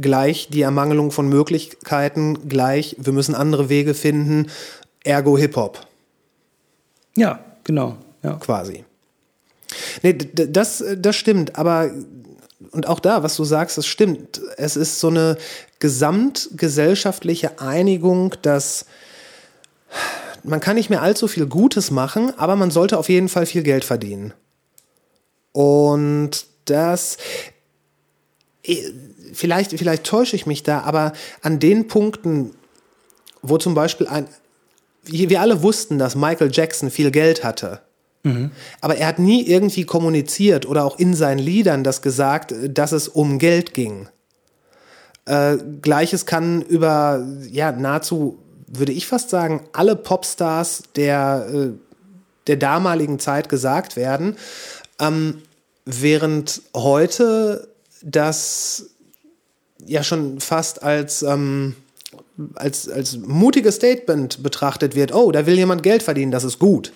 gleich die Ermangelung von Möglichkeiten, gleich wir müssen andere Wege finden, ergo Hip-Hop. Ja, genau. Ja. quasi. Nee, das, das stimmt, aber und auch da, was du sagst, das stimmt. Es ist so eine gesamtgesellschaftliche Einigung, dass man kann nicht mehr allzu viel Gutes machen, aber man sollte auf jeden Fall viel Geld verdienen. Und das vielleicht, vielleicht täusche ich mich da, aber an den Punkten, wo zum Beispiel ein, wir alle wussten, dass Michael Jackson viel Geld hatte. Aber er hat nie irgendwie kommuniziert oder auch in seinen Liedern das gesagt, dass es um Geld ging. Äh, Gleiches kann über, ja, nahezu, würde ich fast sagen, alle Popstars der, äh, der damaligen Zeit gesagt werden. Ähm, während heute das ja schon fast als, ähm, als, als mutiges Statement betrachtet wird. Oh, da will jemand Geld verdienen, das ist gut.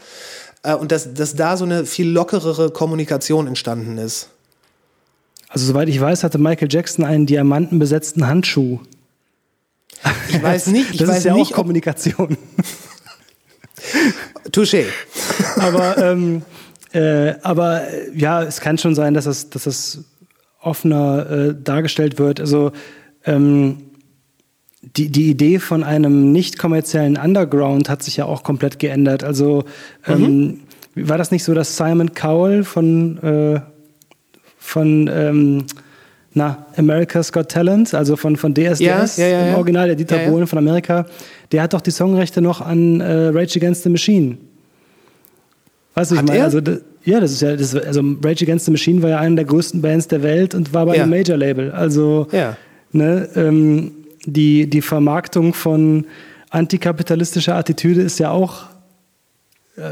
Äh, und dass, dass da so eine viel lockerere Kommunikation entstanden ist. Also soweit ich weiß, hatte Michael Jackson einen diamantenbesetzten Handschuh. Ich weiß nicht, ich das weiß ist ja nicht, auch Kommunikation. Touché. aber, ähm, äh, aber äh, ja, es kann schon sein, dass das, dass das offener äh, dargestellt wird. Also ähm, die, die Idee von einem nicht kommerziellen Underground hat sich ja auch komplett geändert. Also ähm, war das nicht so, dass Simon Cowell von, äh, von ähm, na, America's Got Talent, also von, von DSDS Ja, ja, ja, im. Original, der Dieter. Bohlen von Amerika, der hat doch die Songrechte noch an äh, Rage Against the Machine. Weißt du, ich meine, also ja, das ist ja, das, also Rage Against the Machine war ja eine der größten Bands der Welt und war bei Ja. einem Major-Label. Also Ja. ne, ähm, die, die Vermarktung von antikapitalistischer Attitüde ist ja auch äh,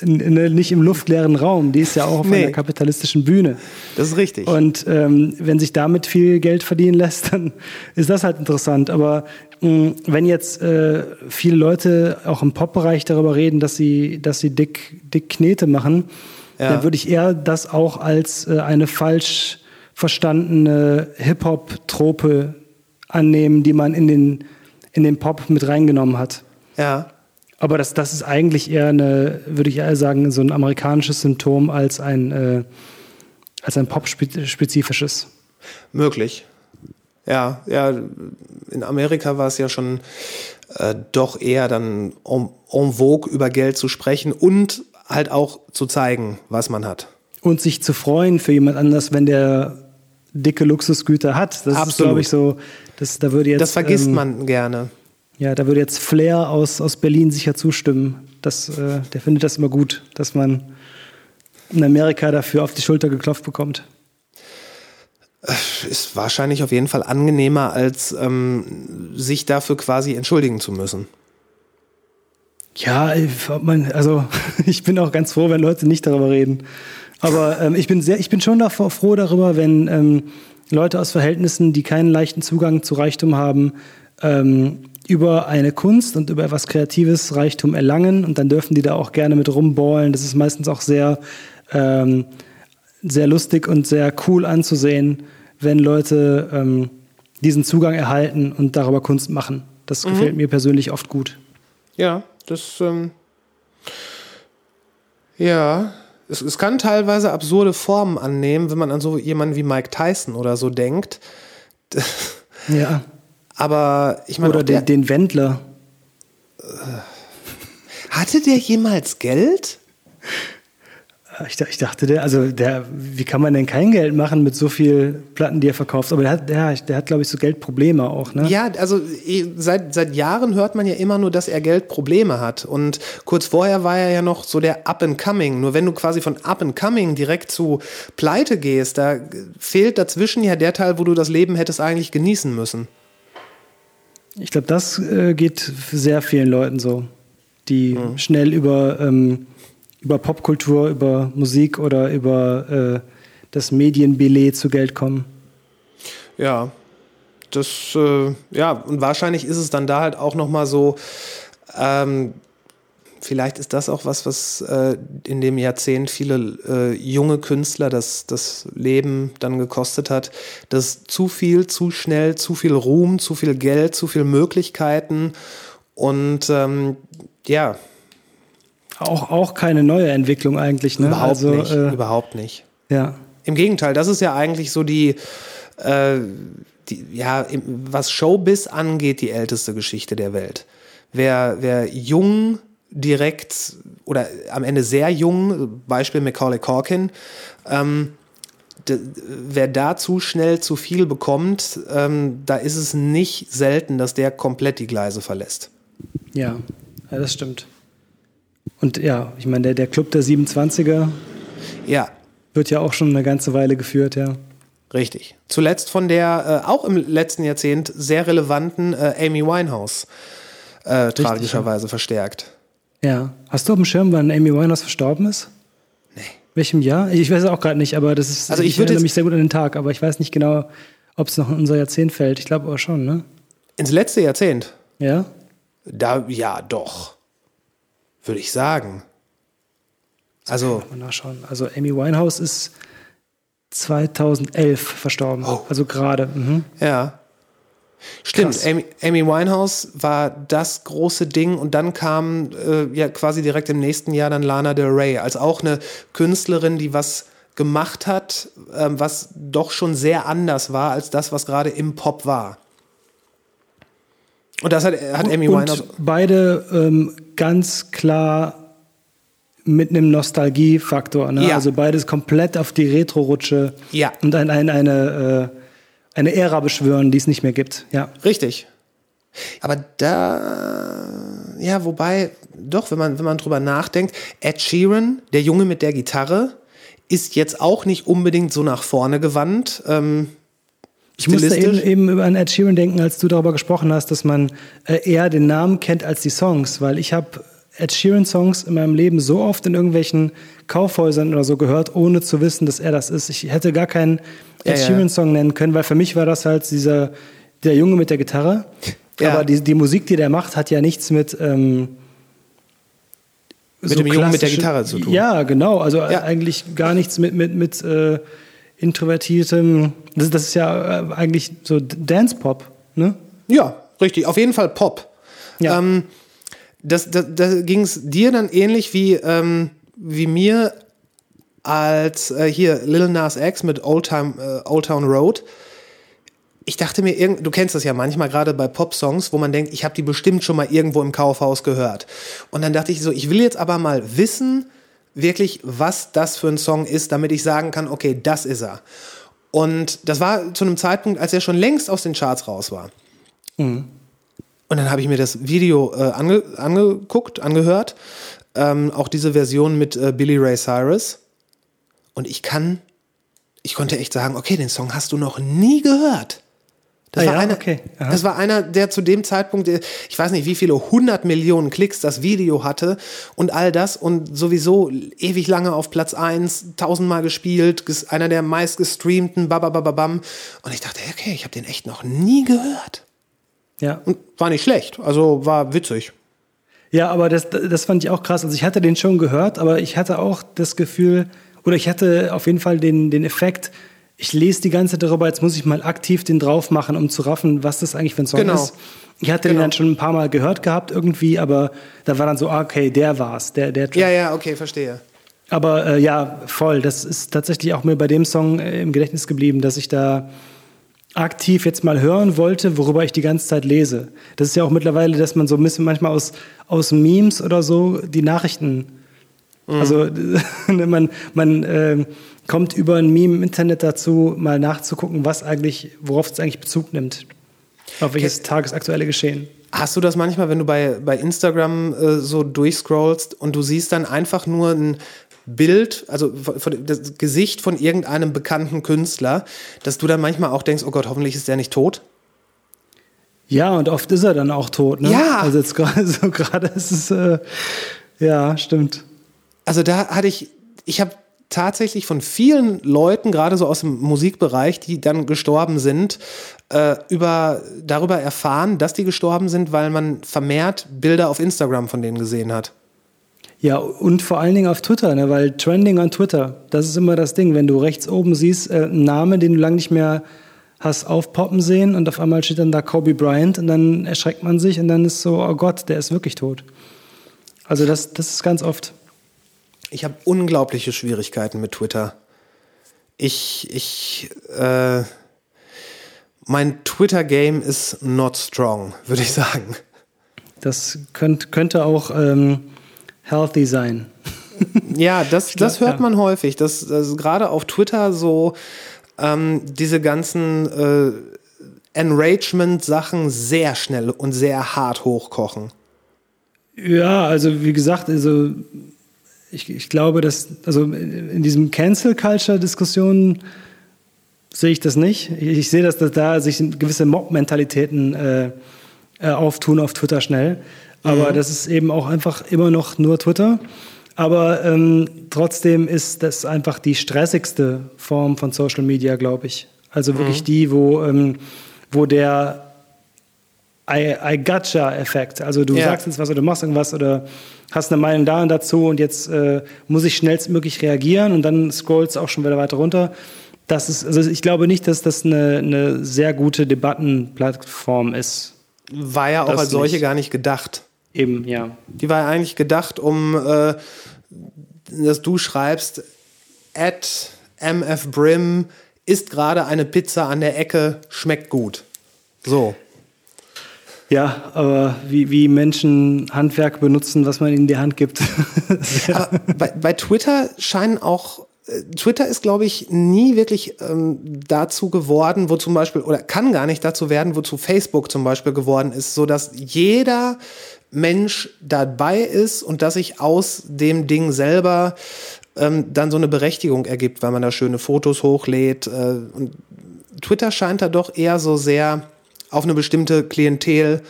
in, nicht im luftleeren Raum, die ist ja auch auf Nee. einer kapitalistischen Bühne. Das ist richtig. Und ähm, wenn sich damit viel Geld verdienen lässt, <laughs> dann ist das halt interessant. Aber mh, wenn jetzt äh, viele Leute auch im Pop-Bereich darüber reden, dass sie, dass sie dick, dick Knete machen, Ja. dann würde ich eher das auch als äh, eine falsch verstandene Hip-Hop-Trope annehmen, die man in den, in den Pop mit reingenommen hat. ja. Aber das, das ist eigentlich eher eine, würde ich eher sagen, so ein amerikanisches Symptom als ein, äh, als ein Pop-spezifisches. Möglich. Ja, ja, in Amerika war es ja schon äh, doch eher dann en, en vogue über Geld zu sprechen und halt auch zu zeigen, was man hat. Und sich zu freuen für jemand anders, wenn der dicke Luxusgüter hat. Das ist, Absolut. glaube ich, so, das, da würde jetzt. Das vergisst ähm, man gerne. Ja, da würde jetzt Flair aus, aus Berlin sicher zustimmen. Das, äh, der findet das immer gut, dass man in Amerika dafür auf die Schulter geklopft bekommt. Ist wahrscheinlich auf jeden Fall angenehmer, als ähm, sich dafür quasi entschuldigen zu müssen. Ja, man, also <laughs> ich bin auch ganz froh, wenn Leute nicht darüber reden. Aber ähm, ich bin sehr, ich bin schon davor froh darüber, wenn ähm, Leute aus Verhältnissen, die keinen leichten Zugang zu Reichtum haben, ähm, über eine Kunst und über etwas Kreatives Reichtum erlangen und dann dürfen die da auch gerne mit rumballen. Das ist meistens auch sehr, ähm, sehr lustig und sehr cool anzusehen, wenn Leute ähm, diesen Zugang erhalten und darüber Kunst machen. Das gefällt mir persönlich oft gut. Ja, das, ähm, ja, es, es kann teilweise absurde Formen annehmen, wenn man an so jemanden wie Mike Tyson oder so denkt. Ja. Aber ich meine, Oder der, den Wendler. hatte der jemals Geld? Ich, ich dachte, der, also der, wie kann man denn kein Geld machen mit so viel Platten, die er verkauft? Aber der hat, der, der hat glaube ich, so Geldprobleme auch, ne? Ja, also eh, seit, seit Jahren hört man ja immer nur, dass er Geldprobleme hat. Und kurz vorher war er ja noch so der Up and Coming. Nur wenn du quasi von Up and Coming direkt zu Pleite gehst, da fehlt dazwischen ja der Teil, wo du das Leben hättest eigentlich genießen müssen. Ich glaube, das äh, geht sehr vielen Leuten so, die Mhm. schnell über, ähm, über Popkultur, über Musik oder über äh, das Medienbillet zu Geld kommen. Ja, das, äh, ja, und wahrscheinlich ist es dann da halt auch nochmal so, ähm, vielleicht ist das auch was, was äh, in dem Jahrzehnt viele äh, junge Künstler das, das Leben dann gekostet hat, dass zu viel, zu schnell, zu viel Ruhm, zu viel Geld, zu viel Möglichkeiten und ähm, ja, Auch, auch keine neue Entwicklung eigentlich, ne? überhaupt also, nicht, Äh, überhaupt nicht. ja. Im Gegenteil, das ist ja eigentlich so die, äh, die ja, was Showbiz angeht, die älteste Geschichte der Welt. Wer, wer jung direkt oder am Ende sehr jung, Beispiel Macaulay Corkin, ähm, wer da zu schnell zu viel bekommt, ähm, da ist es nicht selten, dass der komplett die Gleise verlässt. Ja, ja das stimmt. Und ja, ich meine, der, der Club der 27er Ja, wird ja auch schon eine ganze Weile geführt, ja. Richtig. Zuletzt von der äh, auch im letzten Jahrzehnt sehr relevanten äh, Amy Winehouse äh, tragischerweise verstärkt. Ja. Hast du auf dem Schirm, wann Amy Winehouse verstorben ist? Nee. Welchem Jahr? Ich weiß es auch gerade nicht, aber das ist. Also ich ich würde erinnere mich sehr gut an den Tag, aber ich weiß nicht genau, ob es noch in unser Jahrzehnt fällt. Ich glaube aber schon, ne? Ins letzte Jahrzehnt? Ja? Da, ja, doch. Würde ich sagen. Also, Mal nachschauen. Also Amy Winehouse ist 2011 verstorben. Oh. Also gerade. Mhm. ja. Stimmt. Amy, Amy Winehouse war das große Ding und dann kam äh, ja quasi direkt im nächsten Jahr dann Lana Del Rey als auch eine Künstlerin, die was gemacht hat, ähm, was doch schon sehr anders war als das, was gerade im Pop war. Und das hat, hat Amy Winehouse. Und beide ähm, ganz klar mit einem Nostalgiefaktor. Ne? Ja. Also beides komplett auf die Retro-Rutsche Ja. und ein, ein, eine, äh, eine Ära beschwören, die es nicht mehr gibt. Ja. Richtig. Aber da, ja, wobei, doch, wenn man, wenn man drüber nachdenkt, Ed Sheeran, der Junge mit der Gitarre, ist jetzt auch nicht unbedingt so nach vorne gewandt. Ähm, Ich musste eben, eben über einen Ed Sheeran denken, als du darüber gesprochen hast, dass man äh, eher den Namen kennt als die Songs, weil ich habe Ed Sheeran Songs in meinem Leben so oft in irgendwelchen Kaufhäusern oder so gehört, ohne zu wissen, dass er das ist. Ich hätte gar keinen Ed Ja. Sheeran Song nennen können, weil für mich war das halt dieser der Junge mit der Gitarre. Ja. Aber die, die Musik, die der macht, hat ja nichts mit ähm, Mit dem Jungen mit der Gitarre zu tun. Ja, genau. Also Ja. eigentlich gar nichts mit, mit, mit äh, introvertiertem. Das, das ist ja äh, eigentlich so Dance-Pop, ne? Ja, richtig. Auf jeden Fall Pop. Ja. Ähm, das, das, da ging es dir dann ähnlich wie, ähm, wie mir als äh, hier Lil Nas X mit Old, Time, äh, Old Town Road. Ich dachte mir, du kennst das ja manchmal gerade bei Pop-Songs, wo man denkt, ich habe die bestimmt schon mal irgendwo im Kaufhaus gehört. Und dann dachte ich so, ich will jetzt aber mal wissen, wirklich, was das für ein Song ist, damit ich sagen kann, okay, das ist er. Und das war zu einem Zeitpunkt, als er schon längst aus den Charts raus war. Und Und dann habe ich mir das Video äh, ange angeguckt, angehört. Ähm, auch diese Version mit äh, Billy Ray Cyrus. Und ich kann, ich konnte echt sagen, okay, den Song hast du noch nie gehört. Das, Ah war ja? einer, Okay. Das war einer, der zu dem Zeitpunkt, der- ich weiß nicht, wie viele hundert Millionen Klicks das Video hatte und all das und sowieso ewig lange auf Platz eins, tausendmal gespielt, ges- einer der meist gestreamten, babababam. Und ich dachte, okay, ich habe den echt noch nie gehört. Ja. Und war nicht schlecht, also war witzig. Ja, aber das, das fand ich auch krass. Also ich hatte den schon gehört, aber ich hatte auch das Gefühl, oder ich hatte auf jeden Fall den, den Effekt, ich lese die ganze Zeit darüber, jetzt muss ich mal aktiv den drauf machen, um zu raffen, was das eigentlich für ein Song Genau. ist. Ich hatte den Genau. dann schon ein paar Mal gehört gehabt irgendwie, aber da war dann so, ah, okay, der war's, der, der Track. Ja, ja, okay, verstehe. Aber äh, ja, voll. Das ist tatsächlich auch mir bei dem Song äh, im Gedächtnis geblieben, dass ich da aktiv jetzt mal hören wollte, worüber ich die ganze Zeit lese. Das ist ja auch mittlerweile, dass man so ein bisschen manchmal aus, aus Memes oder so die Nachrichten. Also <laughs> man, man äh, kommt über ein Meme im Internet dazu, mal nachzugucken, was eigentlich, worauf es eigentlich Bezug nimmt. Auf welches tagesaktuelle Geschehen. Hast du das manchmal, wenn du bei, bei Instagram äh, so durchscrollst und du siehst dann einfach nur ein Bild, also das Gesicht von irgendeinem bekannten Künstler, dass du dann manchmal auch denkst, oh Gott, hoffentlich ist der nicht tot? Ja, und oft ist er dann auch tot. Ne? Ja. Also jetzt gerade <laughs> so gerade ist es, äh, ja, stimmt. Also da hatte ich, ich habe tatsächlich von vielen Leuten, gerade so aus dem Musikbereich, die dann gestorben sind, äh, über, darüber erfahren, dass die gestorben sind, weil man vermehrt Bilder auf Instagram von denen gesehen hat. Ja, und vor allen Dingen auf Twitter, ne? weil Trending on Twitter, das ist immer das Ding, wenn du rechts oben siehst, äh, einen Namen, den du lange nicht mehr hast aufpoppen sehen und auf einmal steht dann da Kobe Bryant und dann erschreckt man sich und dann ist so, oh Gott, der ist wirklich tot. Also das, das ist ganz oft. Ich habe unglaubliche Schwierigkeiten mit Twitter. Ich, ich, äh, mein Twitter-Game ist not strong, würde ich sagen. Das könnt, könnte auch ähm, healthy sein. Ja, das, das hört man häufig, dass, dass gerade auf Twitter so ähm, diese ganzen äh, Enragement-Sachen sehr schnell und sehr hart hochkochen. Ja, also wie gesagt, also ich, ich glaube, dass also in diesem Cancel Culture Diskussion sehe ich das nicht. Ich, ich sehe, dass, dass da sich gewisse Mob-Mentalitäten äh, äh, auftun auf Twitter schnell. Aber das ist eben auch einfach immer noch nur Twitter. Aber ähm, trotzdem ist das einfach die stressigste Form von Social Media, glaube ich. Also wirklich die, wo, ähm, wo der I, I gotcha-Effekt. Also du Ja. sagst jetzt was oder du machst irgendwas oder hast eine Meinung da und dazu und jetzt äh, muss ich schnellstmöglich reagieren und dann scrollst du auch schon wieder weiter runter. Das ist, also ich glaube nicht, dass das eine, eine sehr gute Debattenplattform ist. War ja auch Das als solche nicht. gar nicht gedacht. Eben, ja. Die war ja eigentlich gedacht, um, äh, dass du schreibst, at mfbrim ist gerade eine Pizza an der Ecke, schmeckt gut. So. Ja, aber wie, wie Menschen Handwerk benutzen, was man ihnen die Hand gibt. <laughs> Bei, bei Twitter scheinen auch, äh, Twitter ist, glaube ich, nie wirklich ähm, dazu geworden, wo zum Beispiel, oder kann gar nicht dazu werden, wozu Facebook zum Beispiel geworden ist, so dass jeder Mensch dabei ist und dass sich aus dem Ding selber ähm, dann so eine Berechtigung ergibt, weil man da schöne Fotos hochlädt. Äh, und Twitter scheint da doch eher so sehr auf eine bestimmte Klientel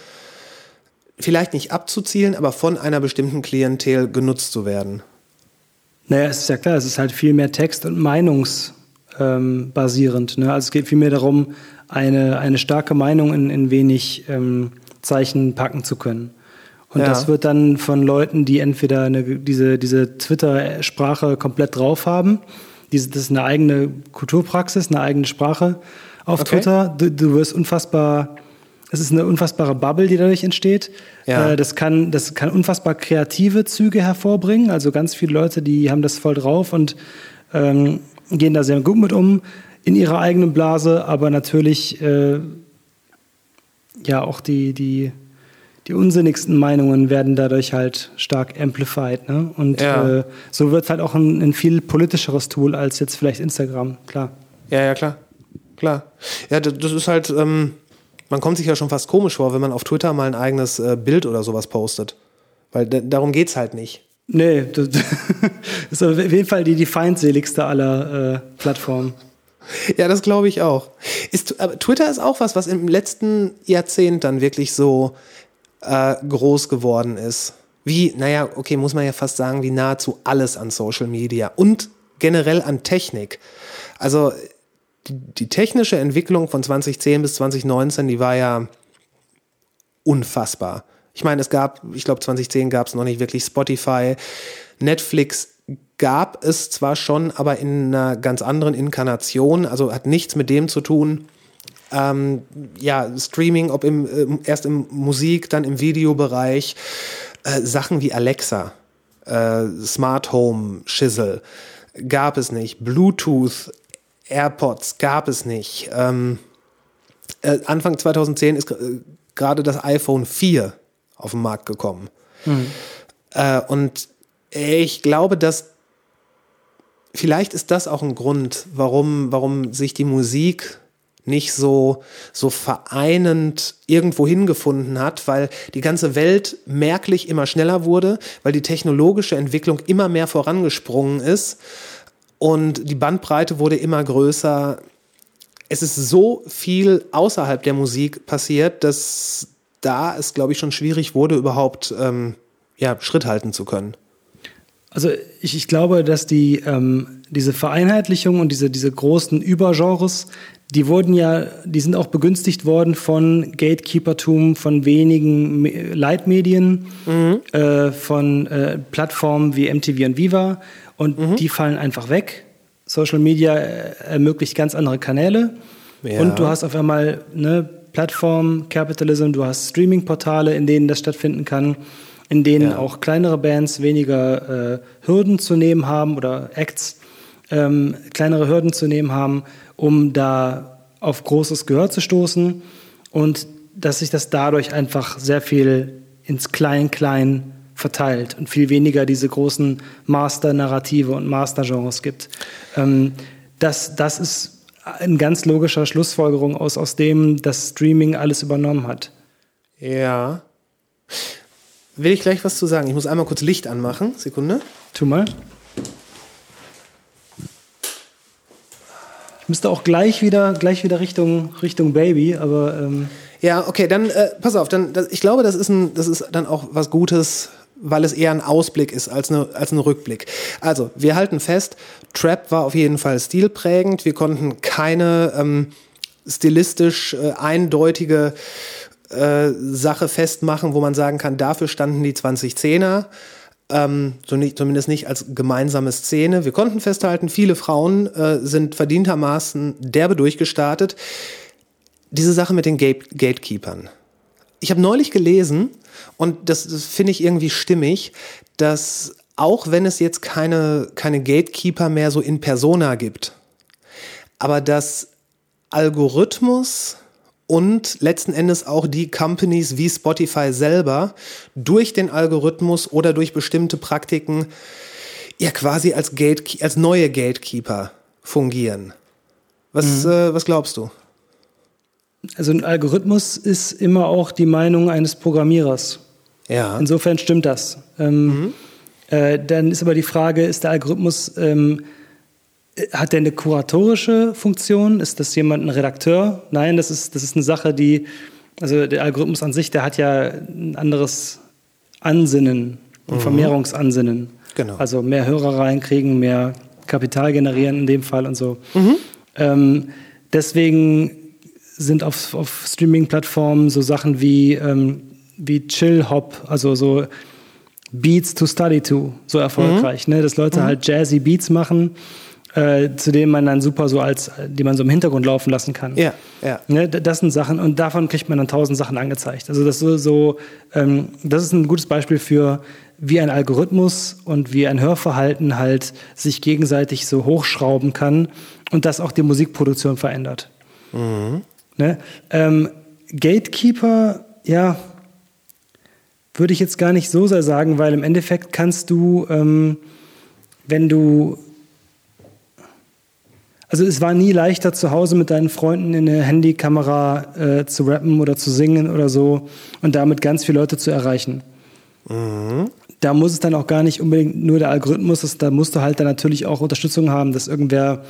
vielleicht nicht abzuzielen, aber von einer bestimmten Klientel genutzt zu werden. Naja, es ist ja klar, es ist halt viel mehr Text- und Meinungsbasierend. Ähm, ne? Also es geht vielmehr darum, eine, eine starke Meinung in, in wenig ähm, Zeichen packen zu können. Und Ja. das wird dann von Leuten, die entweder eine, diese, diese Twitter-Sprache komplett drauf haben, diese, das ist eine eigene Kulturpraxis, eine eigene Sprache auf Okay. Twitter. Du, du wirst unfassbar, es ist eine unfassbare Bubble, die dadurch entsteht. Ja. Äh, das, kann, das kann unfassbar kreative Züge hervorbringen. Also ganz viele Leute, die haben das voll drauf und ähm, gehen da sehr gut mit um in ihrer eigenen Blase, aber natürlich äh, ja auch die, die, die unsinnigsten Meinungen werden dadurch halt stark amplified. Ne? Und Ja. äh, so wird halt auch ein, ein viel politischeres Tool als jetzt vielleicht Instagram, klar. Ja, ja, klar. Klar. Ja, das, ist halt, ähm, Man kommt sich ja schon fast komisch vor, wenn man auf Twitter mal ein eigenes äh, Bild oder sowas postet. Weil darum geht's halt nicht. Nee, das <laughs> ist auf jeden Fall die, die feindseligste aller äh, Plattformen. Ja, das glaube ich auch. Ist, aber Twitter ist auch was, was im letzten Jahrzehnt dann wirklich so äh, groß geworden ist. Wie, naja, okay, muss man ja fast sagen, wie nahezu alles an Social Media und generell an Technik. Also die, die technische Entwicklung von 2010 bis 2019, die war ja unfassbar. Ich meine, es gab, ich glaube 2010 gab es noch nicht wirklich Spotify. Netflix gab es zwar schon, aber in einer ganz anderen Inkarnation, also hat nichts mit dem zu tun. Ähm, ja, Streaming, ob im, ähm, erst im Musik, dann im Videobereich, äh, Sachen wie Alexa, äh, Smart Home, Schissel, gab es nicht. Bluetooth, AirPods gab es nicht. Ähm, äh, Anfang 2010 ist äh, gerade das iPhone 4 auf den Markt gekommen. Äh, und ich glaube, dass vielleicht ist das auch ein Grund, warum, warum sich die Musik nicht so, so vereinend irgendwo hingefunden hat, weil die ganze Welt merklich immer schneller wurde, weil die technologische Entwicklung immer mehr vorangesprungen ist und die Bandbreite wurde immer größer. Es ist so viel außerhalb der Musik passiert, dass da es, glaube ich, schon schwierig wurde, überhaupt ähm, ja, Schritt halten zu können. Also ich, ich glaube, dass die, ähm, diese Vereinheitlichung und diese, diese großen Übergenres, die wurden ja, die sind auch begünstigt worden von Gatekeepertum, von wenigen Me- Leitmedien, äh, von äh, Plattformen wie MTV und Viva und die fallen einfach weg. Social Media äh, ermöglicht ganz andere Kanäle Ja. und du hast auf einmal ne, Plattform, Capitalism, du hast Streaming-Portale, in denen das stattfinden kann, in denen Ja. auch kleinere Bands weniger äh, Hürden zu nehmen haben oder Acts ähm, kleinere Hürden zu nehmen haben, um da auf großes Gehör zu stoßen und dass sich das dadurch einfach sehr viel ins Klein-Klein verteilt und viel weniger diese großen Master-Narrative und Master-Genres gibt. Ähm, das, das ist eine ganz logischer Schlussfolgerung aus, aus dem, dass Streaming alles übernommen hat. Ja. Will ich gleich was zu sagen? Ich muss einmal kurz Licht anmachen. Sekunde. Tu mal. Ich müsste auch gleich wieder, gleich wieder Richtung, Richtung Baby, aber ähm, Ja, okay, dann äh, pass auf. Dann, das, ich glaube, das ist, ein, das ist dann auch was Gutes, weil es eher ein Ausblick ist als, eine, als ein Rückblick. Also, wir halten fest, Trap war auf jeden Fall stilprägend. Wir konnten keine ähm, stilistisch äh, eindeutige äh, Sache festmachen, wo man sagen kann, dafür standen die 2010er. Ähm, so nicht, zumindest nicht als gemeinsame Szene. Wir konnten festhalten, viele Frauen äh, sind verdientermaßen derbe durchgestartet. Diese Sache mit den Gate Gatekeepern. Ich habe neulich gelesen, und das, das finde ich irgendwie stimmig, dass auch wenn es jetzt keine, keine Gatekeeper mehr so in Persona gibt, aber dass Algorithmus und letzten Endes auch die Companies wie Spotify selber durch den Algorithmus oder durch bestimmte Praktiken ja quasi als, Gate, als neue Gatekeeper fungieren. Was, äh, was glaubst du? Also ein Algorithmus ist immer auch die Meinung eines Programmierers. Ja. Insofern stimmt das. Ähm, äh, dann ist aber die Frage, ist der Algorithmus, ähm, äh, hat der eine kuratorische Funktion? Ist das jemand ein Redakteur? Nein, das ist, das ist eine Sache, die, also der Algorithmus an sich, der hat ja ein anderes Ansinnen, ein Vermehrungsansinnen. Genau. Also mehr Hörer reinkriegen, mehr Kapital generieren in dem Fall und so. Ähm, deswegen sind auf, auf Streaming-Plattformen so Sachen wie, ähm, wie Chill Hop, also so Beats to Study to, so erfolgreich, ne? dass Leute halt jazzy Beats machen, äh, zu denen man dann super so als, die man so im Hintergrund laufen lassen kann. Ja, ja. Ne, das sind Sachen und davon kriegt man dann tausend Sachen angezeigt. Also das so, so ähm, das ist ein gutes Beispiel für wie ein Algorithmus und wie ein Hörverhalten halt sich gegenseitig so hochschrauben kann und das auch die Musikproduktion verändert. Ne? Ähm, Gatekeeper, ja, würde ich jetzt gar nicht so sehr sagen, weil im Endeffekt kannst du, ähm, wenn du also es war nie leichter, zu Hause mit deinen Freunden in eine Handykamera äh, zu rappen oder zu singen oder so und damit ganz viele Leute zu erreichen. Da muss es dann auch gar nicht unbedingt nur der Algorithmus, das, da musst du halt dann natürlich auch Unterstützung haben, dass irgendwer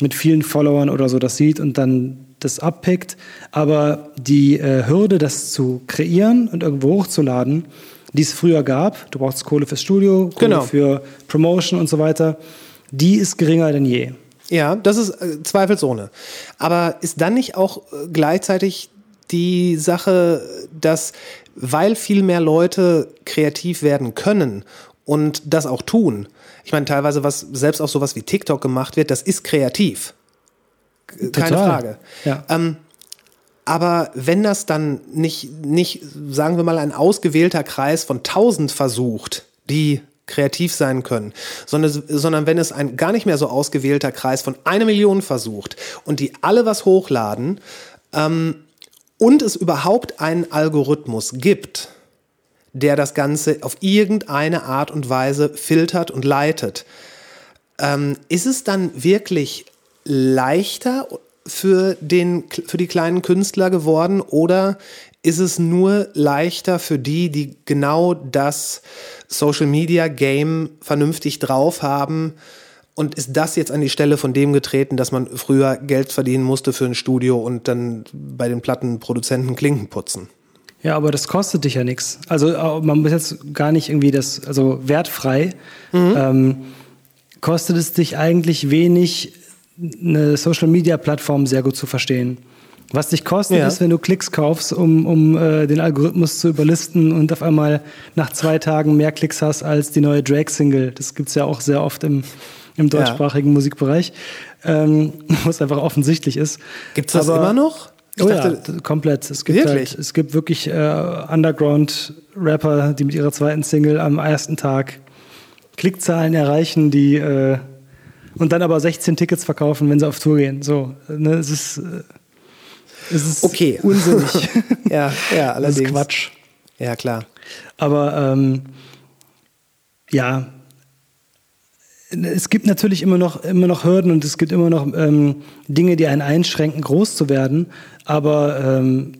mit vielen Followern oder so das sieht und dann das abpickt. Aber die äh, Hürde, das zu kreieren und irgendwo hochzuladen, die es früher gab, du brauchst Kohle fürs Studio, Kohle Genau. für Promotion und so weiter, die ist geringer denn je. Ja, das ist äh, zweifelsohne. Aber ist dann nicht auch äh, gleichzeitig die Sache, dass weil viel mehr Leute kreativ werden können und das auch tun, ich meine teilweise was selbst auch sowas wie TikTok gemacht wird, das ist kreativ. Keine Total. Frage. Ja. Ähm, aber wenn das dann nicht, nicht, sagen wir mal, ein ausgewählter Kreis von tausend versucht, die kreativ sein können, sondern, sondern wenn es ein gar nicht mehr so ausgewählter Kreis von einer Million versucht und die alle was hochladen ähm, und es überhaupt einen Algorithmus gibt, der das Ganze auf irgendeine Art und Weise filtert und leitet, ähm, ist es dann wirklich leichter für, den, für die kleinen Künstler geworden oder ist es nur leichter für die, die genau das Social Media Game vernünftig drauf haben? Und ist das jetzt an die Stelle von dem getreten, dass man früher Geld verdienen musste für ein Studio und dann bei den Plattenproduzenten Klinken putzen? Ja, aber das kostet dich ja nichts. Also äh, man muss jetzt gar nicht irgendwie das, also wertfrei, ähm, kostet es dich eigentlich wenig, eine Social-Media-Plattform sehr gut zu verstehen. Was dich kostet, Ja. ist, wenn du Klicks kaufst, um, um äh, den Algorithmus zu überlisten und auf einmal nach zwei Tagen mehr Klicks hast als die neue Drake-Single. Das gibt's ja auch sehr oft im, im deutschsprachigen Musikbereich, ähm, <laughs> wo es einfach offensichtlich ist. Gibt's das Aber- immer noch? Ich oh dachte- ja, komplett. Es gibt, Wirklich? halt, es gibt wirklich äh, Underground-Rapper, die mit ihrer zweiten Single am ersten Tag Klickzahlen erreichen, die äh, und dann aber 16 Tickets verkaufen, wenn sie auf Tour gehen. So, ne, es ist, äh, es ist Okay. <laughs> unsinnig. Ja, ja, <laughs> das allerdings. ist Quatsch. Ja, klar. Aber ähm, ja, es gibt natürlich immer noch, immer noch Hürden und es gibt immer noch ähm, Dinge, die einen einschränken, groß zu werden. Aber ähm,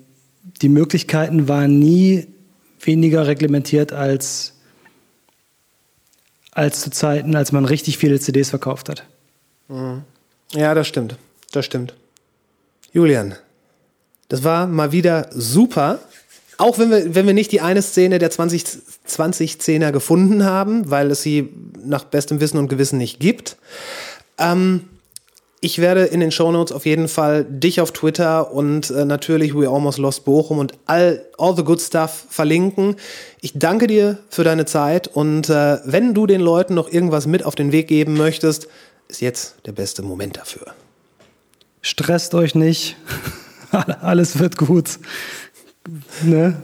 die Möglichkeiten waren nie weniger reglementiert als, als zu Zeiten, als man richtig viele CDs verkauft hat. Ja, das stimmt. Das stimmt. Julian, das war mal wieder super. Auch wenn wir, wenn wir nicht die eine Szene der 20, 2010er gefunden haben, weil es sie nach bestem Wissen und Gewissen nicht gibt. Ähm, ich werde in den Shownotes auf jeden Fall dich auf Twitter und äh, natürlich We Almost Lost Bochum und all, all the good stuff verlinken. Ich danke dir für deine Zeit und äh, wenn du den Leuten noch irgendwas mit auf den Weg geben möchtest, ist jetzt der beste Moment dafür. Stresst euch nicht. <laughs> Alles wird gut. Ne?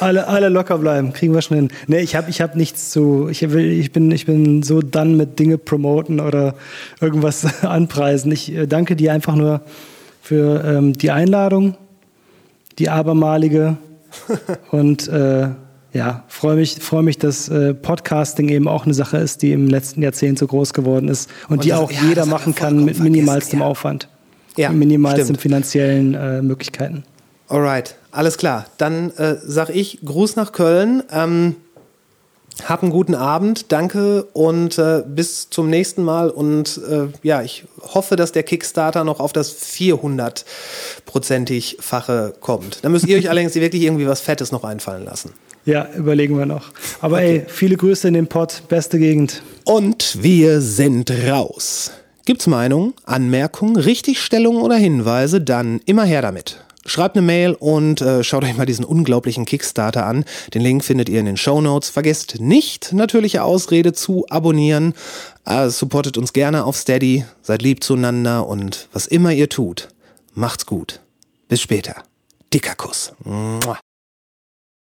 Alle, alle locker bleiben, kriegen wir schon hin. Ne, ich habe ich hab nichts zu. Ich, will, ich, bin, ich bin so dann mit Dinge promoten oder irgendwas <laughs> anpreisen. Ich äh, danke dir einfach nur für ähm, die Einladung, die abermalige. <laughs> Und äh, ja, freue mich, freu mich, dass äh, Podcasting eben auch eine Sache ist, die im letzten Jahrzehnt so groß geworden ist und, Und die das- auch ja, jeder machen kann mit minimalstem ja. Aufwand. Ja, minimalsten stimmt. finanziellen äh, Möglichkeiten. Alright, alles klar. Dann äh, sag ich Gruß nach Köln. Ähm, hab einen guten Abend, danke und äh, bis zum nächsten Mal. Und äh, ja, ich hoffe, dass der Kickstarter noch auf das 400-prozentig Fache kommt. Da müsst ihr euch <laughs> allerdings wirklich irgendwie was Fettes noch einfallen lassen. Ja, überlegen wir noch. Aber ey, viele Grüße in den Pott, beste Gegend. Und wir sind raus. Gibt's Meinungen, Anmerkungen, Richtigstellungen oder Hinweise, dann immer her damit. Schreibt eine Mail und äh, schaut euch mal diesen unglaublichen Kickstarter an. Den Link findet ihr in den Show Notes. Vergesst nicht, natürliche Ausrede zu abonnieren. Äh, supportet uns gerne auf Steady. Seid lieb zueinander und was immer ihr tut, macht's gut. Bis später. Dicker Kuss. Mua.